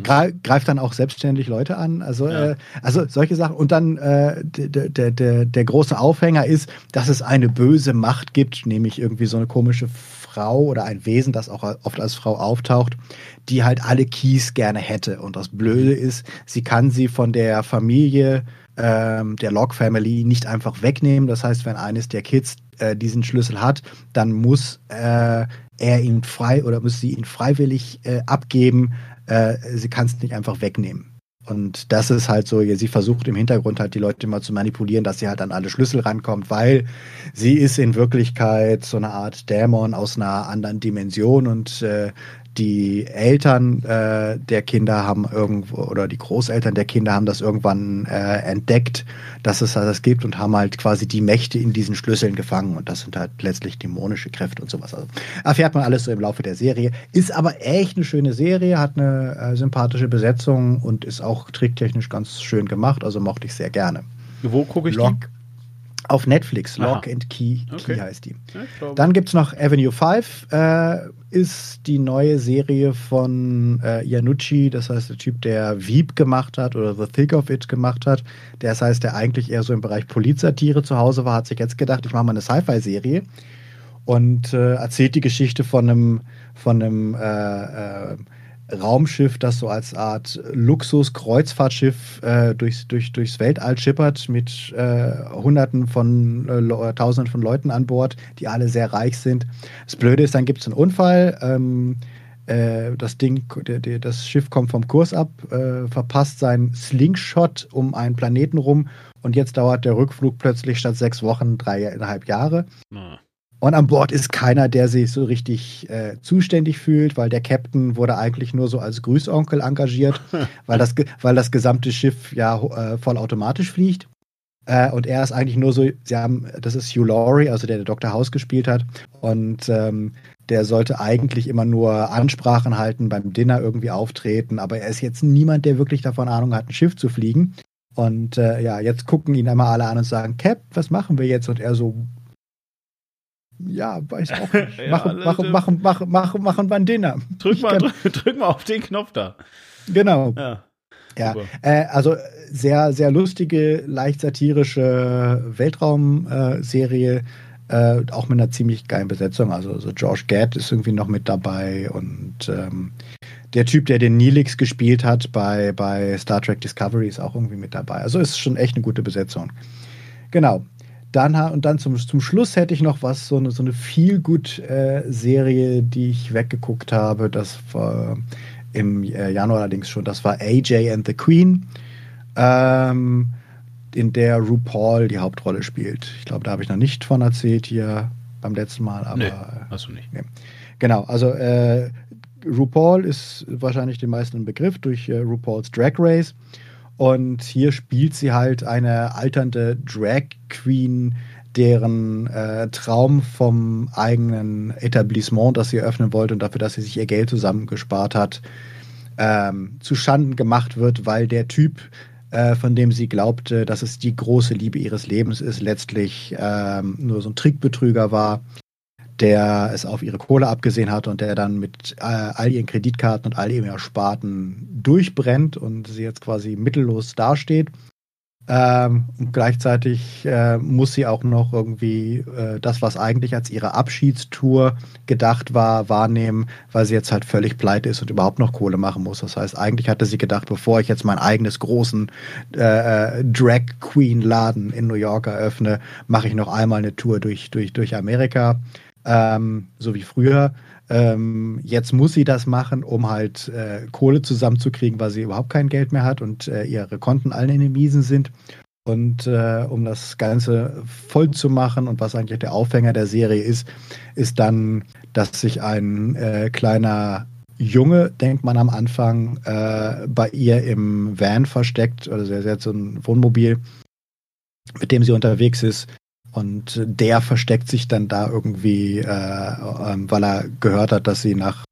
greift, dann auch, selbstständig Leute an. Also, ja. äh, also solche Sachen. Und dann äh, der, der, der, der große Aufhänger ist, dass es eine böse Macht gibt, nämlich irgendwie so eine komische Frau oder ein Wesen, das auch oft als Frau auftaucht, die halt alle Keys gerne hätte. Und das Blöde ist, sie kann sie von der Familie ähm, der Log Family nicht einfach wegnehmen. Das heißt, wenn eines der Kids äh, diesen Schlüssel hat, dann muss äh, er ihn frei oder muss sie ihn freiwillig äh, abgeben. Äh, sie kann es nicht einfach wegnehmen. Und das ist halt so, sie versucht im Hintergrund halt die Leute mal zu manipulieren, dass sie halt an alle Schlüssel rankommt, weil sie ist in Wirklichkeit so eine Art Dämon aus einer anderen Dimension und äh, die Eltern äh, der Kinder haben irgendwo oder die Großeltern der Kinder haben das irgendwann äh, entdeckt, dass es das gibt und haben halt quasi die Mächte in diesen Schlüsseln gefangen und das sind halt letztlich dämonische Kräfte und sowas. Also erfährt man alles so im Laufe der Serie. Ist aber echt eine schöne Serie, hat eine äh, sympathische Besetzung und ist auch tricktechnisch ganz schön gemacht, also mochte ich sehr gerne. Wo gucke ich Lock, die? Auf Netflix, Lock Aha. and Key, okay. Key heißt die. Ja, Dann gibt es noch Avenue 5, äh, ist die neue Serie von äh, Yanucci, das heißt der Typ, der Veep gemacht hat oder The Thick of It gemacht hat. Das heißt, der eigentlich eher so im Bereich Polizatire zu Hause war, hat sich jetzt gedacht, ich mache mal eine Sci-Fi-Serie und äh, erzählt die Geschichte von einem, von einem äh, äh Raumschiff, das so als Art Luxus-Kreuzfahrtschiff äh, durchs, durch, durchs Weltall schippert mit äh, Hunderten von äh, Tausenden von Leuten an Bord, die alle sehr reich sind. Das Blöde ist, dann gibt es einen Unfall. Ähm, äh, das Ding, der, der, das Schiff kommt vom Kurs ab, äh, verpasst seinen Slingshot um einen Planeten rum und jetzt dauert der Rückflug plötzlich statt sechs Wochen dreieinhalb Jahre. Ah. Und an Bord ist keiner, der sich so richtig äh, zuständig fühlt, weil der Captain wurde eigentlich nur so als Grüßonkel engagiert, weil, das, weil das gesamte Schiff ja äh, vollautomatisch fliegt. Äh, und er ist eigentlich nur so, sie haben, das ist Hugh Laurie, also der, der Dr. House gespielt hat. Und ähm, der sollte eigentlich immer nur Ansprachen halten, beim Dinner irgendwie auftreten, aber er ist jetzt niemand, der wirklich davon Ahnung hat, ein Schiff zu fliegen. Und äh, ja, jetzt gucken ihn einmal alle an und sagen, Cap, was machen wir jetzt? Und er so, ja, weiß auch nicht. ja, machen, machen, machen, machen, machen, machen wir ein Dinner. Drück mal, drück, drück, mal auf den Knopf da. Genau. Ja. Ja, äh, also sehr, sehr lustige, leicht satirische Weltraumserie, äh, äh, auch mit einer ziemlich geilen Besetzung. Also, also George Gad ist irgendwie noch mit dabei und ähm, der Typ, der den Neelix gespielt hat bei, bei Star Trek Discovery, ist auch irgendwie mit dabei. Also ist schon echt eine gute Besetzung. Genau. Dann, und dann zum, zum Schluss hätte ich noch was, so eine, so eine Feel-Good-Serie, die ich weggeguckt habe. Das war im äh, Januar allerdings schon. Das war AJ and the Queen, ähm, in der RuPaul die Hauptrolle spielt. Ich glaube, da habe ich noch nicht von erzählt hier beim letzten Mal. Aber, nee, hast du nicht. Nee. Genau, also äh, RuPaul ist wahrscheinlich den meisten ein Begriff durch äh, RuPaul's Drag Race. Und hier spielt sie halt eine alternde Drag Queen, deren äh, Traum vom eigenen Etablissement, das sie eröffnen wollte und dafür, dass sie sich ihr Geld zusammengespart hat, ähm, zu Schanden gemacht wird, weil der Typ, äh, von dem sie glaubte, dass es die große Liebe ihres Lebens ist, letztlich ähm, nur so ein Trickbetrüger war der es auf ihre Kohle abgesehen hat und der dann mit äh, all ihren Kreditkarten und all ihrem Ersparten durchbrennt und sie jetzt quasi mittellos dasteht. Ähm, und gleichzeitig äh, muss sie auch noch irgendwie äh, das, was eigentlich als ihre Abschiedstour gedacht war, wahrnehmen, weil sie jetzt halt völlig pleite ist und überhaupt noch Kohle machen muss. Das heißt, eigentlich hatte sie gedacht, bevor ich jetzt mein eigenes großen äh, äh Drag Queen Laden in New York eröffne, mache ich noch einmal eine Tour durch, durch, durch Amerika ähm, so wie früher. Ähm, jetzt muss sie das machen, um halt äh, Kohle zusammenzukriegen, weil sie überhaupt kein Geld mehr hat und äh, ihre Konten allen in den Miesen sind. Und äh, um das Ganze voll zu machen und was eigentlich der Aufhänger der Serie ist, ist dann, dass sich ein äh, kleiner Junge, denkt man am Anfang, äh, bei ihr im Van versteckt, oder sie hat so ein Wohnmobil, mit dem sie unterwegs ist, und der versteckt sich dann da irgendwie, äh, äh, weil er gehört hat, dass sie nach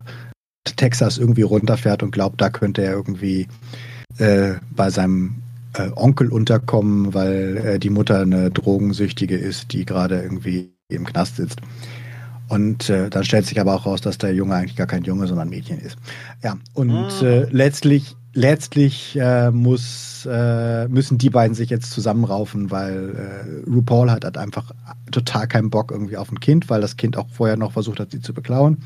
Texas irgendwie runterfährt und glaubt, da könnte er irgendwie äh, bei seinem äh, Onkel unterkommen, weil äh, die Mutter eine Drogensüchtige ist, die gerade irgendwie im Knast sitzt. Und äh, dann stellt sich aber auch raus, dass der Junge eigentlich gar kein Junge, sondern ein Mädchen ist. Ja, und äh, letztlich, letztlich äh, muss, äh, müssen die beiden sich jetzt zusammenraufen, weil äh, RuPaul hat, hat einfach total keinen Bock irgendwie auf ein Kind, weil das Kind auch vorher noch versucht hat, sie zu beklauen.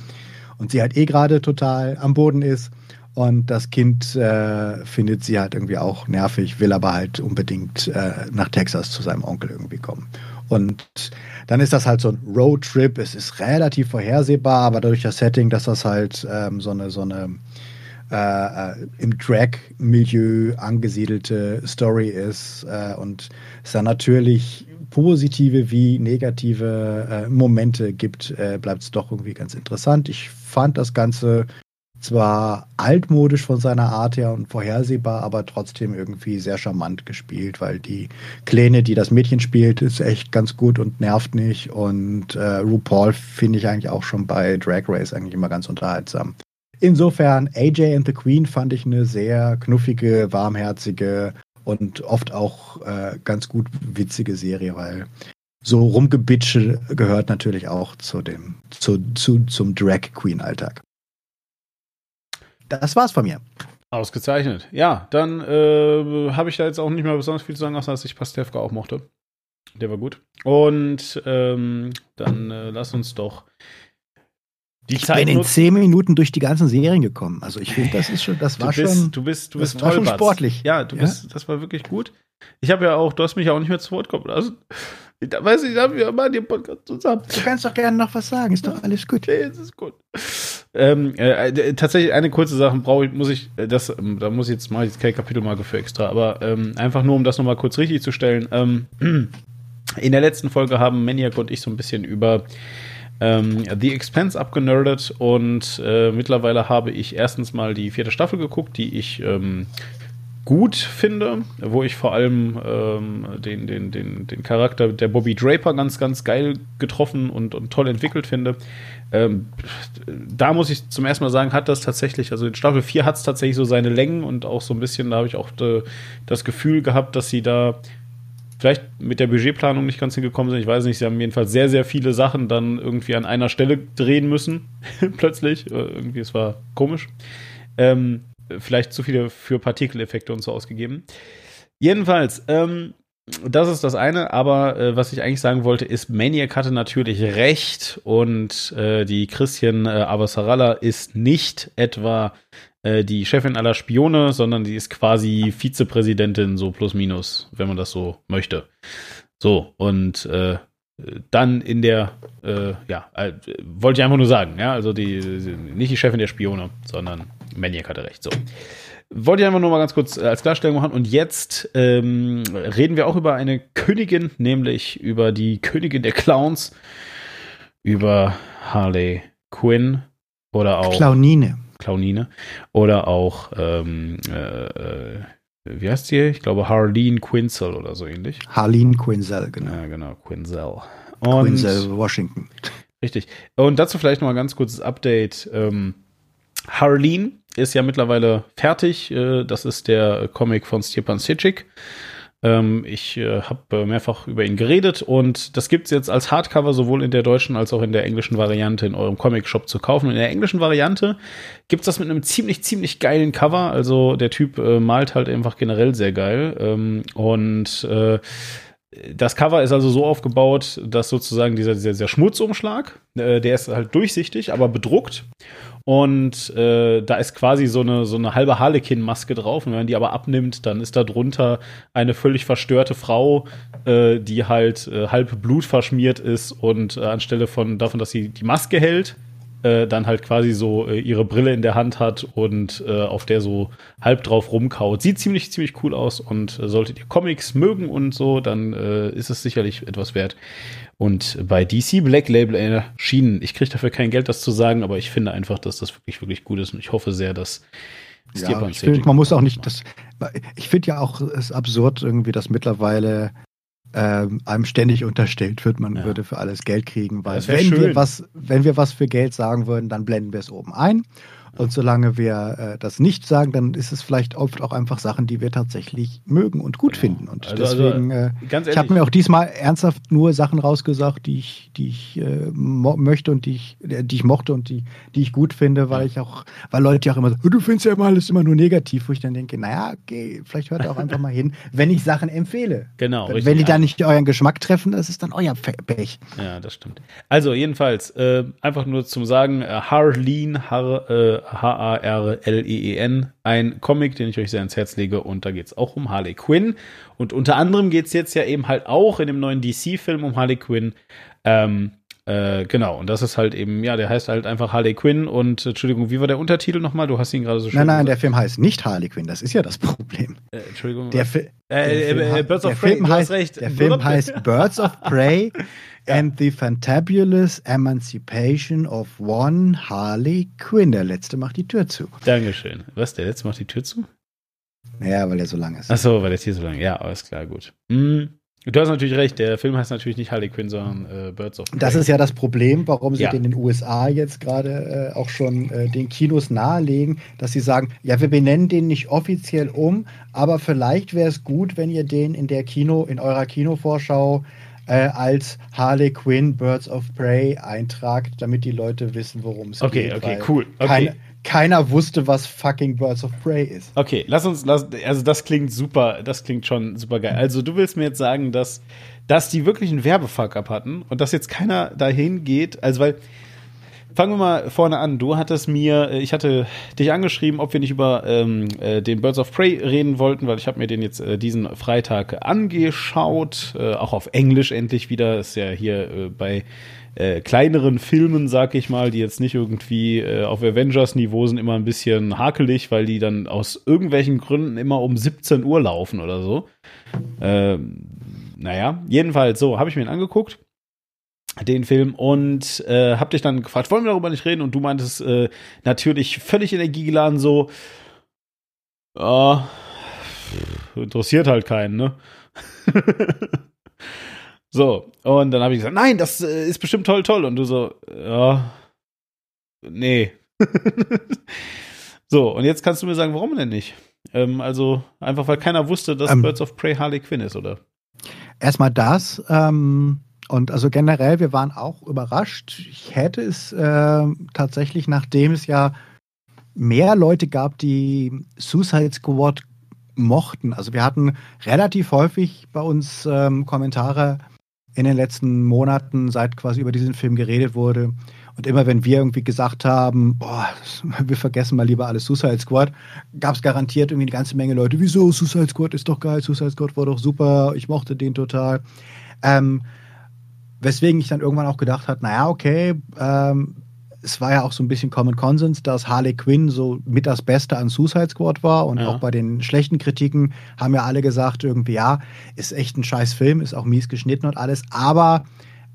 Und sie halt eh gerade total am Boden ist. Und das Kind äh, findet sie halt irgendwie auch nervig, will aber halt unbedingt äh, nach Texas zu seinem Onkel irgendwie kommen. Und dann ist das halt so ein Roadtrip. Es ist relativ vorhersehbar, aber durch das Setting, dass das halt ähm, so eine, so eine äh, äh, im Drag-Milieu angesiedelte Story ist äh, und es dann natürlich positive wie negative äh, Momente gibt, äh, bleibt es doch irgendwie ganz interessant. Ich fand das Ganze zwar altmodisch von seiner Art her und vorhersehbar, aber trotzdem irgendwie sehr charmant gespielt, weil die Kleine, die das Mädchen spielt, ist echt ganz gut und nervt nicht. Und äh, RuPaul finde ich eigentlich auch schon bei Drag Race eigentlich immer ganz unterhaltsam. Insofern, AJ and the Queen fand ich eine sehr knuffige, warmherzige und oft auch äh, ganz gut witzige Serie, weil so Rumgebitsche gehört natürlich auch zu dem, zu, zu, zum Drag Queen Alltag. Das war's von mir. Ausgezeichnet. Ja, dann äh, habe ich da jetzt auch nicht mehr besonders viel zu sagen, außer dass ich Pastewka auch mochte. Der war gut. Und ähm, dann äh, lass uns doch die ich Zeit bin in zehn Minuten durch die ganzen Serien gekommen. Also ich finde, das ist schon, das war du bist, schon, du bist, du bist toll, schon sportlich. Ja, du ja? bist, das war wirklich gut. Ich habe ja auch, du hast mich ja auch nicht mehr zu Wort kommen lassen. Da weiß ich, da haben wir mal den Podcast zusammen. Du kannst doch gerne noch was sagen, ist doch alles gut. Nee, es ist gut. Ähm, äh, äh, tatsächlich eine kurze Sache brauche ich, muss ich, äh, das, ähm, da muss ich jetzt mal jetzt keine Kapitelmarke für extra, aber ähm, einfach nur, um das nochmal kurz richtig zu stellen. Ähm, in der letzten Folge haben Maniac und ich so ein bisschen über ähm, The Expense abgenerdet und äh, mittlerweile habe ich erstens mal die vierte Staffel geguckt, die ich ähm, gut finde, wo ich vor allem ähm, den, den, den, den Charakter der Bobby Draper ganz, ganz geil getroffen und, und toll entwickelt finde. Ähm, da muss ich zum ersten Mal sagen, hat das tatsächlich, also in Staffel 4 hat es tatsächlich so seine Längen und auch so ein bisschen, da habe ich auch de, das Gefühl gehabt, dass sie da vielleicht mit der Budgetplanung nicht ganz hingekommen sind. Ich weiß nicht, sie haben jedenfalls sehr, sehr viele Sachen dann irgendwie an einer Stelle drehen müssen, plötzlich. Äh, irgendwie, es war komisch. Ähm, vielleicht zu viele für Partikeleffekte und so ausgegeben. Jedenfalls, ähm, das ist das eine, aber äh, was ich eigentlich sagen wollte, ist, Maniac hatte natürlich recht und äh, die Christian äh, Abasaralla ist nicht etwa äh, die Chefin aller Spione, sondern die ist quasi Vizepräsidentin, so plus minus, wenn man das so möchte. So, und äh, dann in der, äh, ja, äh, wollte ich einfach nur sagen, ja, also die, nicht die Chefin der Spione, sondern Maniac hatte recht, so. Wollte ich einfach nur mal ganz kurz äh, als Klarstellung machen. Und jetzt ähm, reden wir auch über eine Königin, nämlich über die Königin der Clowns, über Harley Quinn oder auch. Clownine. Clownine. Oder auch, ähm, äh, äh wie heißt sie? Ich glaube Harleen Quinzel oder so ähnlich. Harleen Quinzel, genau. Ja, genau, Quinzel. Und, Quinzel, Washington. Richtig. Und dazu vielleicht noch mal ganz kurzes Update. Ähm, Harleen ist ja mittlerweile fertig. Äh, das ist der Comic von Stepan Sitchik. Ähm, ich äh, habe mehrfach über ihn geredet und das gibt es jetzt als Hardcover sowohl in der deutschen als auch in der englischen Variante in eurem Comic-Shop zu kaufen. In der englischen Variante gibt es das mit einem ziemlich, ziemlich geilen Cover. Also der Typ äh, malt halt einfach generell sehr geil. Ähm, und äh, das Cover ist also so aufgebaut, dass sozusagen dieser, dieser, dieser Schmutzumschlag, äh, der ist halt durchsichtig, aber bedruckt. Und äh, da ist quasi so eine, so eine halbe Harlequin-Maske drauf. Und wenn man die aber abnimmt, dann ist da drunter eine völlig verstörte Frau, äh, die halt äh, halb blutverschmiert ist und äh, anstelle von davon, dass sie die Maske hält, äh, dann halt quasi so äh, ihre Brille in der Hand hat und äh, auf der so halb drauf rumkaut. Sieht ziemlich, ziemlich cool aus und äh, solltet ihr Comics mögen und so, dann äh, ist es sicherlich etwas wert und bei DC Black Label erschienen. Ich kriege dafür kein Geld, das zu sagen, aber ich finde einfach, dass das wirklich, wirklich gut ist und ich hoffe sehr, dass ja, ich find, man muss auch nicht das. Ich finde ja auch es absurd irgendwie, dass mittlerweile ähm, einem ständig unterstellt wird, man ja. würde für alles Geld kriegen, weil wenn schön. wir was, wenn wir was für Geld sagen würden, dann blenden wir es oben ein und solange wir äh, das nicht sagen, dann ist es vielleicht oft auch einfach Sachen, die wir tatsächlich mögen und gut finden. Und also, also deswegen, also, äh, ich habe mir auch diesmal ernsthaft nur Sachen rausgesagt, die ich, die ich äh, möchte und die ich, äh, die ich mochte und die, die ich gut finde, weil ich auch, weil Leute ja auch immer so, du findest ja immer alles immer nur negativ, wo ich dann denke, naja, okay, vielleicht hört ihr auch einfach mal hin, wenn ich Sachen empfehle. Genau. Wenn, richtig, die dann nicht euren Geschmack treffen, das ist dann euer Pech. Ja, das stimmt. Also jedenfalls, äh, einfach nur zum Sagen, äh, Harleen, Har, äh, H-A-R-L-E-E-N, ein Comic, den ich euch sehr ans Herz lege. Und da geht es auch um Harley Quinn. Und unter anderem geht es jetzt ja eben halt auch in dem neuen DC-Film um Harley Quinn. Ähm, Äh, genau, und das ist halt eben, ja, der heißt halt einfach Harley Quinn und, Entschuldigung, wie war der Untertitel nochmal? Du hast ihn gerade so schön Nein, nein, gesagt. der Film heißt nicht Harley Quinn, das ist ja das Problem. Äh, Entschuldigung. Der, Fi der äh, Film, äh, Birds of Prey, heißt, recht. Der Film heißt Birds of Prey ja. and the Fantabulous Emancipation of One Harley Quinn. Der letzte macht die Tür zu. Dankeschön. Was, der letzte macht die Tür zu? Ja, weil er so lang ist. Ach so, weil der hier so lang ist. Ja, alles klar, gut. Mhm. Du hast natürlich recht, der Film heißt natürlich nicht Harley Quinn, sondern äh, Birds of Prey. Das ist ja das Problem, warum sie ja. in den USA jetzt gerade äh, auch schon äh, den Kinos nahelegen, dass sie sagen, ja, wir benennen den nicht offiziell um, aber vielleicht wäre es gut, wenn ihr den in der Kino, in eurer Kinovorschau äh, als Harley Quinn Birds of Prey eintragt, damit die Leute wissen, worum es okay, geht. Okay, okay, cool. Okay. Keine, keiner wusste, was fucking Birds of Prey ist. Okay, lass uns, lass, also das klingt super, das klingt schon super geil. Also du willst mir jetzt sagen, dass, dass die wirklich einen Werbefuck-up hatten und dass jetzt keiner dahin geht, also weil, fangen wir mal vorne an. Du hattest mir, äh, ich hatte dich angeschrieben, ob wir nicht über ähm, äh, den Birds of Prey reden wollten, weil ich habe mir den jetzt äh, diesen Freitag angeschaut, äh, auch auf Englisch endlich wieder. Ist ja hier äh, bei äh, kleineren Filmen, sag ich mal, die jetzt nicht irgendwie auf Avengers-Niveau sind, immer ein bisschen hakelig, weil die dann aus irgendwelchen Gründen immer um 17 Uhr laufen oder so. Äh, naja, jedenfalls so, habe ich mir ihn angeguckt den Film und äh, hab dich dann gefragt, wollen wir darüber nicht reden? Und du meintest äh, natürlich völlig energiegeladen so, ja, interessiert halt keinen, ne? So, und dann habe ich gesagt, nein, das äh, ist bestimmt toll, toll. Und du so, ja, nee. so, und jetzt kannst du mir sagen, warum denn nicht? Ähm, also einfach, weil keiner wusste, dass ähm, Birds of Prey Harley Quinn ist, oder? Erstmal das. Ähm, und also generell, wir waren auch überrascht. Ich hätte es äh, tatsächlich, nachdem es ja mehr Leute gab, die Suicide Squad mochten. Also wir hatten relativ häufig bei uns ähm, Kommentare in den letzten Monaten, seit quasi über diesen Film geredet wurde. Und immer wenn wir irgendwie gesagt haben, boah, wir vergessen mal lieber alles Suicide Squad, gab es garantiert irgendwie eine ganze Menge Leute, wieso Suicide Squad ist doch geil, Suicide Squad war doch super, ich mochte den total. Ähm, weswegen ich dann irgendwann auch gedacht habe, naja, okay, ähm, es war ja auch so ein bisschen Common Consens, dass Harley Quinn so mit das Beste an Suicide Squad war und ja. auch bei den schlechten Kritiken haben ja alle gesagt, irgendwie, ja, ist echt ein scheiß Film, ist auch mies geschnitten und alles, aber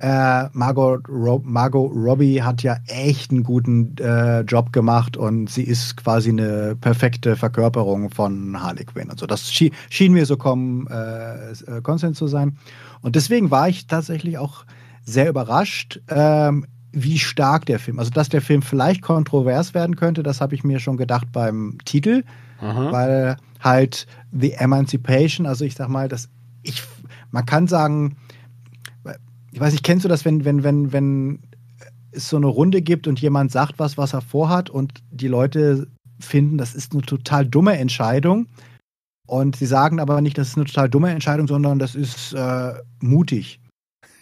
äh, Margot, Rob, Margot Robbie hat ja echt einen guten äh, Job gemacht und sie ist quasi eine perfekte Verkörperung von Harley Quinn. Also das schien, schien mir so kommen, äh, Konsens zu sein. Und deswegen war ich tatsächlich auch sehr überrascht. Ähm, wie stark der Film, also dass der Film vielleicht kontrovers werden könnte, das habe ich mir schon gedacht beim Titel, Aha. weil halt The Emancipation, also ich sag mal, dass ich, man kann sagen, ich weiß nicht, kennst du das, wenn, wenn, wenn, wenn es so eine Runde gibt und jemand sagt was, was er vorhat und die Leute finden, das ist eine total dumme Entscheidung und sie sagen aber nicht, das ist eine total dumme Entscheidung, sondern das ist äh, mutig.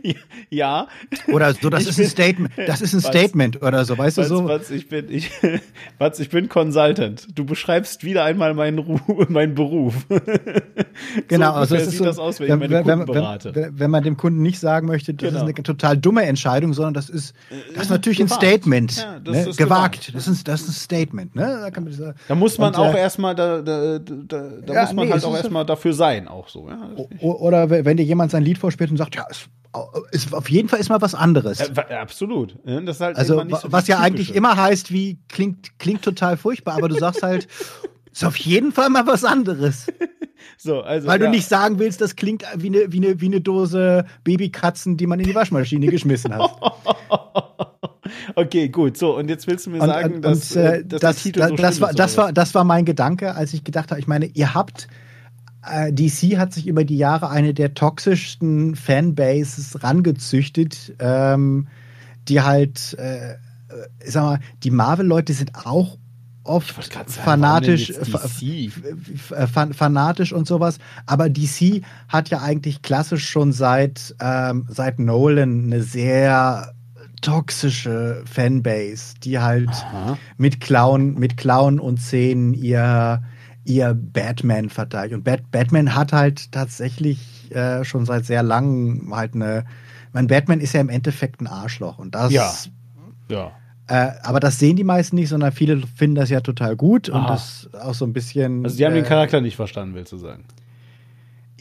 ja. Oder so, das ich ist ein Statement, das ist ein Statement oder so, weißt was, du so? Was, ich bin, ich, was, ich bin Consultant. Du beschreibst wieder einmal meinen, Ru meinen Beruf. genau, so also es ist so, das aus, wenn, wenn, ich meine Kunden wenn, wenn, man dem Kunden nicht sagen möchte, das genau. ist eine total dumme Entscheidung, sondern das ist, äh, das ist natürlich gewagt. ein Statement. Ja, das ne? ist gewagt. gewagt. Das, ist, das ist ein Statement. Ne? Da, man da muss man Und, auch äh, erstmal, da, da, da, da ja, muss man nee, halt auch erstmal dafür sein, auch so. Ja, oder wenn dir jemand sein Lied vorspielt und sagt, ja, es ist, auf jeden Fall ist mal was anderes. Äh, absolut. Halt also, so was ja eigentlich immer heißt, wie klingt, klingt total furchtbar, aber du sagst halt, ist auf jeden Fall mal was anderes. So, also, Weil du nicht sagen willst, das klingt wie eine, wie, eine, wie eine Dose Babykatzen, die man in die Waschmaschine geschmissen hat. okay, gut. So, und jetzt willst du mir und, sagen, und, dass, äh, dass das, Titel so das, war, das, war, das war mein Gedanke, als ich gedacht habe, ich meine, ihr habt äh, DC hat sich über die Jahre eine der toxischsten Fanbases rangezüchtet, ähm, die halt, äh, ich sag mal, die Marvel-Leute sind auch oft sagen, fanatisch, fanatisch und sowas. Aber DC hat ja eigentlich klassisch schon seit, ähm, seit Nolan eine sehr toxische Fanbase, die halt Aha. mit Clown, mit Clown und Szenen ihr ihr Batman verteidigt. Und Bat Batman hat halt tatsächlich äh, schon seit sehr langem halt eine. Mein Batman ist ja im Endeffekt ein Arschloch. Und das. Ja. Ja. Äh, aber das sehen die meisten nicht, sondern viele finden das ja total gut Aha. und das auch so ein bisschen. Also, die haben äh, den Charakter nicht verstanden, willst du sagen?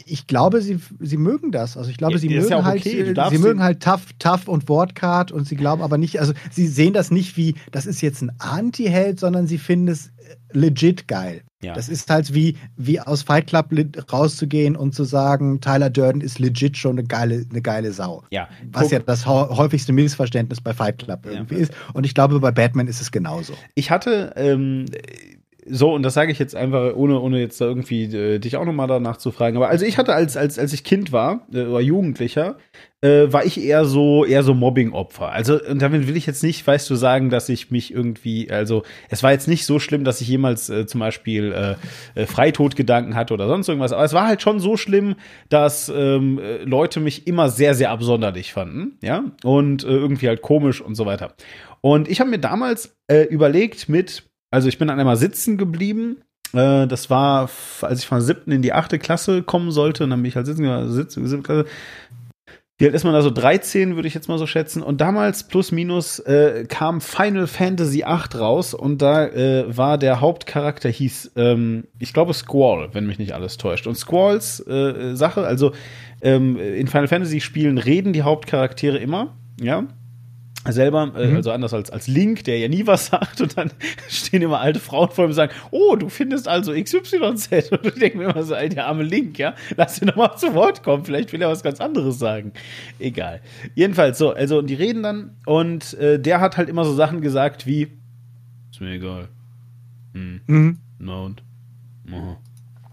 Ich glaube, sie, sie mögen das. Also ich glaube, sie mögen ja halt, okay. sie mögen halt tough, tough und Wortcard und sie glauben aber nicht, also sie sehen das nicht wie, das ist jetzt ein Anti-Held, sondern sie finden es äh, legit geil. Ja. Das ist halt wie, wie aus Fight Club rauszugehen und zu sagen, Tyler Durden ist legit schon eine geile, eine geile Sau. Ja. Was ja das häufigste Missverständnis bei Fight Club irgendwie ja. ist. Und ich glaube, bei Batman ist es genauso. Ich hatte ähm, so, und das sage ich jetzt einfach, ohne, ohne jetzt da irgendwie äh, dich auch nochmal danach zu fragen. Aber also ich hatte, als, als, als ich Kind war äh, oder Jugendlicher, äh, war ich eher so, eher so Mobbing-Opfer. Also, und damit will ich jetzt nicht, weißt du, sagen, dass ich mich irgendwie, also es war jetzt nicht so schlimm, dass ich jemals äh, zum Beispiel äh, äh, Freitodgedanken hatte oder sonst irgendwas. Aber es war halt schon so schlimm, dass ähm, äh, Leute mich immer sehr, sehr absonderlich fanden, ja, und äh, irgendwie halt komisch und so weiter. Und ich habe mir damals äh, überlegt, mit also ich bin dann einmal sitzen geblieben. Äh, das war, als ich von der siebten in die achte Klasse kommen sollte. Und dann bin ich halt sitzen, sitzen, siebte Klasse. Wie alt ist man da so 13, würde ich jetzt mal so schätzen. Und damals plus minus äh, kam Final Fantasy VIII raus und da äh, war der Hauptcharakter hieß, ähm, ich glaube Squall, wenn mich nicht alles täuscht. Und Squalls äh, Sache, also ähm, in Final Fantasy Spielen reden die Hauptcharaktere immer, ja selber, äh, mhm. also anders als, als Link, der ja nie was sagt und dann stehen immer alte Frauen vor ihm und sagen, oh, du findest also XYZ und du denkst mir immer so, der arme Link, ja, lass ihn doch mal zu Wort kommen, vielleicht will er was ganz anderes sagen. Egal. Jedenfalls so, also die reden dann und äh, der hat halt immer so Sachen gesagt wie, ist mir egal. Hm. Mhm. No und. Aha.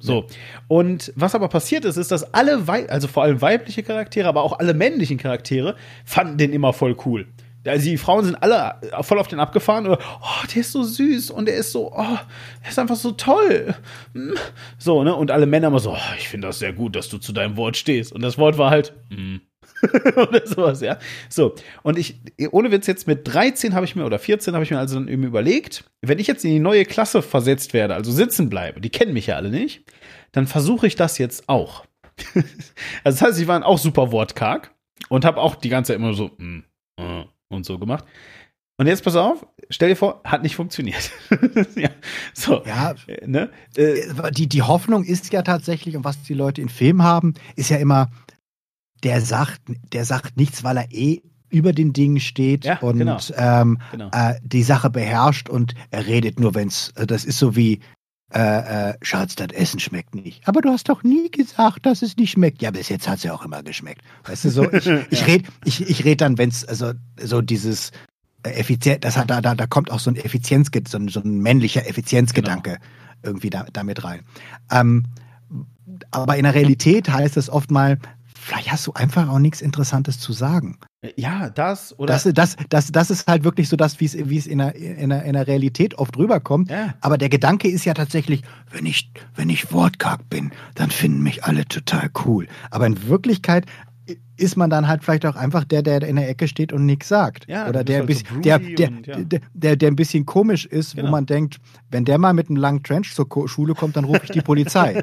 So. Und was aber passiert ist, ist, dass alle, Wei also vor allem weibliche Charaktere, aber auch alle männlichen Charaktere, fanden den immer voll cool. Also die Frauen sind alle voll auf den abgefahren. Oder, oh, der ist so süß und der ist so, oh, der ist einfach so toll. Hm. So, ne? Und alle Männer immer so, oh, ich finde das sehr gut, dass du zu deinem Wort stehst. Und das Wort war halt, mm. oder sowas, ja. So, und ich, ohne Witz, jetzt mit 13 habe ich mir, oder 14 habe ich mir also dann eben überlegt, wenn ich jetzt in die neue Klasse versetzt werde, also sitzen bleibe, die kennen mich ja alle nicht, dann versuche ich das jetzt auch. also das heißt, ich war auch super wortkarg und habe auch die ganze Zeit immer so, mm, uh, und so gemacht. Und jetzt pass auf, stell dir vor, hat nicht funktioniert. ja, so. Ja, ne? Äh, die, die Hoffnung ist ja tatsächlich, und was die Leute in Filmen haben, ist ja immer, der sagt, der sagt nichts, weil er eh über den Dingen steht ja, und genau. Ähm, genau. Äh, die Sache beherrscht und er redet nur, wenn es, das ist so wie, äh, äh, Schatz, das Essen schmeckt nicht. Aber du hast doch nie gesagt, dass es nicht schmeckt. Ja, bis jetzt hat es ja auch immer geschmeckt. Weißt du, so, ich, ich rede ich, ich red dann, wenn es, also so dieses äh, effizient, das hat, da, da, da kommt auch so ein Effizienz, so ein, so ein männlicher Effizienzgedanke genau. irgendwie da, damit rein. Ähm, aber in der Realität heißt es oft mal, vielleicht hast du einfach auch nichts Interessantes zu sagen. Ja, das oder. Das, das, das, das ist halt wirklich so das, wie es, wie es in, der, in, der, in der Realität oft rüberkommt. Ja. Aber der Gedanke ist ja tatsächlich, wenn ich, wenn ich wortkarg bin, dann finden mich alle total cool. Aber in Wirklichkeit ist man dann halt vielleicht auch einfach der, der in der Ecke steht und nichts sagt. Ja, Oder der, halt so der, der, und, ja. der, der, der, ein bisschen komisch ist, genau. wo man denkt, wenn der mal mit einem langen Trench zur Schule kommt, dann rufe ich die Polizei.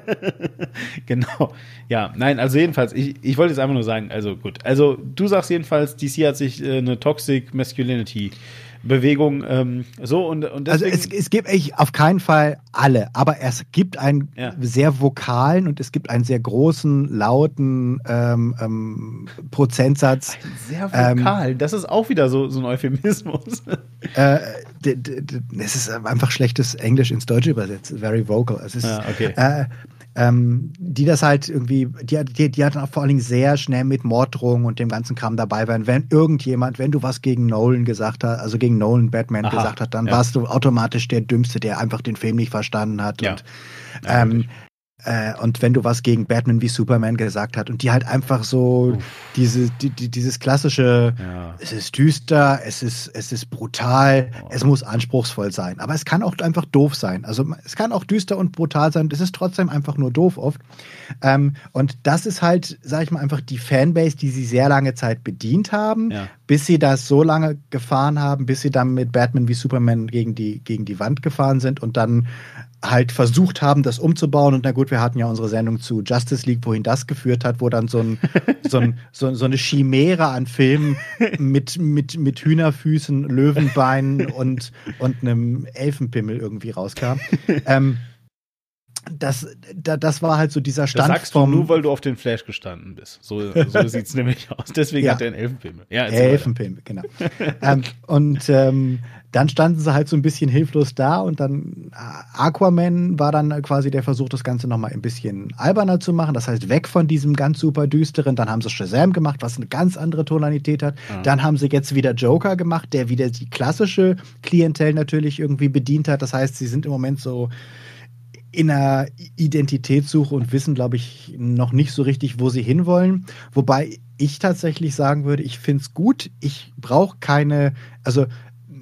genau. Ja, nein, also jedenfalls, ich, ich wollte jetzt einfach nur sagen, also gut. Also du sagst jedenfalls, DC hat sich äh, eine Toxic Masculinity Bewegung ähm, so und, und also es, es gibt echt auf keinen Fall alle, aber es gibt einen ja. sehr vokalen und es gibt einen sehr großen lauten ähm, ähm, Prozentsatz. Ein sehr vokal, ähm, das ist auch wieder so, so ein Euphemismus. Äh, es ist einfach schlechtes Englisch ins Deutsche übersetzt, very vocal. Es ist, ja, okay. Äh, ähm, die das halt irgendwie, die, die, die hatten auch vor allen Dingen sehr schnell mit Morddrohungen und dem ganzen Kram dabei waren. Wenn irgendjemand, wenn du was gegen Nolan gesagt hast, also gegen Nolan Batman Aha, gesagt hat, dann ja. warst du automatisch der Dümmste, der einfach den Film nicht verstanden hat. Ja. Und, ja, ähm, äh, und wenn du was gegen Batman wie Superman gesagt hast und die halt einfach so diese, die, die, dieses klassische, ja. es ist düster, es ist, es ist brutal, oh. es muss anspruchsvoll sein. Aber es kann auch einfach doof sein. Also es kann auch düster und brutal sein, es ist trotzdem einfach nur doof oft. Ähm, und das ist halt, sag ich mal, einfach die Fanbase, die sie sehr lange Zeit bedient haben, ja. bis sie das so lange gefahren haben, bis sie dann mit Batman wie Superman gegen die, gegen die Wand gefahren sind und dann halt versucht haben, das umzubauen. Und na gut, wir hatten ja unsere Sendung zu Justice League, wohin das geführt hat, wo dann so, ein, so, ein, so, so eine Chimäre an Filmen mit, mit, mit Hühnerfüßen, Löwenbeinen und, und einem Elfenpimmel irgendwie rauskam. ähm, das, da, das war halt so dieser Stand. Das sagst vom, du nur, weil du auf den Flash gestanden bist. So, so sieht es nämlich aus. Deswegen ja. hat er einen Elfenpimmel. Ja, Elfenpimmel, genau. ähm, und ähm, dann standen sie halt so ein bisschen hilflos da und dann äh, Aquaman war dann quasi der Versuch, das Ganze nochmal ein bisschen alberner zu machen. Das heißt, weg von diesem ganz super düsteren. Dann haben sie Shazam gemacht, was eine ganz andere Tonalität hat. Ja. Dann haben sie jetzt wieder Joker gemacht, der wieder die klassische Klientel natürlich irgendwie bedient hat. Das heißt, sie sind im Moment so in einer Identitätssuche und wissen, glaube ich, noch nicht so richtig, wo sie hinwollen. Wobei ich tatsächlich sagen würde, ich finde es gut. Ich brauche keine, also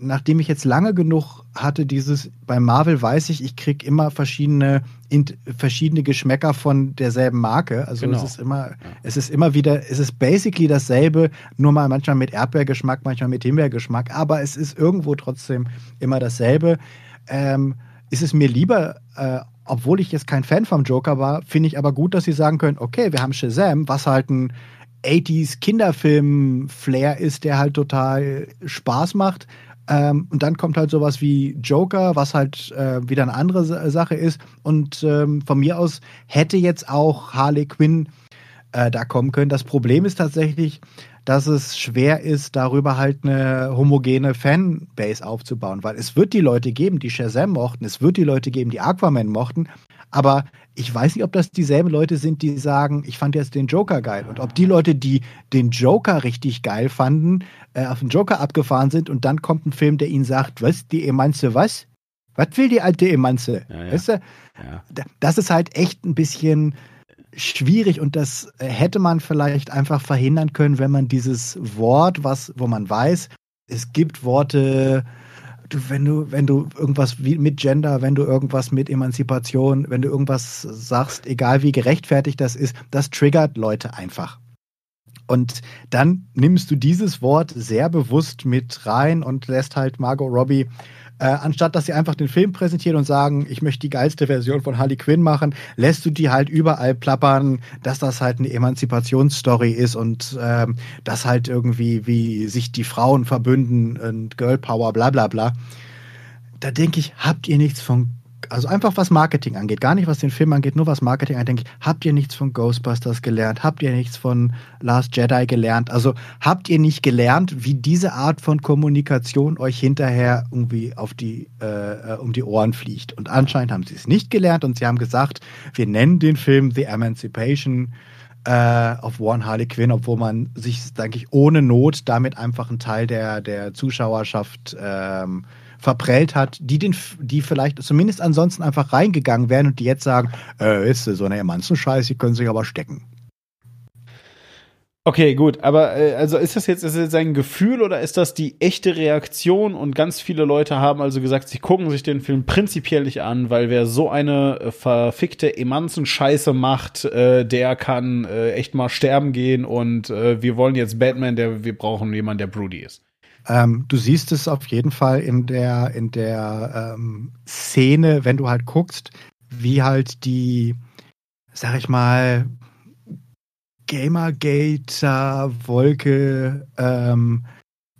nachdem ich jetzt lange genug hatte, dieses, bei Marvel weiß ich, ich kriege immer verschiedene, in, verschiedene Geschmäcker von derselben Marke. Also genau. es ist immer, ja. es ist immer wieder, es ist basically dasselbe, nur mal manchmal mit Erdbeergeschmack, manchmal mit Himbeergeschmack, aber es ist irgendwo trotzdem immer dasselbe. Ähm, ist es mir lieber, äh, obwohl ich jetzt kein Fan vom Joker war, finde ich aber gut, dass sie sagen können, okay, wir haben Shazam, was halt ein 80s Kinderfilm-Flair ist, der halt total Spaß macht. Ähm, und dann kommt halt sowas wie Joker, was halt äh, wieder eine andere Sache ist. Und ähm, von mir aus hätte jetzt auch Harley Quinn äh, da kommen können. Das Problem ist tatsächlich, dass es schwer ist, darüber halt eine homogene Fanbase aufzubauen, weil es wird die Leute geben, die Shazam mochten, es wird die Leute geben, die Aquaman mochten, aber ich weiß nicht, ob das dieselben Leute sind, die sagen, ich fand jetzt den Joker geil. Und ob die Leute, die den Joker richtig geil fanden, äh, auf den Joker abgefahren sind und dann kommt ein Film, der ihnen sagt, was, die Emanze was? Was will die alte Emanze? Ja, ja. Weißt du? Ja. Das ist halt echt ein bisschen schwierig und das hätte man vielleicht einfach verhindern können, wenn man dieses Wort, was, wo man weiß, es gibt Worte, wenn du, wenn du irgendwas mit Gender, wenn du irgendwas mit Emanzipation, wenn du irgendwas sagst, egal wie gerechtfertigt das ist, das triggert Leute einfach. Und dann nimmst du dieses Wort sehr bewusst mit rein und lässt halt Margot Robbie äh, anstatt dass sie einfach den Film präsentieren und sagen, ich möchte die geilste Version von Harley Quinn machen, lässt du die halt überall plappern, dass das halt eine Emanzipationsstory ist und ähm, dass halt irgendwie, wie sich die Frauen verbünden und Girl Power, bla bla bla. Da denke ich, habt ihr nichts von also einfach was Marketing angeht, gar nicht was den Film angeht, nur was Marketing angeht, denke ich, habt ihr nichts von Ghostbusters gelernt? Habt ihr nichts von Last Jedi gelernt? Also habt ihr nicht gelernt, wie diese Art von Kommunikation euch hinterher irgendwie auf die, äh, um die Ohren fliegt? Und anscheinend haben sie es nicht gelernt und sie haben gesagt, wir nennen den Film The Emancipation äh, of One Harley Quinn, obwohl man sich, denke ich, ohne Not damit einfach einen Teil der, der Zuschauerschaft ähm, verprellt hat, die, den, die vielleicht zumindest ansonsten einfach reingegangen wären und die jetzt sagen, äh, ist so eine Emanzen-Scheiß, die können sich aber stecken. Okay, gut, aber äh, also ist das jetzt, ist das jetzt ein Gefühl oder ist das die echte Reaktion? Und ganz viele Leute haben also gesagt, sie gucken sich den Film prinzipiell nicht an, weil wer so eine äh, verfickte Emanzen-Scheiße macht, äh, der kann äh, echt mal sterben gehen und äh, wir wollen jetzt Batman, der wir brauchen jemanden, der Broody ist. Ähm, du siehst es auf jeden Fall in der, in der ähm, Szene, wenn du halt guckst, wie halt die, sag ich mal, Gamergate-Wolke ähm,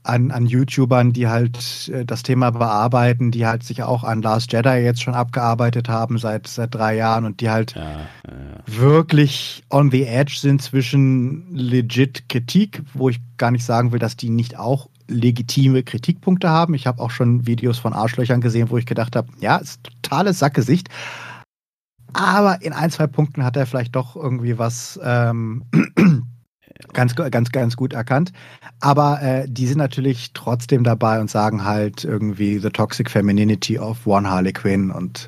an, an YouTubern, die halt äh, das Thema bearbeiten, die halt sich auch an Last Jedi jetzt schon abgearbeitet haben seit, seit drei Jahren und die halt ja, ja. wirklich on the edge sind zwischen legit Kritik, wo ich gar nicht sagen will, dass die nicht auch legitime Kritikpunkte haben. Ich habe auch schon Videos von Arschlöchern gesehen, wo ich gedacht habe, ja, ist totales Sackgesicht. Aber in ein, zwei Punkten hat er vielleicht doch irgendwie was ähm, ganz, ganz, ganz gut erkannt. Aber äh, die sind natürlich trotzdem dabei und sagen halt irgendwie The Toxic Femininity of One Harley Quinn und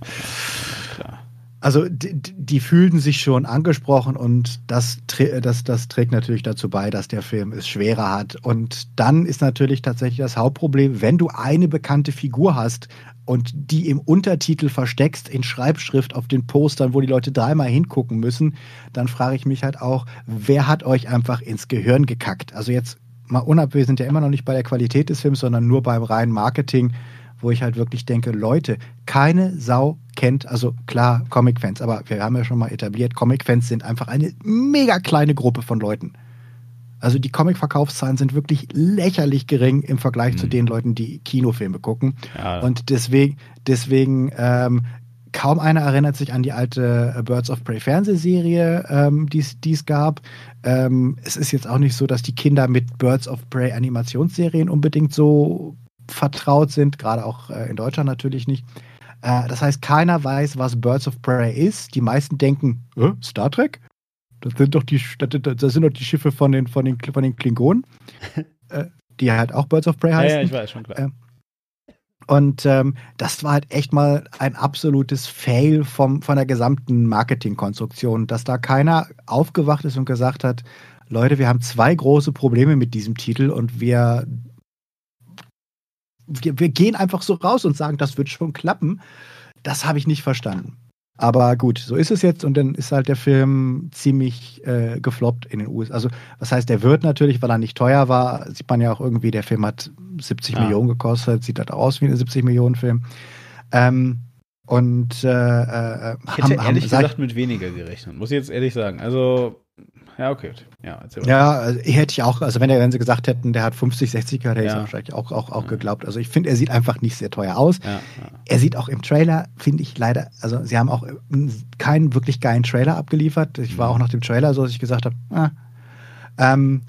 also die, die, fühlten sich schon angesprochen und das, das, das trägt natürlich dazu bei, dass der Film es schwerer hat. Und dann ist natürlich tatsächlich das Hauptproblem, wenn du eine bekannte Figur hast und die im Untertitel versteckst in Schreibschrift auf den Postern, wo die Leute dreimal hingucken müssen, dann frage ich mich halt auch, wer hat euch einfach ins Gehirn gekackt? Also jetzt mal unab, wir sind ja immer noch nicht bei der Qualität des Films, sondern nur beim reinen Marketing wo ich halt wirklich denke, Leute, keine Sau kennt, also klar, Comic-Fans, aber wir haben ja schon mal etabliert, Comic-Fans sind einfach eine mega kleine Gruppe von Leuten. Also die Comic-Verkaufszahlen sind wirklich lächerlich gering im Vergleich mhm. zu den Leuten, die Kinofilme gucken. Ja. Und deswegen, deswegen ähm, kaum einer erinnert sich an die alte Birds of Prey Fernsehserie, ähm, die es gab. Ähm, es ist jetzt auch nicht so, dass die Kinder mit Birds of Prey Animationsserien unbedingt so vertraut sind, gerade auch äh, in Deutschland natürlich nicht. Äh, das heißt, keiner weiß, was Birds of Prey ist. Die meisten denken, äh, Star Trek? Das sind doch die, das sind doch die Schiffe von den, von den, von den Klingonen, äh, die halt auch Birds of Prey heißen. Ja, ja ich weiß schon klar. Ähm, und ähm, das war halt echt mal ein absolutes Fail vom, von der gesamten Marketingkonstruktion, dass da keiner aufgewacht ist und gesagt hat, Leute, wir haben zwei große Probleme mit diesem Titel und wir, wir, wir gehen einfach so raus und sagen, das wird schon klappen. Das habe ich nicht verstanden. Aber gut, so ist es jetzt und dann ist halt der Film ziemlich äh, gefloppt in den USA. Also, was heißt, der wird natürlich, weil er nicht teuer war, sieht man ja auch irgendwie, der Film hat 70 ja. Millionen gekostet, sieht halt aus wie ein 70 Millionen Film. Ähm, und äh, äh, ich hätte haben, ehrlich haben, gesagt mit weniger gerechnet, muss ich jetzt ehrlich sagen. Also ja, okay. Ja, ja also, hätte ich auch, also wenn, der, wenn sie gesagt hätten, der hat 50, 60 gehört, hätte ja. ich wahrscheinlich auch, auch, auch ja. geglaubt. Also ich finde, er sieht einfach nicht sehr teuer aus. Ja, er sieht auch im Trailer, finde ich leider, also sie haben auch keinen wirklich geilen Trailer abgeliefert. Ich war mhm. auch nach dem Trailer so, dass ich gesagt habe, ah. Ähm,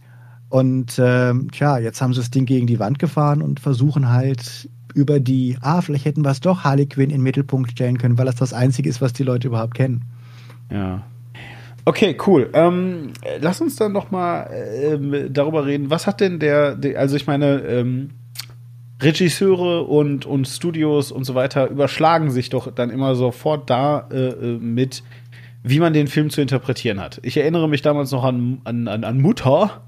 und ähm, tja, jetzt haben sie das Ding gegen die Wand gefahren und versuchen halt über die, ah, vielleicht hätten wir es doch Harley Quinn in den Mittelpunkt stellen können, weil das das Einzige ist, was die Leute überhaupt kennen. Ja. Okay, cool. Ähm, lass uns dann noch mal ähm, darüber reden. Was hat denn der, der also ich meine, ähm, Regisseure und, und Studios und so weiter überschlagen sich doch dann immer sofort da äh, äh, mit, wie man den Film zu interpretieren hat. Ich erinnere mich damals noch an, an, an, an Mutter,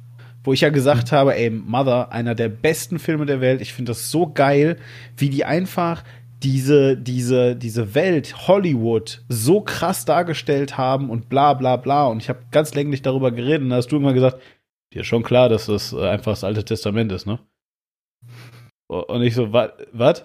wo ich ja gesagt habe, ey, Mother, einer der besten Filme der Welt. Ich finde das so geil, wie die einfach diese, diese, diese Welt Hollywood so krass dargestellt haben und bla bla bla. Und ich habe ganz länglich darüber geredet und da hast du immer gesagt, dir ist schon klar, dass das äh, einfach das Alte Testament ist, ne? Und ich so, was?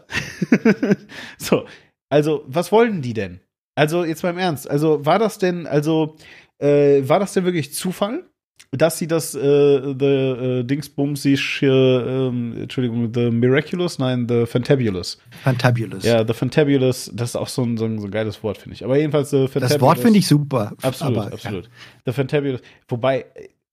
so, also, was wollten die denn? Also, jetzt mal im Ernst. Also, war das denn, also, äh, war das denn wirklich Zufall? Dass sie das äh, The äh, Dingsbumsig, äh, Entschuldigung, The Miraculous, nein, The Fantabulous. Fantabulous. Ja, The Fantabulous, das ist auch so ein, so ein, so ein geiles Wort, finde ich. Aber jedenfalls The Fantabulous. Das Wort finde ich super. Absolut, aber, absolut. Ja. The Fantabulous. Wobei,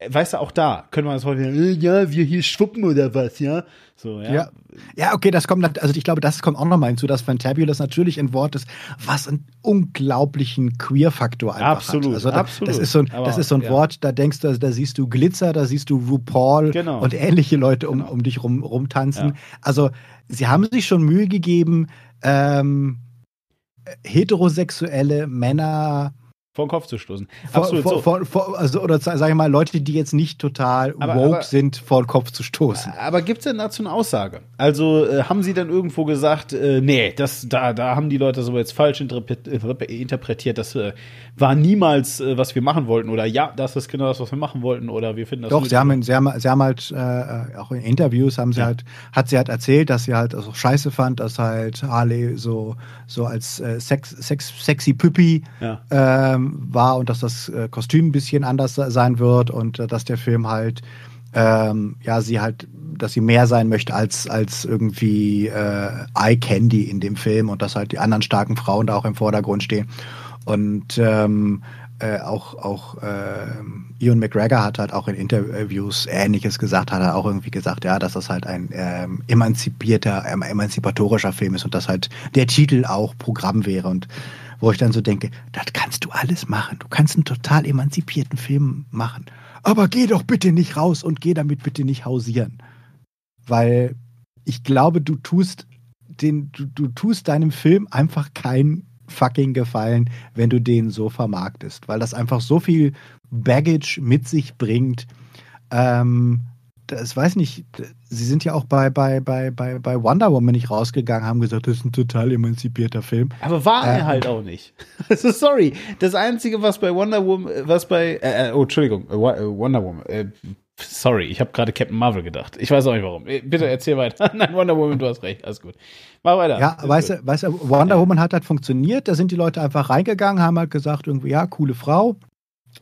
weißt du, auch da können wir das heute, äh, ja, wir hier schwuppen oder was, ja? So, ja. ja. ja. okay, das kommt, also ich glaube, das kommt auch nochmal hinzu, dass Fantabulous natürlich ein Wort ist, was einen unglaublichen Queer-Faktor einfach absolut, hat. Also da, absolut. Das ist so ein, Aber, das ist so ein ja. Wort, da denkst du, da siehst du Glitzer, da siehst du RuPaul genau. und ähnliche Leute um, genau. um dich rum, rumtanzen. Ja. Also sie haben sich schon Mühe gegeben, ähm, heterosexuelle Männer vor den Kopf zu stoßen. Absolut vor, vor, vor, also, oder sage ich mal, Leute, die jetzt nicht total aber, woke aber, sind, vor den Kopf zu stoßen. Aber gibt es denn dazu eine Aussage? Also äh, haben sie dann irgendwo gesagt, äh, nee, das, da, da haben die Leute so jetzt falsch interpretiert, das äh, war niemals, äh, was wir machen wollten, oder ja, das ist genau das, was wir machen wollten, oder wir finden das Doch, sie haben, sie haben, sie haben halt, äh, auch in Interviews haben sie ja. halt, hat sie halt erzählt, dass sie halt also scheiße fand, dass halt Harley so, so als äh, Sex, Sex, sexy Püppi ja. ähm, war und dass das äh, Kostüm ein bisschen anders sein wird und äh, dass der Film halt ähm, ja sie halt, dass sie mehr sein möchte als als irgendwie äh, Eye Candy in dem Film und dass halt die anderen starken Frauen da auch im Vordergrund stehen und ähm, äh, auch auch äh, Ian McGregor hat halt auch in Interviews Ähnliches gesagt, hat er auch irgendwie gesagt, ja, dass das halt ein ähm, emanzipierter, emanzipatorischer Film ist und dass halt der Titel auch Programm wäre und wo ich dann so denke, das kannst du alles machen. Du kannst einen total emanzipierten Film machen. Aber geh doch bitte nicht raus und geh damit bitte nicht hausieren. Weil ich glaube, du tust den, du, du tust deinem Film einfach keinen fucking Gefallen, wenn du den so vermarktest, weil das einfach so viel Baggage mit sich bringt. Ähm, das weiß nicht, sie sind ja auch bei, bei, bei, bei, bei Wonder Woman nicht rausgegangen, haben gesagt, das ist ein total emanzipierter Film. Aber war er ähm, halt auch nicht. Also sorry, das Einzige, was bei Wonder Woman, was bei, äh, äh oh, Entschuldigung, äh, äh, Wonder Woman, äh, Sorry, ich habe gerade Captain Marvel gedacht. Ich weiß auch nicht warum. Äh, bitte erzähl weiter. Nein, Wonder Woman, du hast recht. Alles gut. Mach weiter. Ja, weißt du, weißt du, Wonder Woman hat halt funktioniert. Da sind die Leute einfach reingegangen, haben halt gesagt, irgendwie, ja, coole Frau.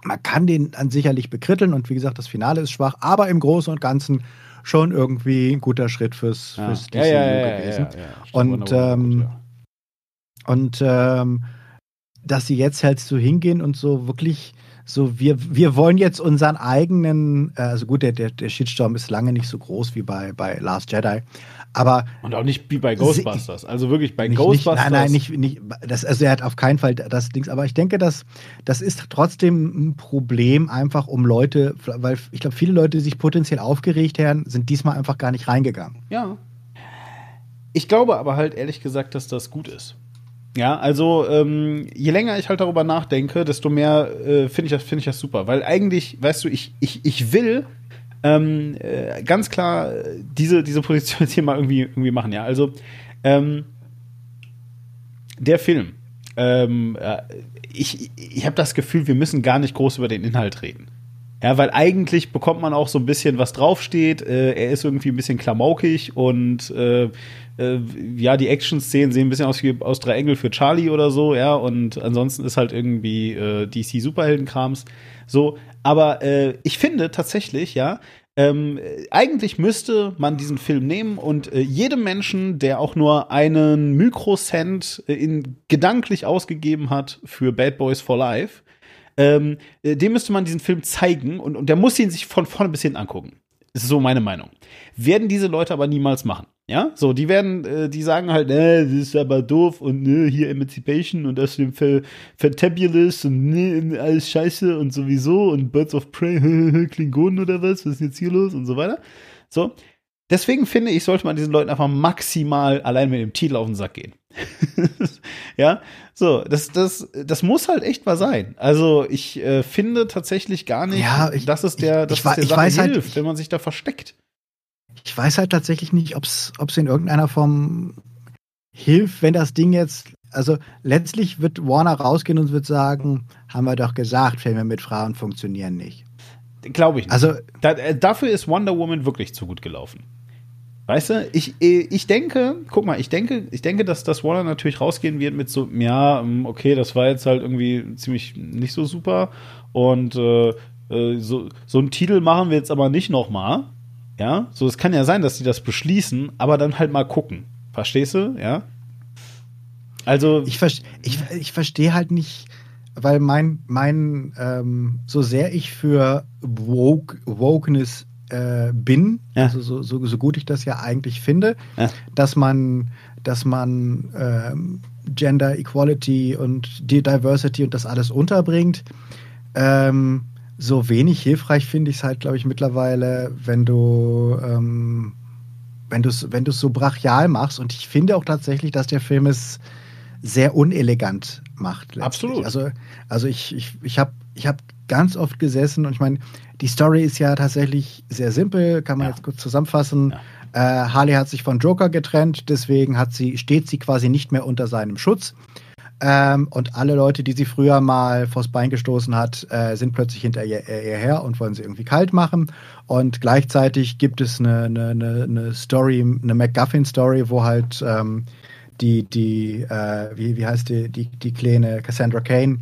Man kann den dann sicherlich bekritteln und wie gesagt, das Finale ist schwach, aber im Großen und Ganzen schon irgendwie ein guter Schritt fürs, ja. fürs DCU ja, ja, gewesen. Und, ähm, und ähm, dass sie jetzt halt so hingehen und so wirklich so, wir, wir wollen jetzt unseren eigenen, äh, also gut, der, der, der Shitstorm ist lange nicht so groß wie bei, bei Last Jedi, aber. Und auch nicht wie bei Ghostbusters. Also wirklich bei nicht, Ghostbusters. Nicht, nein, nein, nicht, nicht das, also er hat auf keinen Fall das Ding, aber ich denke, dass, das ist trotzdem ein Problem, einfach um Leute, weil ich glaube, viele Leute, die sich potenziell aufgeregt haben, sind diesmal einfach gar nicht reingegangen. Ja. Ich glaube aber halt ehrlich gesagt, dass das gut ist. Ja, also ähm, je länger ich halt darüber nachdenke, desto mehr äh, finde ich, das ich das super. Weil eigentlich, weißt du, ich, ich, ich will ähm, äh, ganz klar diese, diese Position jetzt hier mal irgendwie, irgendwie machen. Ja, also ähm, der Film. Ähm, äh, ich ich habe das Gefühl, wir müssen gar nicht groß über den Inhalt reden. Ja, weil eigentlich bekommt man auch so ein bisschen, was draufsteht. Äh, er ist irgendwie ein bisschen klamaukig und äh, äh, ja, die Action-Szenen sehen ein bisschen aus wie aus drei Engel für Charlie oder so, ja, und ansonsten ist halt irgendwie äh, DC-Superheldenkrams so. Aber äh, ich finde tatsächlich, ja, ähm, eigentlich müsste man diesen Film nehmen und äh, jedem Menschen, der auch nur einen Mikrocent äh, in, gedanklich ausgegeben hat für Bad Boys for Life, ähm, äh, dem müsste man diesen Film zeigen und, und der muss ihn sich von vorne bis hinten angucken. Ist so meine Meinung. Werden diese Leute aber niemals machen. Ja, so, die werden, äh, die sagen halt, ne, das ist aber doof und ne, hier Emancipation und das ist Fantabulous und ne, alles scheiße und sowieso und Birds of Prey, Klingonen oder was, was ist jetzt hier los und so weiter. So, deswegen finde ich, sollte man diesen Leuten einfach maximal allein mit dem Titel auf den Sack gehen. ja, so, das, das, das muss halt echt mal sein. Also ich äh, finde tatsächlich gar nicht, ja, ich, dass es der, dass ich, es der Sache halt hilft, halt, wenn man sich da versteckt. Ich weiß halt tatsächlich nicht, ob es in irgendeiner Form hilft, wenn das Ding jetzt, also letztlich wird Warner rausgehen und wird sagen, haben wir doch gesagt, Filme mit Frauen funktionieren nicht. Glaube ich nicht. Also da, äh, dafür ist Wonder Woman wirklich zu gut gelaufen. Weißt du, ich, ich denke, guck mal, ich denke, ich denke, dass das Warner natürlich rausgehen wird mit so, ja, ähm, okay, das war jetzt halt irgendwie ziemlich nicht so super und äh, äh so, so einen Titel machen wir jetzt aber nicht nochmal. Ja, so es kann ja sein, dass sie das beschließen, aber dann halt mal gucken. Verstehst du? Ja. Also ich, ich, ich verstehe halt nicht, weil mein mein ähm, so sehr ich für Woke, Wokeness äh, bin, ja. also so, so, so, gut ich das ja eigentlich finde, ja. dass man, dass man ähm, Gender Equality und die Diversity und das alles unterbringt. Ähm, so wenig hilfreich finde ich es halt, glaube ich, mittlerweile, wenn du ähm, wenn du es wenn so brachial machst. Und ich finde auch tatsächlich, dass der Film es sehr unelegant macht. Letztlich. Absolut. Also, also ich, ich, ich habe ich hab ganz oft gesessen und ich meine, die Story ist ja tatsächlich sehr simpel, kann man ja. jetzt kurz zusammenfassen. Ja. Äh, Harley hat sich von Joker getrennt, deswegen hat sie, steht sie quasi nicht mehr unter seinem Schutz. Ähm, und alle Leute, die sie früher mal vors Bein gestoßen hat, äh, sind plötzlich hinter ihr, ihr, her und wollen sie irgendwie kalt machen. Und gleichzeitig gibt es eine, eine, eine Story, eine MacGuffin-Story, wo halt ähm, die, die äh, wie, wie heißt die, die, die kleine Cassandra Kane,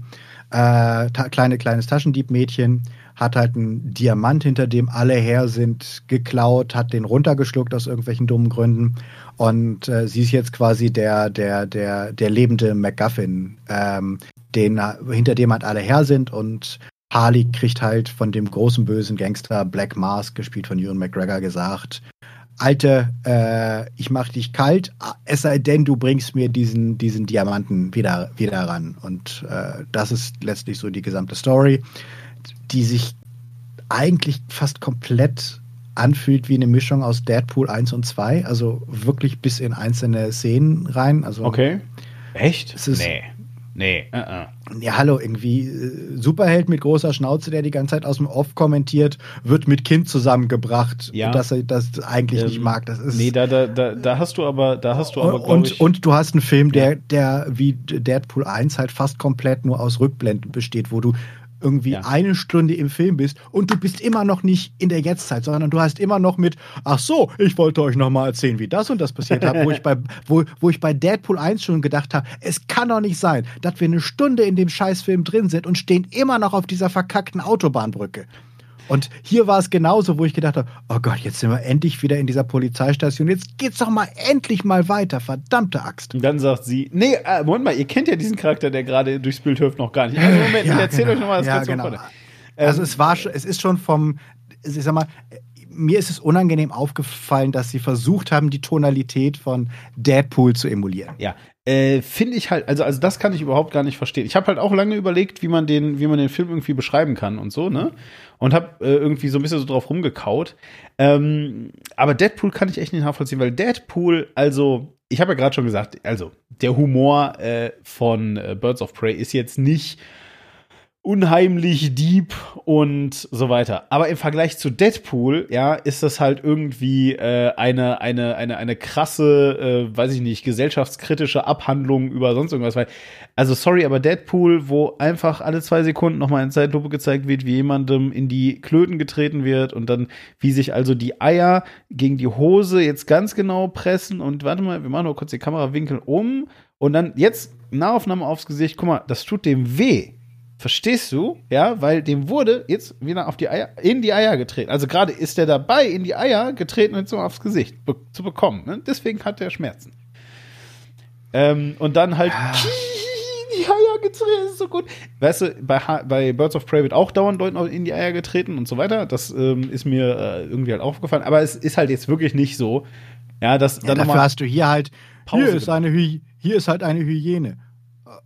äh, kleine, kleines Taschendiebmädchen, hat halt einen Diamant, hinter dem alle her sind, geklaut, hat den runtergeschluckt aus irgendwelchen dummen Gründen. Und äh, sie ist jetzt quasi der, der, der, der lebende MacGuffin, ähm, den, hinter dem halt alle her sind. Und Harley kriegt halt von dem großen bösen Gangster Black Mask, gespielt von Ewan McGregor, gesagt, Alte, äh, ich mach dich kalt, es sei denn, du bringst mir diesen, diesen Diamanten wieder, wieder ran. Und äh, das ist letztlich so die gesamte Story die sich eigentlich fast komplett anfühlt wie eine Mischung aus Deadpool 1 und 2, also wirklich bis in einzelne Szenen rein. Also okay. Echt? Es ist, nee. Nee. Uh -uh. Ja, hallo, irgendwie äh, Superheld mit großer Schnauze, der die ganze Zeit aus dem Off kommentiert, wird mit Kind zusammengebracht, ja. dass er das eigentlich ähm, nicht mag. Das ist nee, da, da, da, da hast du aber, da hast du aber, und, ich, und du hast einen Film, der, der wie Deadpool 1 halt fast komplett nur aus Rückblenden besteht, wo du irgendwie ja. eine Stunde im Film bist und du bist immer noch nicht in der Jetztzeit, sondern du hast immer noch mit, ach so, ich wollte euch noch mal erzählen, wie das und das passiert hat, wo ich bei, wo, wo ich bei Deadpool 1 schon gedacht habe, es kann doch nicht sein, dass wir eine Stunde in dem Scheißfilm drin sind und stehen immer noch auf dieser verkackten Autobahnbrücke. Und hier war es genauso, wo ich gedacht habe, oh Gott, jetzt sind wir endlich wieder in dieser Polizeistation. Jetzt geht's doch mal endlich mal weiter, verdammte Axt. Und dann sagt sie, nee, äh, Moment mal, ihr kennt ja diesen Charakter, der gerade durchs Bild hüpft, noch gar nicht. Also Moment, ja, ich erzähl genau. euch nochmal das ja, genau. Ähm, also es war, es ist schon vom, ich sag mal, mir ist es unangenehm aufgefallen, dass sie versucht haben, die Tonalität von Deadpool zu emulieren. Ja, äh, finde ich halt, also, also das kann ich überhaupt gar nicht verstehen. Ich habe halt auch lange überlegt, wie man den, wie man den Film irgendwie beschreiben kann und so, ne? Und habe äh, irgendwie so ein bisschen so drauf rumgekaut. Ähm, aber Deadpool kann ich echt nicht nachvollziehen, weil Deadpool, also, ich habe ja gerade schon gesagt, also, der Humor äh, von äh, Birds of Prey ist jetzt nicht unheimlich deep und so weiter. Aber im Vergleich zu Deadpool, ja, ist das halt irgendwie äh, eine, eine, eine, eine krasse, äh, weiß ich nicht, gesellschaftskritische Abhandlung über sonst irgendwas. Weil, also sorry, aber Deadpool, wo einfach alle zwei Sekunden nochmal in Zeitlupe gezeigt wird, wie jemandem in die Klöten getreten wird und dann, wie sich also die Eier gegen die Hose jetzt ganz genau pressen und warte mal, wir machen nur kurz den Kamerawinkel um und dann jetzt Nahaufnahme aufs Gesicht, guck mal, das tut dem weh Verstehst du? Ja, weil dem wurde jetzt wieder auf die Eier, in die Eier getreten. Also gerade ist er dabei, in die Eier getreten und so aufs Gesicht be zu bekommen. Ne? Deswegen hat er Schmerzen. Ähm, und dann halt ja. die Eier getreten, ist so gut. Weißt du, bei, bei Birds of Prey wird auch dauernd Leuten in die Eier getreten und so weiter. Das ähm, ist mir äh, irgendwie halt aufgefallen. Aber es ist halt jetzt wirklich nicht so. Ja, das ja, dafür hast du hier halt, Pause hier ist, eine hier ist halt eine Hygiene.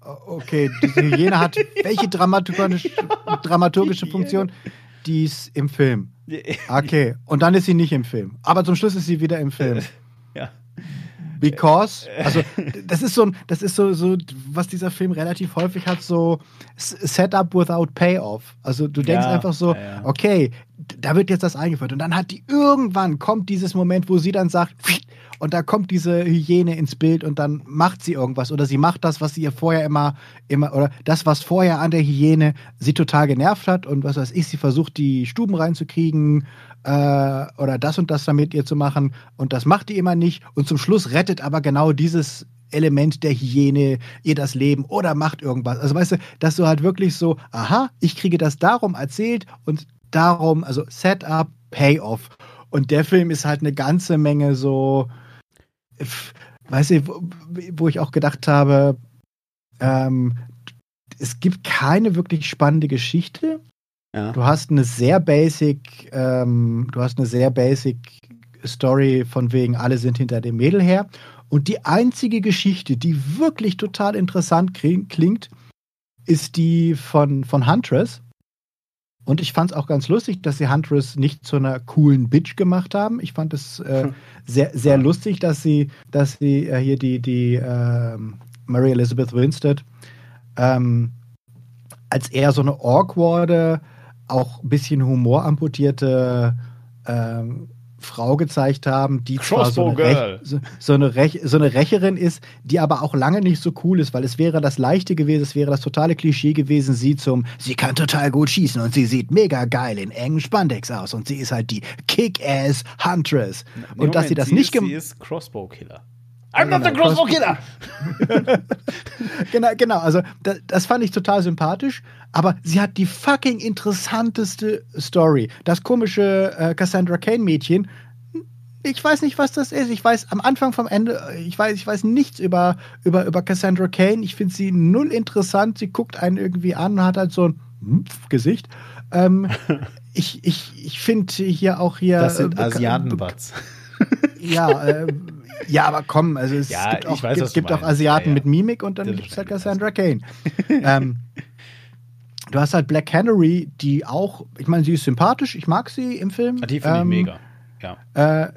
Okay, diese Hygiene hat welche dramaturgische, dramaturgische Funktion? Die ist im Film. Okay, und dann ist sie nicht im Film. Aber zum Schluss ist sie wieder im Film. Ja. Because, also das ist so, das ist so, so, was dieser Film relativ häufig hat, so Setup without Payoff. Also du denkst ja, einfach so, ja, ja. okay, da wird jetzt das eingeführt. Und dann hat die irgendwann kommt dieses Moment, wo sie dann sagt, und da kommt diese Hygiene ins Bild und dann macht sie irgendwas oder sie macht das, was sie ihr vorher immer, immer, oder das, was vorher an der Hygiene sie total genervt hat und was weiß ich, sie versucht, die Stuben reinzukriegen äh, oder das und das damit ihr zu machen und das macht die immer nicht und zum Schluss rettet aber genau dieses Element der Hygiene ihr das Leben oder macht irgendwas. Also weißt du, dass du halt wirklich so, aha, ich kriege das darum erzählt und darum, also Setup, Payoff. Und der Film ist halt eine ganze Menge so, weiß ich, wo, ich auch gedacht habe, ähm, es gibt keine wirklich spannende Geschichte. Ja. Du hast eine sehr basic, ähm, du hast eine sehr basic Story von wegen, alle sind hinter dem Mädel her. Und die einzige Geschichte, die wirklich total interessant klingt, ist die von, von Huntress. Und ich fand es auch ganz lustig, dass sie Huntress nicht zu einer coolen Bitch gemacht haben. Ich fand es äh, hm. sehr, sehr lustig, dass sie, dass sie äh, hier die, die äh, Mary Elizabeth Winstead ähm, als eher so eine awkwarde, auch ein bisschen humoramputierte ähm, Frau gezeigt haben, die zwar so eine, Rech, so, so, eine Rech, so eine Rächerin ist, die aber auch lange nicht so cool ist, weil es wäre das Leichte gewesen, es wäre das totale Klischee gewesen, sie zum, sie kann total gut schießen und sie sieht mega geil in engen Spandex aus und sie ist halt die Kick-Ass Huntress. Nee, und Moment, dass sie das sie nicht gemacht Sie ist Crossbow-Killer. I'm not the Crossbow Killer! genau, genau, also das, das, fand ich total sympathisch, aber sie hat die fucking interessanteste Story. Das komische äh, Cassandra Kane-Mädchen, ich weiß nicht, was das ist. Ich weiß am Anfang vom Ende, ich weiß, ich weiß nichts über, über, über Cassandra Kane. Ich finde sie null interessant. Sie guckt einen irgendwie an und hat halt so ein Gesicht. Ähm, ich ich, ich finde hier auch hier. Das sind äh, Asiatenbutts. ja, äh, ja, aber komm, also es ja, gibt, auch, weiß, gibt, gibt auch Asiaten ja, mit Mimik und dann gibt es halt Cassandra Kane. ähm, du hast halt Black Canary, die auch, ich meine, sie ist sympathisch, ich mag sie im Film. Ah, die finde ähm, ich mega. Ja. Äh,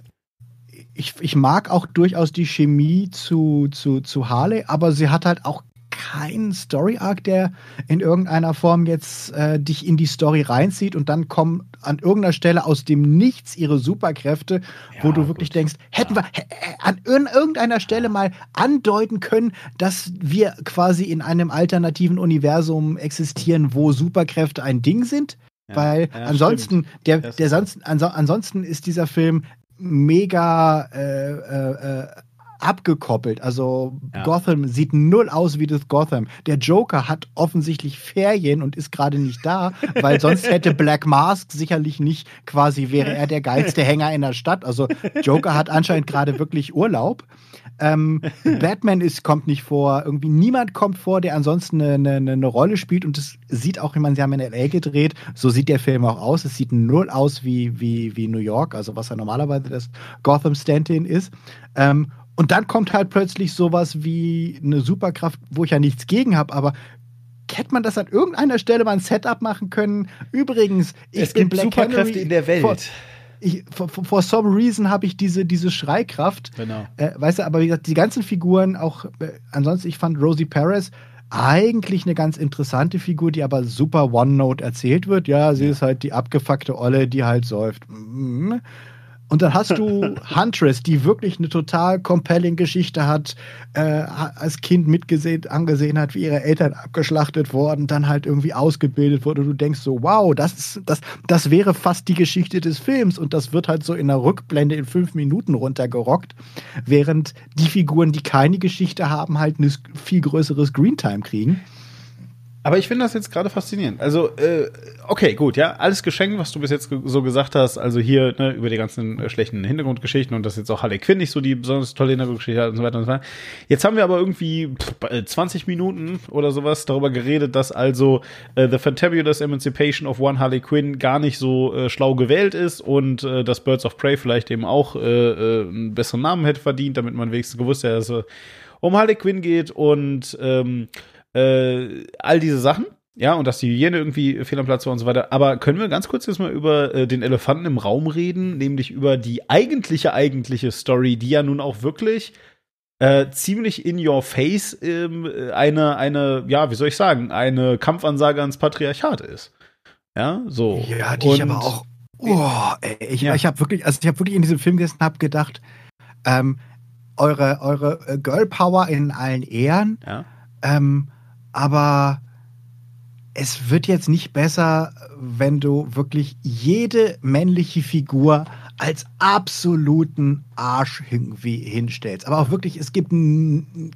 ich, ich mag auch durchaus die Chemie zu, zu, zu Harley, aber sie hat halt auch keinen Story-Arc, der in irgendeiner Form jetzt äh, dich in die Story reinzieht und dann kommen an irgendeiner Stelle aus dem Nichts ihre Superkräfte, ja, wo du wirklich gut. denkst, hätten ja. wir an irgendeiner Stelle mal andeuten können, dass wir quasi in einem alternativen Universum existieren, wo Superkräfte ein Ding sind? Ja, Weil ansonsten, der, der sonst, ansonsten ist dieser Film mega äh, äh, äh, abgekoppelt. Also ja. Gotham sieht null aus wie das Gotham. Der Joker hat offensichtlich Ferien und ist gerade nicht da, weil sonst hätte Black Mask sicherlich nicht quasi wäre er der geilste Hänger in der Stadt. Also Joker hat anscheinend gerade wirklich Urlaub. Ähm, Batman ist, kommt nicht vor. Irgendwie niemand kommt vor, der ansonsten eine, eine, eine Rolle spielt. Und es sieht auch, ich meine, sie haben in L.A. gedreht. So sieht der Film auch aus. Es sieht null aus wie, wie, wie New York, also was ja normalerweise das Gotham Stand-in ist. Ähm, und dann kommt halt plötzlich sowas wie eine Superkraft, wo ich ja nichts gegen habe, aber hätte man das an irgendeiner Stelle mal ein Setup machen können? Übrigens, ich es bin gibt Black Superkräfte Henry, in der Welt. For, ich, for, for, some reason habe ich diese, diese Schreikraft. Genau. Äh, weißt du, aber wie gesagt, die ganzen Figuren, auch äh, ansonsten, ich fand Rosie Perez eigentlich eine ganz interessante Figur, die aber super One-Note erzählt wird. Ja, sie ist halt die abgefuckte Olle, die halt säuft. Mhm. Und dann hast du Huntress, die wirklich eine total compelling Geschichte hat, äh, als Kind mitgesehen, angesehen hat, wie ihre Eltern abgeschlachtet wurden, dann halt irgendwie ausgebildet wurde. Du denkst so, wow, das, ist, das, das wäre fast die Geschichte des Films. Und das wird halt so in der Rückblende in fünf Minuten runtergerockt, während die Figuren, die keine Geschichte haben, halt ein viel größeres Greentime kriegen. Aber ich finde das jetzt gerade faszinierend. Also, äh, okay, gut, ja, alles geschenkt, was du bis jetzt ge so gesagt hast. Also hier ne, über die ganzen äh, schlechten Hintergrundgeschichten und dass jetzt auch Harley Quinn nicht so die besonders tolle Hintergrundgeschichte hat und so weiter und so weiter. Jetzt haben wir aber irgendwie pff, 20 äh, Minuten oder sowas darüber geredet, dass also äh, The Fantabulous Emancipation of One Harley Quinn gar nicht so äh, schlau gewählt ist und äh, dass Birds of Prey vielleicht eben auch äh, äh, einen besseren Namen hätte verdient, damit man wenigstens gewusst hätte, dass es um Harley Quinn geht und ähm, äh, all diese Sachen. Ja, und dass die Hygiene irgendwie fehl am Platz war und so weiter. Aber können wir ganz kurz jetzt mal über äh, den Elefanten im Raum reden, nämlich über die eigentliche, eigentliche Story, die ja nun auch wirklich äh, ziemlich in your face ähm, eine, eine, ja, wie soll ich sagen, eine Kampfansage ans Patriarchat ist. Ja, so. Ja, die und, ich aber auch. Oh, ey, ich, ja. ich habe wirklich, also ich habe wirklich in diesem Film gesessen, habe gedacht, ähm, eure, eure äh, Girl Power in allen Ehren. Ja. Ähm, aber es wird jetzt nicht besser, wenn du wirklich jede männliche Figur als absoluten Arsch irgendwie hinstellst. Aber auch wirklich, es gibt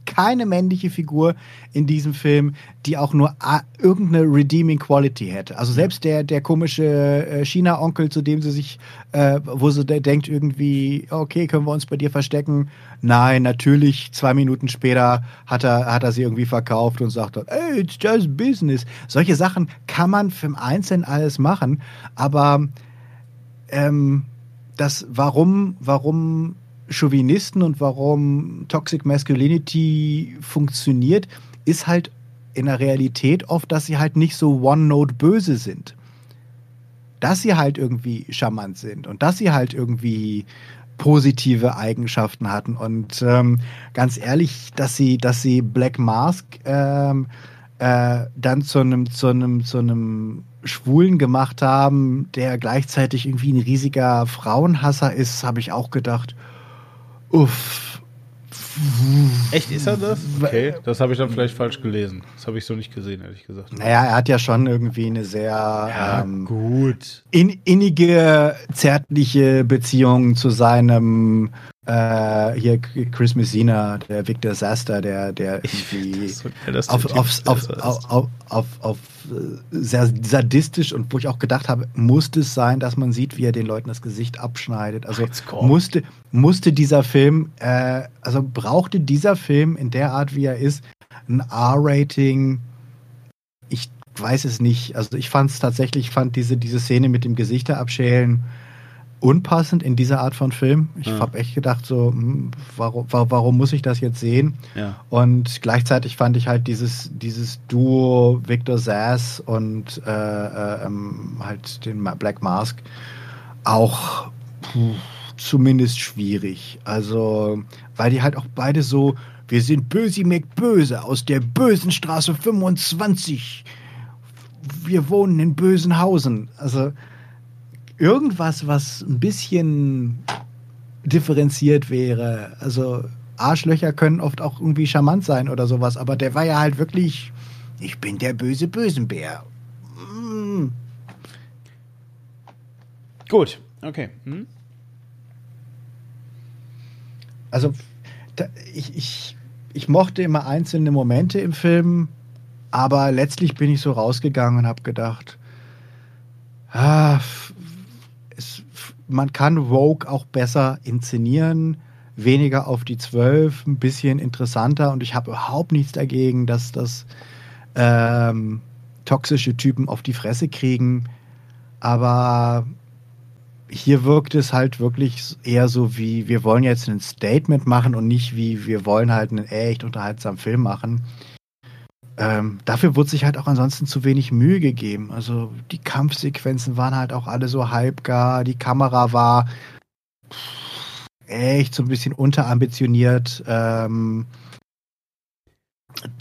keine männliche Figur in diesem Film, die auch nur irgendeine redeeming Quality hätte. Also selbst der, der komische äh, China-Onkel, zu dem sie sich, äh, wo sie denkt irgendwie, okay, können wir uns bei dir verstecken? Nein, natürlich, zwei Minuten später hat er, hat er sie irgendwie verkauft und sagt hey, it's just business. Solche Sachen kann man im Einzelnen alles machen, aber ähm, das, warum, warum Chauvinisten und warum Toxic Masculinity funktioniert, ist halt in der Realität oft, dass sie halt nicht so One-Note böse sind. Dass sie halt irgendwie charmant sind und dass sie halt irgendwie positive Eigenschaften hatten. Und ähm, ganz ehrlich, dass sie, dass sie Black Mask ähm, äh, dann zu einem, zu einem, zu einem Schwulen gemacht haben, der gleichzeitig irgendwie ein riesiger Frauenhasser ist, habe ich auch gedacht, uff. Echt, ist er das? Okay, das habe ich dann vielleicht falsch gelesen. Das habe ich so nicht gesehen, ehrlich gesagt. Naja, er hat ja schon irgendwie eine sehr ja, ähm, gut. In, innige, zärtliche Beziehung zu seinem äh, hier Chris Messina, der Victor Saster, der, der irgendwie auf, auf, auf, auf, auf, auf, äh, sehr sadistisch und wo ich auch gedacht habe, musste es sein, dass man sieht, wie er den Leuten das Gesicht abschneidet. Also musste, musste dieser Film, äh, also brauchte dieser Film in der Art, wie er ist, ein R-Rating. Ich weiß es nicht. Also ich fand es tatsächlich, fand diese, diese Szene mit dem Gesichter abschälen unpassend in dieser Art von Film. Ich ja. habe echt gedacht, so, hm, warum, warum muss ich das jetzt sehen? Ja. Und gleichzeitig fand ich halt dieses, dieses Duo Victor Sass und äh, äh, ähm, halt den Black Mask auch puh, zumindest schwierig. Also, weil die halt auch beide so wir sind Bösi McBöse aus der bösen Straße 25. Wir wohnen in Bösenhausen. Also irgendwas, was ein bisschen differenziert wäre. Also Arschlöcher können oft auch irgendwie charmant sein oder sowas, aber der war ja halt wirklich, ich bin der böse Bösenbär. Mm. Gut, okay. Hm? Also da, ich, ich, ich mochte immer einzelne Momente im Film, aber letztlich bin ich so rausgegangen und habe gedacht, ah, man kann Rogue auch besser inszenieren, weniger auf die Zwölf, ein bisschen interessanter und ich habe überhaupt nichts dagegen, dass das ähm, toxische Typen auf die Fresse kriegen. Aber hier wirkt es halt wirklich eher so wie, wir wollen jetzt ein Statement machen und nicht wie, wir wollen halt einen echt unterhaltsamen Film machen. Ähm, dafür wurde sich halt auch ansonsten zu wenig Mühe gegeben. Also die Kampfsequenzen waren halt auch alle so halbgar, die Kamera war echt so ein bisschen unterambitioniert. Ähm,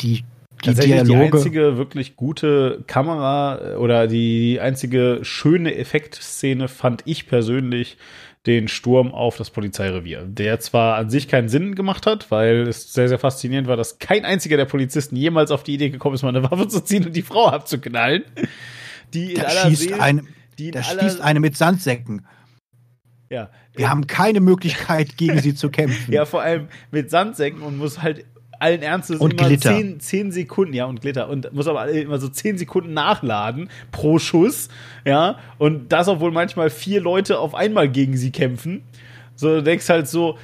die, die Dialoge. die einzige wirklich gute Kamera äh, oder die einzige schöne Effektszene fand ich persönlich den Sturm auf das Polizeirevier, der zwar an sich keinen Sinn gemacht hat, weil es sehr, sehr faszinierend war, dass kein einziger der Polizisten jemals auf die Idee gekommen ist, mal eine Waffe zu ziehen und die Frau abzuknallen. Die da schießt, Seele, eine, die da schießt eine mit Sandsäcken. ja, Wir haben keine Möglichkeit, gegen sie zu kämpfen. Ja, vor allem mit Sandsäcken und muss halt allen Ernstes Und immer Glitter. 10, 10 Sekunden, ja, und Glitter. Und muss aber immer so 10 Sekunden nachladen pro Schuss, ja. Und das, obwohl manchmal vier Leute auf einmal gegen sie kämpfen. So, du denkst halt so,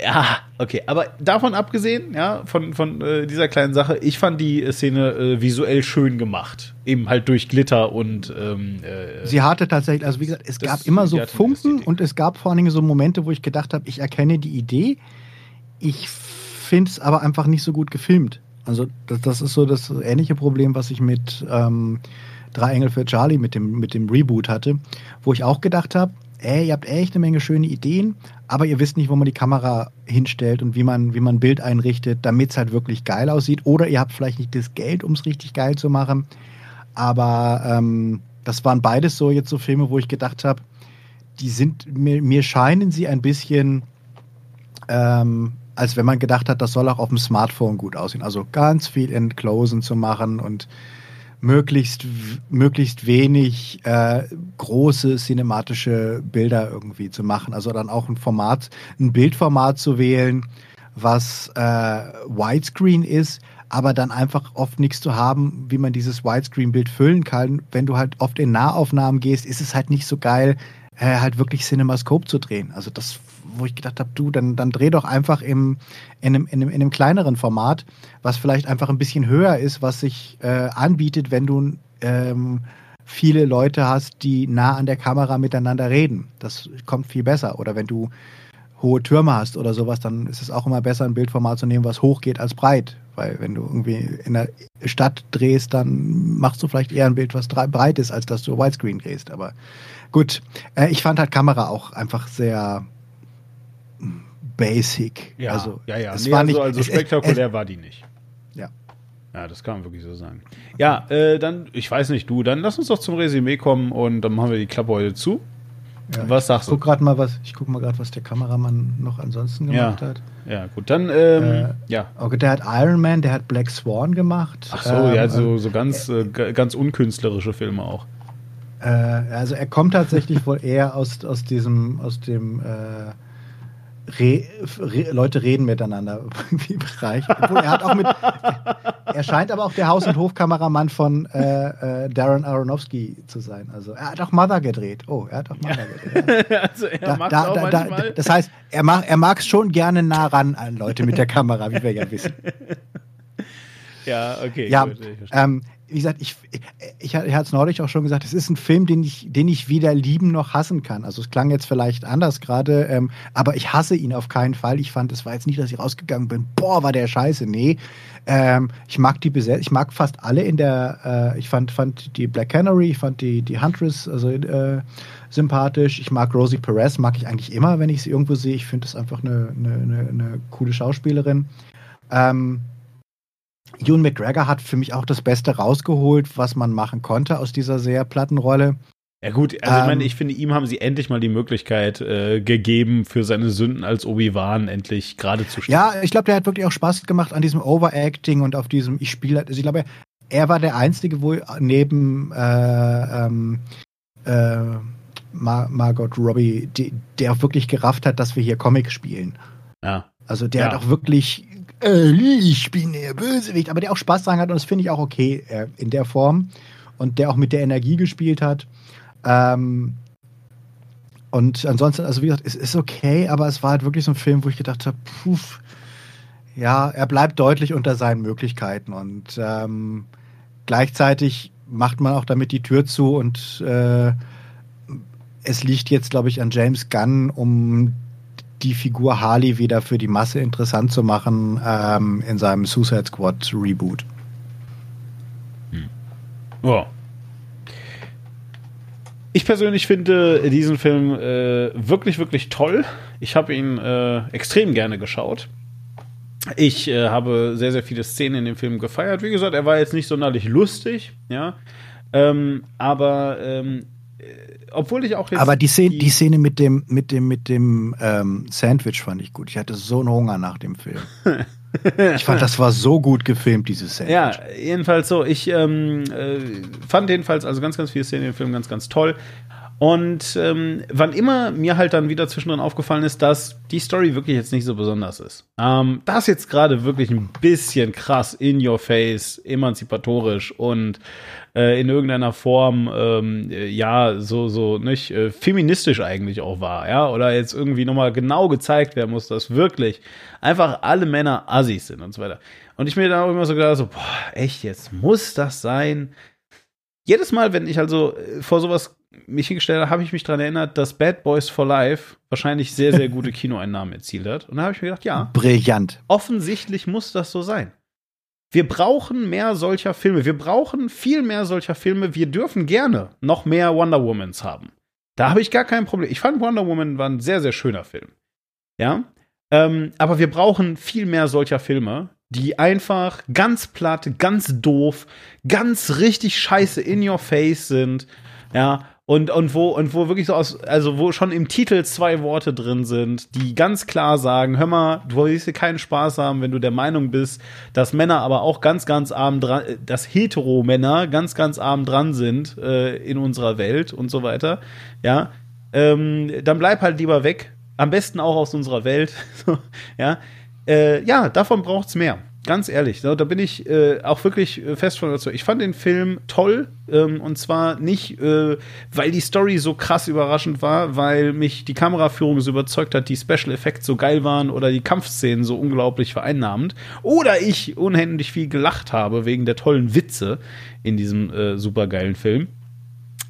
ja, okay. Aber davon abgesehen, ja, von, von äh, dieser kleinen Sache, ich fand die Szene äh, visuell schön gemacht. Eben halt durch Glitter und ähm, äh, Sie hatte tatsächlich, also wie gesagt, es gab immer so Funken und es gab vor allen Dingen so Momente, wo ich gedacht habe, ich erkenne die Idee. Ich finde es aber einfach nicht so gut gefilmt. Also das, das ist so das ähnliche Problem, was ich mit ähm, Drei Engel für Charlie mit dem, mit dem Reboot hatte, wo ich auch gedacht habe, ey, ihr habt echt eine Menge schöne Ideen, aber ihr wisst nicht, wo man die Kamera hinstellt und wie man, wie man ein Bild einrichtet, damit es halt wirklich geil aussieht. Oder ihr habt vielleicht nicht das Geld, um es richtig geil zu machen. Aber ähm, das waren beides so jetzt so Filme, wo ich gedacht habe, die sind, mir, mir scheinen sie ein bisschen, ähm, als wenn man gedacht hat, das soll auch auf dem Smartphone gut aussehen. Also ganz viel Enclosen zu machen und möglichst, möglichst wenig äh, große cinematische Bilder irgendwie zu machen. Also dann auch ein Format, ein Bildformat zu wählen, was äh, Widescreen ist, aber dann einfach oft nichts zu haben, wie man dieses Widescreen-Bild füllen kann. Wenn du halt oft in Nahaufnahmen gehst, ist es halt nicht so geil, äh, halt wirklich CinemaScope zu drehen. Also das, wo ich gedacht habe, du, dann, dann dreh doch einfach im, in, einem, in, einem, in einem kleineren Format, was vielleicht einfach ein bisschen höher ist, was sich äh, anbietet, wenn du ähm, viele Leute hast, die nah an der Kamera miteinander reden. Das kommt viel besser. Oder wenn du hohe Türme hast oder sowas, dann ist es auch immer besser, ein Bildformat zu nehmen, was hoch geht als breit. Weil wenn du irgendwie in der Stadt drehst, dann machst du vielleicht eher ein Bild, was breit ist, als dass du Widescreen drehst. Aber gut, äh, ich fand halt Kamera auch einfach sehr basic. ja, also, ja, ja. Es Nee, war also, nicht, also es, es, spektakulär war die nicht. Ja. Ja, das kann man wirklich so sagen. Ja, äh, dann, ich weiß nicht, du, dann lass uns doch zum Resümee kommen und dann machen wir die Klappe heute zu. Ja, Was ich sagst du? guck grad mal, was, ich guck mal gerade, was der Kameramann noch ansonsten Ja. gemacht hat. Ja, gut, dann, ähm, Äh, ja. Okay, der hat Iron Man, der hat Black Swan gemacht. Ach so, Ähm, ja, so, so ganz, äh, g- ganz unkünstlerische Filme auch. Äh, also er kommt tatsächlich wohl eher aus, aus diesem, aus dem äh, Re, Re, Leute reden miteinander irgendwie Bereich. Obwohl er hat auch mit. Er scheint aber auch der Haus- und Hofkameramann von äh, äh, Darren Aronofsky zu sein. Also er hat auch Mother gedreht. Oh, er hat auch Mother gedreht. also er Da, macht da, auch da, manchmal. das heißt, er mag er mag es schon gerne nah ran an Leute mit der Kamera, wie wir ja wissen. ja, okay. Ja, gut, ich ähm, wie gesagt, ich, ich, ich hatte es neulich auch schon gesagt, es ist ein Film, den ich, den ich weder lieben noch hassen kann. Also es klang jetzt vielleicht anders gerade, ähm, aber ich hasse ihn auf keinen Fall. Ich fand, es war jetzt nicht, dass ich rausgegangen bin, boah, war der scheiße. Nee. Ähm, ich mag die Besetzung, ich mag fast alle in der, äh, ich fand, fand die Black Canary, ich fand die, die Huntress, also äh, sympathisch. Ich mag Rosie Perez, mag ich eigentlich immer, wenn ich sie irgendwo sehe. Ich finde das einfach eine, eine, eine, eine coole Schauspielerin. Ähm, Ewan McGregor hat für mich auch das Beste rausgeholt, was man machen konnte aus dieser sehr platten Rolle. Ja gut, also ähm, ich meine, ich finde, ihm haben sie endlich mal die Möglichkeit äh, gegeben, für seine Sünden als Obi-Wan endlich gerade zu stehen. Ja, ich glaube, der hat wirklich auch Spaß gemacht an diesem Overacting und auf diesem, ich spiele, also ich glaube, er war der Einzige, wo neben äh, ähm, äh, Mar Margot Robbie, die, der auch wirklich gerafft hat, dass wir hier Comic spielen. Ja. Also der ja. hat auch wirklich, äh, ich bin der Bösewicht, aber der auch Spaß daran hat und das finde ich auch okay äh, in der Form. Und der auch mit der Energie gespielt hat. Ähm, und ansonsten, also wie gesagt, es ist okay, aber es war halt wirklich so ein Film, wo ich gedacht habe, puh, ja, er bleibt deutlich unter seinen Möglichkeiten. Und ähm, gleichzeitig macht man auch damit die Tür zu und äh, es liegt jetzt, glaube ich, an James Gunn, um die Figur Harley wieder für die Masse interessant zu machen ähm, in seinem Suicide Squad Reboot. Hm. Ja. Ich persönlich finde diesen Film äh, wirklich, wirklich toll. Ich habe ihn äh, extrem gerne geschaut. Ich äh, habe sehr, sehr viele Szenen in dem Film gefeiert. Wie gesagt, er war jetzt nicht sonderlich lustig, ja. Ähm, aber ähm, äh, obwohl ich auch jetzt. Aber die Szene, die, die Szene mit dem, mit dem, mit dem ähm, Sandwich fand ich gut. Ich hatte so einen Hunger nach dem Film. ich fand, das war so gut gefilmt, dieses Sandwich. Ja, jedenfalls so. Ich ähm, äh, fand jedenfalls also ganz, ganz viele Szenen im Film ganz, ganz toll. Und ähm, wann immer mir halt dann wieder zwischendrin aufgefallen ist, dass die Story wirklich jetzt nicht so besonders ist. Ähm, das jetzt gerade wirklich ein bisschen krass in your face, emanzipatorisch und äh, in irgendeiner Form, ähm, ja, so, so, nicht, äh, feministisch eigentlich auch war, ja, oder jetzt irgendwie nochmal genau gezeigt werden muss, dass wirklich einfach alle Männer Assis sind und so weiter. Und ich mir dann auch immer so gedacht, so, boah, echt, jetzt muss das sein? Jedes Mal, wenn ich also äh, vor sowas mich hingestellt habe, habe ich mich daran erinnert, dass Bad Boys for Life wahrscheinlich sehr, sehr gute Kinoeinnahmen erzielt hat. Und da habe ich mir gedacht, ja. Brillant. Offensichtlich muss das so sein. Wir brauchen mehr solcher Filme. Wir brauchen viel mehr solcher Filme. Wir dürfen gerne noch mehr Wonder Womans haben. Da habe ich gar kein Problem. Ich fand Wonder Woman war ein sehr, sehr schöner Film. Ja. Ähm, aber wir brauchen viel mehr solcher Filme, die einfach ganz platt, ganz doof, ganz richtig scheiße in your face sind. Ja, und, und wo, und wo wirklich so aus, also wo schon im Titel zwei Worte drin sind, die ganz klar sagen, hör mal, du willst hier keinen Spaß haben, wenn du der Meinung bist, dass Männer aber auch ganz, ganz arm dran, dass Hetero-Männer ganz, ganz arm dran sind äh, in unserer Welt und so weiter, ja, ähm, dann bleib halt lieber weg. Am besten auch aus unserer Welt, ja. Äh, ja, davon braucht's mehr. Ganz ehrlich, da, bin ich äh, auch wirklich äh, fest von überzeugt. Ich fand den Film toll ähm, und zwar nicht, äh, weil die Story so krass überraschend war, weil mich die Kameraführung so überzeugt hat, die Special Effects so geil waren oder die Kampfszenen so unglaublich vereinnahmend oder ich unheimlich viel gelacht habe wegen der tollen Witze in diesem äh, supergeilen Film,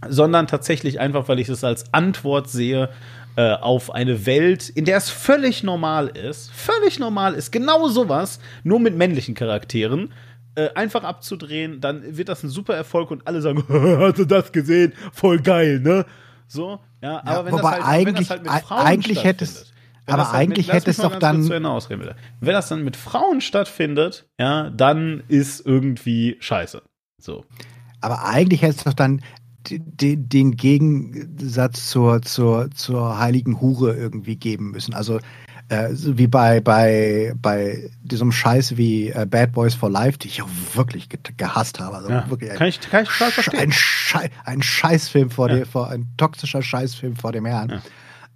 sondern tatsächlich einfach, weil ich es als Antwort sehe äh, auf eine Welt, in der es völlig normal ist, völlig normal ist, genau sowas, nur mit männlichen Charakteren, äh, einfach abzudrehen, dann wird das ein super Erfolg und alle sagen, hast du das gesehen? Voll geil, ne? So, ja, aber ja, wenn, das halt, eigentlich, wenn das halt mit Frauen eigentlich hättest aber halt eigentlich hätte es doch dann. Wenn das dann mit Frauen stattfindet, ja, dann ist irgendwie scheiße. So. Aber eigentlich hätte es doch dann den, den Gegensatz zur, zur, zur heiligen Hure irgendwie geben müssen. Also äh, wie bei, bei, bei diesem Scheiß wie äh, Bad Boys for Life, die ich auch wirklich ge gehasst habe. Also ja. wirklich kann ich, kann ich verstehen. Ein, Schei ein Scheißfilm vor ja. dem, vor, ein toxischer Scheißfilm vor dem Herrn.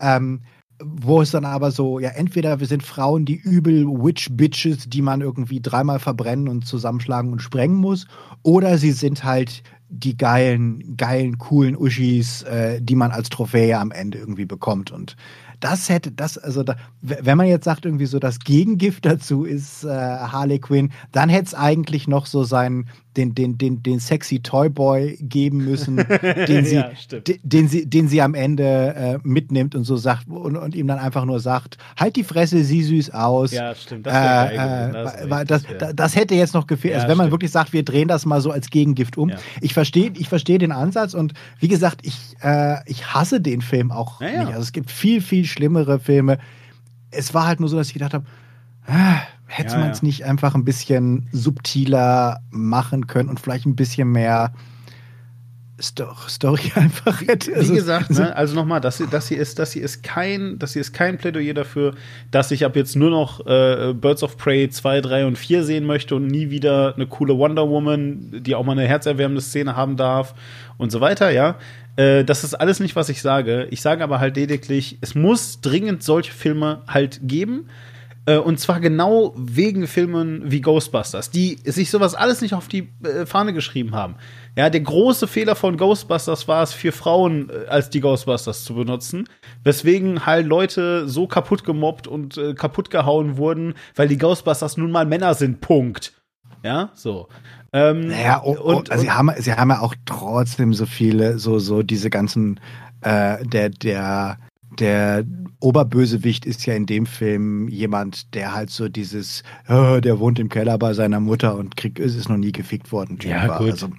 Ja. Ähm, wo es dann aber so, ja, entweder wir sind Frauen, die übel Witch-Bitches, die man irgendwie dreimal verbrennen und zusammenschlagen und sprengen muss, oder sie sind halt die geilen, geilen, coolen Uschis, äh, die man als Trophäe am Ende irgendwie bekommt. Und das hätte, das, also da, wenn man jetzt sagt, irgendwie so das Gegengift dazu ist äh, Harley Quinn, dann hätte es eigentlich noch so seinen, den, den, den, den sexy Toyboy geben müssen, den sie, ja, den, sie, den sie am Ende äh, mitnimmt und so sagt und, und ihm dann einfach nur sagt, halt die Fresse, sieh süß aus. Ja, stimmt. Das, äh, äh, das, das, das, hätte jetzt noch gefehlt. Ja, also wenn man wirklich sagt, wir drehen das mal so als Gegengift um. Ja. Ich verstehe ich versteh den Ansatz und wie gesagt, ich, äh, ich hasse den Film auch nicht. Also es gibt viel, viel schlimmere Filme. Es war halt nur so, dass ich gedacht habe, ah, hätte ja, man es ja. nicht einfach ein bisschen subtiler machen können und vielleicht ein bisschen mehr Story einfach hätte. Also, Wie gesagt, ne, also nochmal, das, das hier ist, das hier ist kein, das hier ist kein Plädoyer dafür, dass ich ab jetzt nur noch äh, Birds of Prey 2, 3 und 4 sehen möchte und nie wieder eine coole Wonder Woman, die auch mal eine herzerwärmende Szene haben darf und so weiter, ja. Äh, das ist alles nicht, was ich sage. Ich sage aber halt lediglich, es muss dringend solche Filme halt geben. Äh, und zwar genau wegen Filmen wie Ghostbusters, die sich sowas alles nicht auf die äh, Fahne geschrieben haben. Ja, der große Fehler von Ghostbusters war es, für Frauen als die Ghostbusters zu benutzen, weswegen halt Leute so kaputt gemobbt und äh, kaputt gehauen wurden, weil die Ghostbusters nun mal Männer sind. Punkt. Ja, so. Ähm, naja, oh, oh, und, also sie haben, sie haben ja auch trotzdem so viele, so, so diese ganzen, äh, der, der, der Oberbösewicht ist ja in dem Film jemand, der halt so dieses, oh, der wohnt im Keller bei seiner Mutter und kriegt, ist noch nie gefickt worden. Ja, war. gut. Also,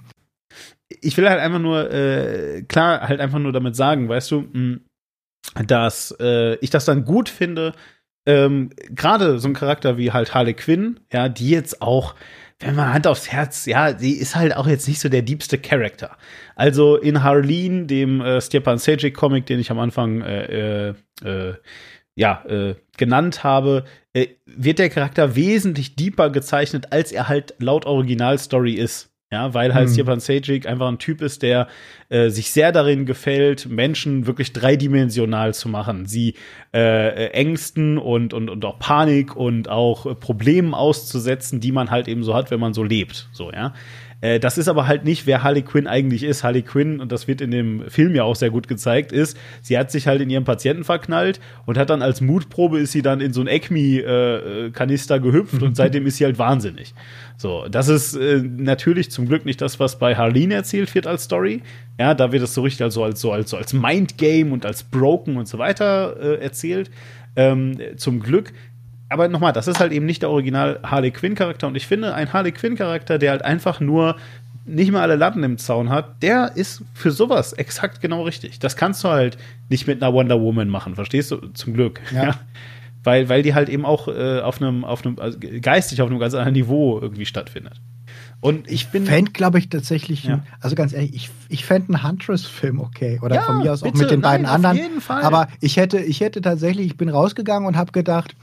ich will halt einfach nur, äh, klar, halt einfach nur damit sagen, weißt du, mh, dass äh, ich das dann gut finde, ähm, gerade so ein Charakter wie halt Harley Quinn, ja, die jetzt auch, wenn man Hand aufs Herz, ja, die ist halt auch jetzt nicht so der diebste Charakter. Also in Harleen, dem äh, Stepan Sajic Comic, den ich am Anfang äh, äh, äh ja, äh, genannt habe, äh, wird der Charakter wesentlich deeper gezeichnet, als er halt laut Originalstory ist. Ja, weil halt hm. Stepan Sajic einfach ein Typ ist, der äh, sich sehr darin gefällt, Menschen wirklich dreidimensional zu machen, sie äh, Ängsten und, und, und auch Panik und auch äh, Problemen auszusetzen, die man halt eben so hat, wenn man so lebt. So, ja. Äh, das ist aber halt nicht, wer Harley Quinn eigentlich ist. Harley Quinn, und das wird in dem Film ja auch sehr gut gezeigt, ist, sie hat sich halt in ihren Patienten verknallt und hat dann als Mutprobe ist sie dann in so ein ECMI-Kanister äh, gehüpft und seitdem ist sie halt wahnsinnig. So, das ist äh, natürlich zum Glück nicht das, was bei Harleen erzählt wird als Story. Ja, da wird es so richtig also als so als, so als Mindgame und als Broken und so weiter äh, erzählt. Ähm, zum Glück aber nochmal, das ist halt eben nicht der Original Harley Quinn Charakter und ich finde, ein Harley Quinn Charakter, der halt einfach nur nicht mal alle Latten im Zaun hat, der ist für sowas exakt genau richtig. Das kannst du halt nicht mit einer Wonder Woman machen, verstehst du? Zum Glück. Ja. ja. Weil, weil die halt eben auch äh, auf einem, auf einem, also geistig auf einem ganz anderen Niveau irgendwie stattfindet. Und ich bin. Fände, glaube ich, tatsächlich, ja. also ganz ehrlich, ich, ich fände einen Huntress-Film okay. Oder ja, von mir aus bitte, auch mit den beiden nein, anderen. Auf jeden Fall. Aber ich hätte, ich hätte tatsächlich, ich bin rausgegangen und habe gedacht,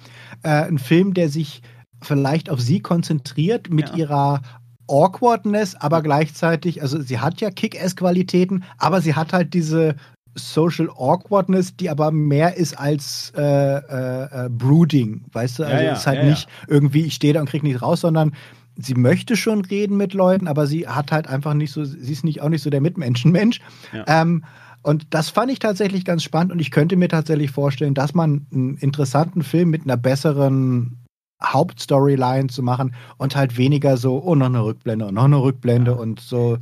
äh, ein Film, der sich vielleicht auf sie konzentriert mit ja. ihrer Awkwardness, aber gleichzeitig, also sie hat ja Kick-Ass-Qualitäten, aber sie hat halt diese Social Awkwardness, die aber mehr ist als äh, äh, äh Brooding, weißt du? Also ja, ja, ist halt ja, nicht irgendwie, ich stehe da und krieg nicht raus, sondern sie möchte schon reden mit Leuten, aber sie hat halt einfach nicht so, sie ist nicht auch nicht so der Mitmenschenmensch. Ähm, und das fand ich tatsächlich ganz spannend und ich könnte mir tatsächlich vorstellen, dass man einen interessanten Film mit einer besseren Hauptstoryline zu machen und halt weniger so, oh, noch eine Rückblende und noch eine Rückblende und so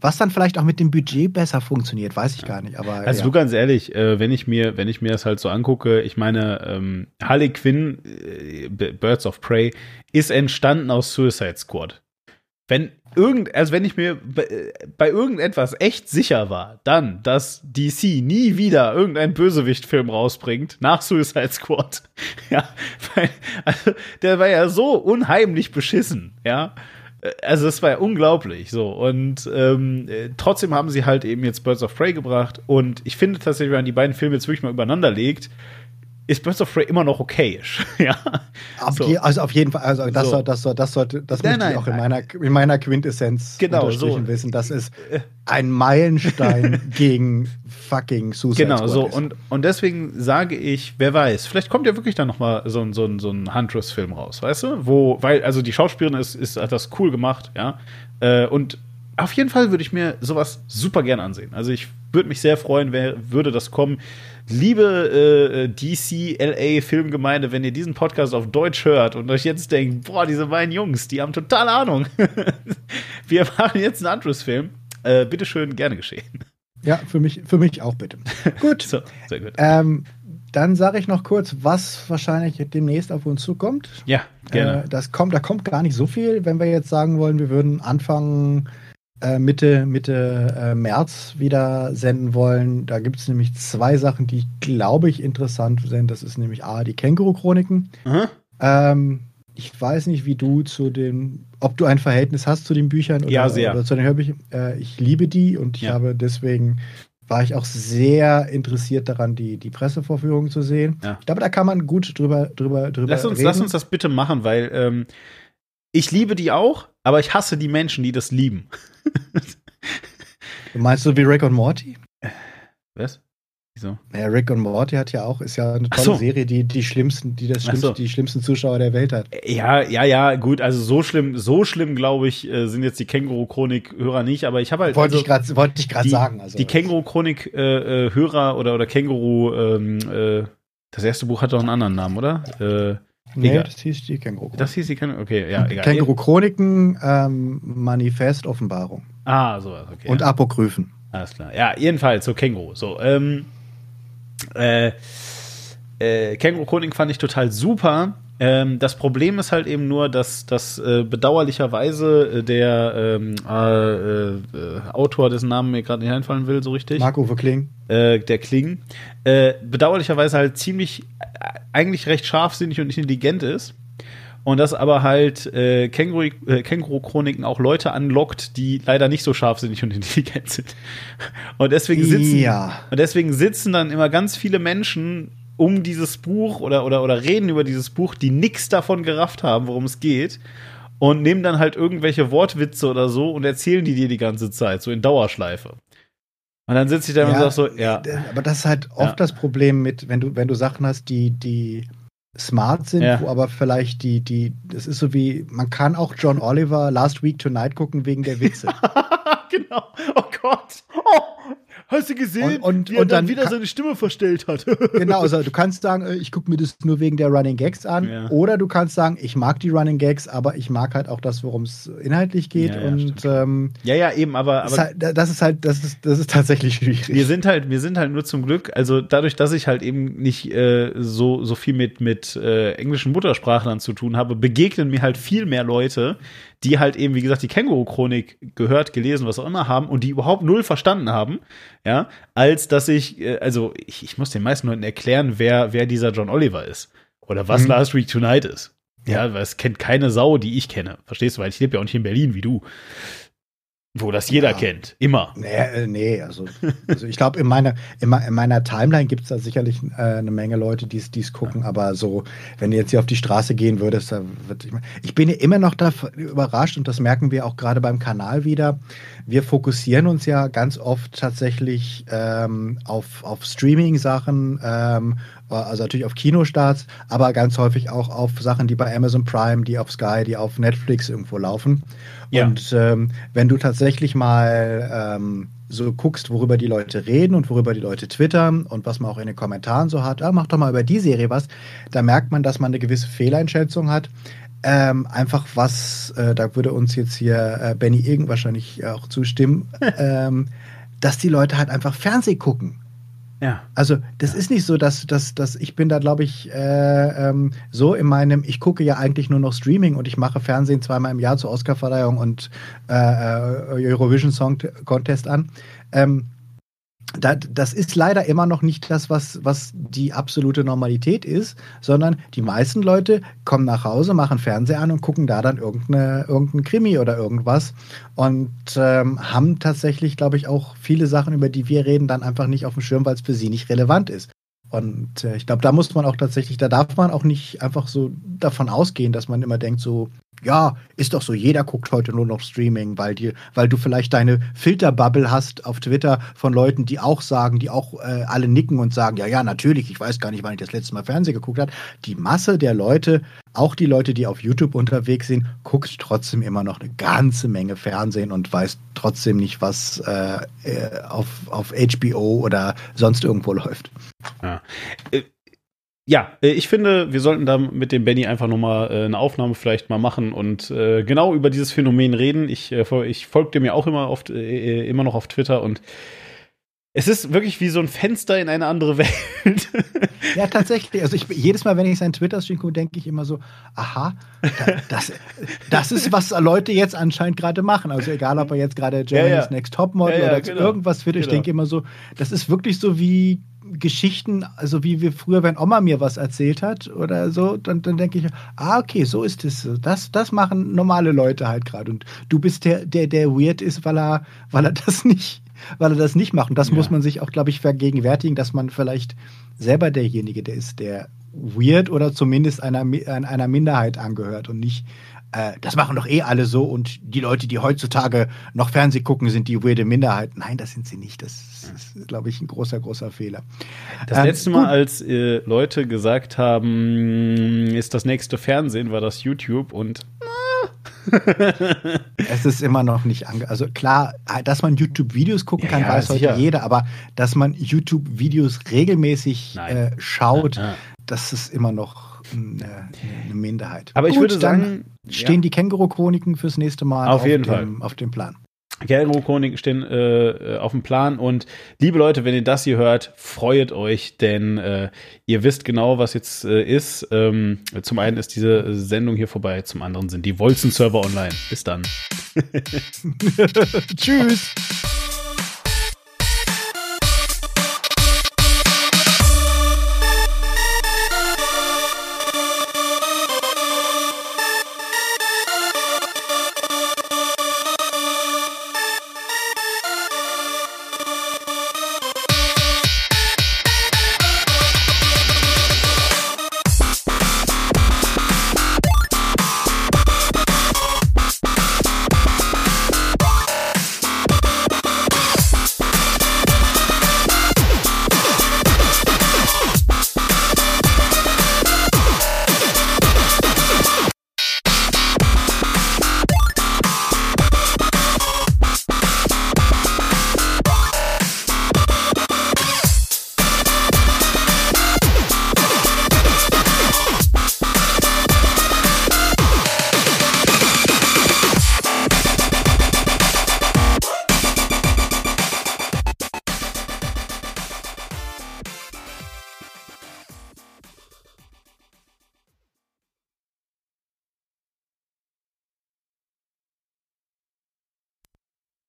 was dann vielleicht auch mit dem Budget besser funktioniert, weiß ich gar nicht. Aber, also ja. du ganz ehrlich, äh, wenn ich mir, wenn ich mir das halt so angucke, ich meine, ähm, Harley Quinn, äh, Birds of Prey, ist entstanden aus Suicide Squad. Wenn irgend, also wenn ich mir bei, bei irgendetwas echt sicher war, dann, dass DC nie wieder irgendeinen Bösewicht-Film rausbringt nach Suicide Squad. ja, weil, also, der war ja so unheimlich beschissen, ja. Also es war ja unglaublich so. Und ähm, äh, trotzdem haben sie halt eben jetzt Birds of Prey gebracht. Und ich finde tatsächlich, wenn man die beiden Filme jetzt wirklich mal übereinander legt, ist Birds of Prey immer noch okayisch. ja. So. Je, also auf jeden Fall, also das, so. soll, das, soll, das sollte, das nein, möchte ich auch in meiner, in meiner Quintessenz genau, so. wissen. Das ist ein Meilenstein gegen fucking Suicide Genau, Squad so und, und deswegen sage ich, wer weiß, vielleicht kommt ja wirklich dann noch mal so, so, so ein Huntress-Film raus, weißt du? Wo, weil, also die Schauspielerin ist, ist, hat das cool gemacht, ja. Äh, und auf jeden Fall würde ich mir sowas super gern ansehen. Also ich würde mich sehr freuen, wer würde das kommen. Liebe äh, DC LA Filmgemeinde, wenn ihr diesen Podcast auf Deutsch hört und euch jetzt denkt, boah, diese beiden Jungs, die haben total Ahnung. Wir machen jetzt einen Andrews-Film. Äh, bitteschön, gerne geschehen. Ja, für mich, für mich auch bitte. gut. So, sehr gut. Ähm, dann sage ich noch kurz, was wahrscheinlich demnächst auf uns zukommt. Ja, gerne. Äh, das kommt, da kommt gar nicht so viel, wenn wir jetzt sagen wollen, wir würden anfangen Mitte, Mitte äh, März wieder senden wollen. Da gibt es nämlich zwei Sachen, die, glaube ich, interessant sind. Das ist nämlich A, die Känguru-Chroniken. Ähm, ich weiß nicht, wie du zu den, ob du ein Verhältnis hast zu den Büchern oder, ja, sehr. oder zu den Hörbüchern. Äh, ich liebe die und ich ja. habe deswegen war ich auch sehr interessiert daran, die, die Pressevorführungen zu sehen. Ja. Ich glaube, da kann man gut drüber, drüber, drüber lass uns, reden. Lass uns das bitte machen, weil ähm, ich liebe die auch, aber ich hasse die Menschen, die das lieben. du meinst so wie Rick und Morty? Was? Wieso? Ja, Rick und Morty hat ja auch, ist ja eine tolle so. Serie, die die schlimmsten, die das schlimmste, so. die schlimmsten Zuschauer der Welt hat. Ja, ja, ja, gut, also so schlimm, so schlimm, glaube ich, äh, sind jetzt die Känguru-Chronik-Hörer nicht, aber ich habe halt. Wollte also, ich gerade, wollte ich gerade sagen. Also. Die Känguru-Chronik-Hörer oder, oder Känguru, ähm, äh, das erste Buch hat doch einen anderen Namen, oder? Äh, nee, egal. das hieß die Känguru. Das hieß die Känguru, okay, ja, egal. Känguru-Chroniken, ähm, Manifest, Offenbarung. Ah, sowas, okay. Und ja. Apokryphen. Alles klar. Ja, jedenfalls, so Känguru. So, ähm, äh, äh, Känguru Chronik fand ich total super. Ähm, das Problem ist halt eben nur, dass, dass äh, bedauerlicherweise äh, der ähm, äh, äh, Autor, dessen Namen mir gerade nicht einfallen will, so richtig. Marco Kling. Äh, der Kling. Äh, bedauerlicherweise halt ziemlich, eigentlich recht scharfsinnig und intelligent ist. Und das aber halt äh, Känguru-Chroniken auch Leute anlockt, die leider nicht so scharfsinnig und intelligent sind. Und deswegen sitzen, ja. und deswegen sitzen dann immer ganz viele Menschen um dieses Buch oder, oder, oder reden über dieses Buch, die nichts davon gerafft haben, worum es geht. Und nehmen dann halt irgendwelche Wortwitze oder so und erzählen die dir die ganze Zeit, so in Dauerschleife. Und dann sitze ich da ja, und sag so, ja. Aber das ist halt oft ja. das Problem mit, wenn du, wenn du Sachen hast, die, die smart sind, ja. wo aber vielleicht die, die, das ist so wie, man kann auch John Oliver Last Week Tonight gucken wegen der Witze. genau. Oh Gott. Oh, Hast du gesehen, und, und, wie er und dann, dann wieder seine Stimme verstellt hat? genau, also du kannst sagen, äh, ich gucke mir das nur wegen der Running Gags an. Ja. Oder du kannst sagen, ich mag die Running Gags, aber ich mag halt auch das, worum es inhaltlich geht. Ja, ja, und ähm, ja, ja, eben, aber, aber ist halt, das ist halt, das ist, das ist tatsächlich schwierig. Wir sind halt, wir sind halt nur zum Glück, also dadurch, dass ich halt eben nicht äh, so, so viel mit, mit äh, englischen Muttersprachlern zu tun habe, begegnen mir halt viel mehr Leute, die halt eben, wie gesagt, die Känguru-Chronik gehört, gelesen, was auch immer haben und die überhaupt null verstanden haben, ja, als dass ich, äh, also ich, ich muss den meisten Leuten erklären, wer, wer dieser John Oliver ist oder was mhm. Last Week Tonight ist. Ja, ja, weil es kennt keine Sau, die ich kenne. Verstehst du? Weil ich lebe ja auch nicht in Berlin wie du. Wo das jeder ja. kennt, immer. Nee, äh, nee also, also ich glaube, in meiner, in, in, meiner Timeline gibt es da sicherlich äh, eine Menge Leute, die es gucken, ja. aber so, wenn du jetzt hier auf die Straße gehen würdest, da wird ich, ich bin ja immer noch da überrascht und das merken wir auch gerade beim Kanal wieder. Wir fokussieren uns ja ganz oft tatsächlich ähm, auf, auf Streaming-Sachen, ähm, also natürlich auf Kinostarts, aber ganz häufig auch auf Sachen, die bei Amazon Prime, die auf Sky, die auf Netflix irgendwo laufen. Ja. Und ähm, wenn du tatsächlich mal ähm, so guckst, worüber die Leute reden und worüber die Leute twittern und was man auch in den Kommentaren so hat, ah, mach doch mal über die Serie was, da merkt man, dass man eine gewisse Fehleinschätzung hat. Ähm, einfach was, äh, da würde uns jetzt hier äh, Benny Irgend wahrscheinlich auch zustimmen, ähm, dass die Leute halt einfach Fernsehen gucken. Ja. Also das ja. ist nicht so, dass, dass, dass ich bin da, glaube ich, äh, ähm, so in meinem, ich gucke ja eigentlich nur noch Streaming und ich mache Fernsehen zweimal im Jahr zur Oscarverleihung und äh, äh Eurovision Song Contest an. Ähm, das ist leider immer noch nicht das, was, was die absolute Normalität ist, sondern die meisten Leute kommen nach Hause, machen Fernseher an und gucken da dann irgendeine, irgendein Krimi oder irgendwas und ähm, haben tatsächlich, glaube ich, auch viele Sachen, über die wir reden, dann einfach nicht auf dem Schirm, weil es für sie nicht relevant ist. Und äh, ich glaube, da muss man auch tatsächlich, da darf man auch nicht einfach so davon ausgehen, dass man immer denkt, so, ja, ist doch so, jeder guckt heute nur noch Streaming, weil, die, weil du vielleicht deine Filterbubble hast auf Twitter von Leuten, die auch sagen, die auch äh, alle nicken und sagen, ja, ja, natürlich, ich weiß gar nicht, wann ich das letzte Mal Fernsehen geguckt habe. Die Masse der Leute, auch die Leute, die auf YouTube unterwegs sind, guckt trotzdem immer noch eine ganze Menge Fernsehen und weiß trotzdem nicht, was äh, äh auf, auf HBO oder sonst irgendwo läuft. Ja. Äh, ja, äh, ich finde, wir sollten da mit dem Benny einfach nochmal äh, eine Aufnahme vielleicht mal machen und äh, genau über dieses Phänomen reden. Ich, äh, ich folge dem ja auch immer, oft, äh, immer noch auf Twitter und Es ist wirklich wie so ein Fenster in eine andere Welt. ja, tatsächlich. Also ich, jedes Mal, wenn ich seinen Twitter-Stream gucke, denke ich immer so, aha, das, das ist, was Leute jetzt anscheinend gerade machen. Also egal, ob er jetzt gerade Germany's ja, ja. Next Topmodel ja, oder genau. irgendwas wird. Ich genau. denke immer so, das ist wirklich so wie Geschichten, also wie wir früher, wenn Oma mir was erzählt hat oder so, dann, dann denke ich, ah, okay, so ist es. Das, das machen normale Leute halt gerade. Und du bist der, der, der weird ist, weil er, weil er das nicht, weil er das nicht macht. Und das ja. muss man sich auch, glaube ich, vergegenwärtigen, dass man vielleicht selber derjenige, der ist, der weird oder zumindest einer, einer Minderheit angehört und nicht äh, das machen doch eh alle so und die Leute, die heutzutage noch Fernseh gucken, sind die weirde Minderheit. Nein, das sind sie nicht. Das ist, glaube ich, ein großer, großer Fehler. Das ähm, letzte Mal, als äh, Leute gesagt haben, ist das nächste Fernsehen, war das YouTube und es ist immer noch nicht ange also klar, dass man YouTube-Videos gucken kann, ja, weiß sicher. heute jeder, aber dass man YouTube-Videos regelmäßig äh, schaut, ja, ja. das ist immer noch eine, eine Minderheit. Aber Gut, ich würde sagen, stehen ja. die Känguru-Chroniken fürs nächste Mal auf, auf jeden dem, Fall auf dem Plan. Känguru-Chroniken stehen äh, auf dem Plan und liebe Leute, wenn ihr das hier hört, freut euch, denn äh, ihr wisst genau, was jetzt äh, ist. Ähm, zum einen ist diese Sendung hier vorbei, zum anderen sind die Wolzen-Server online. Bis dann. Tschüss.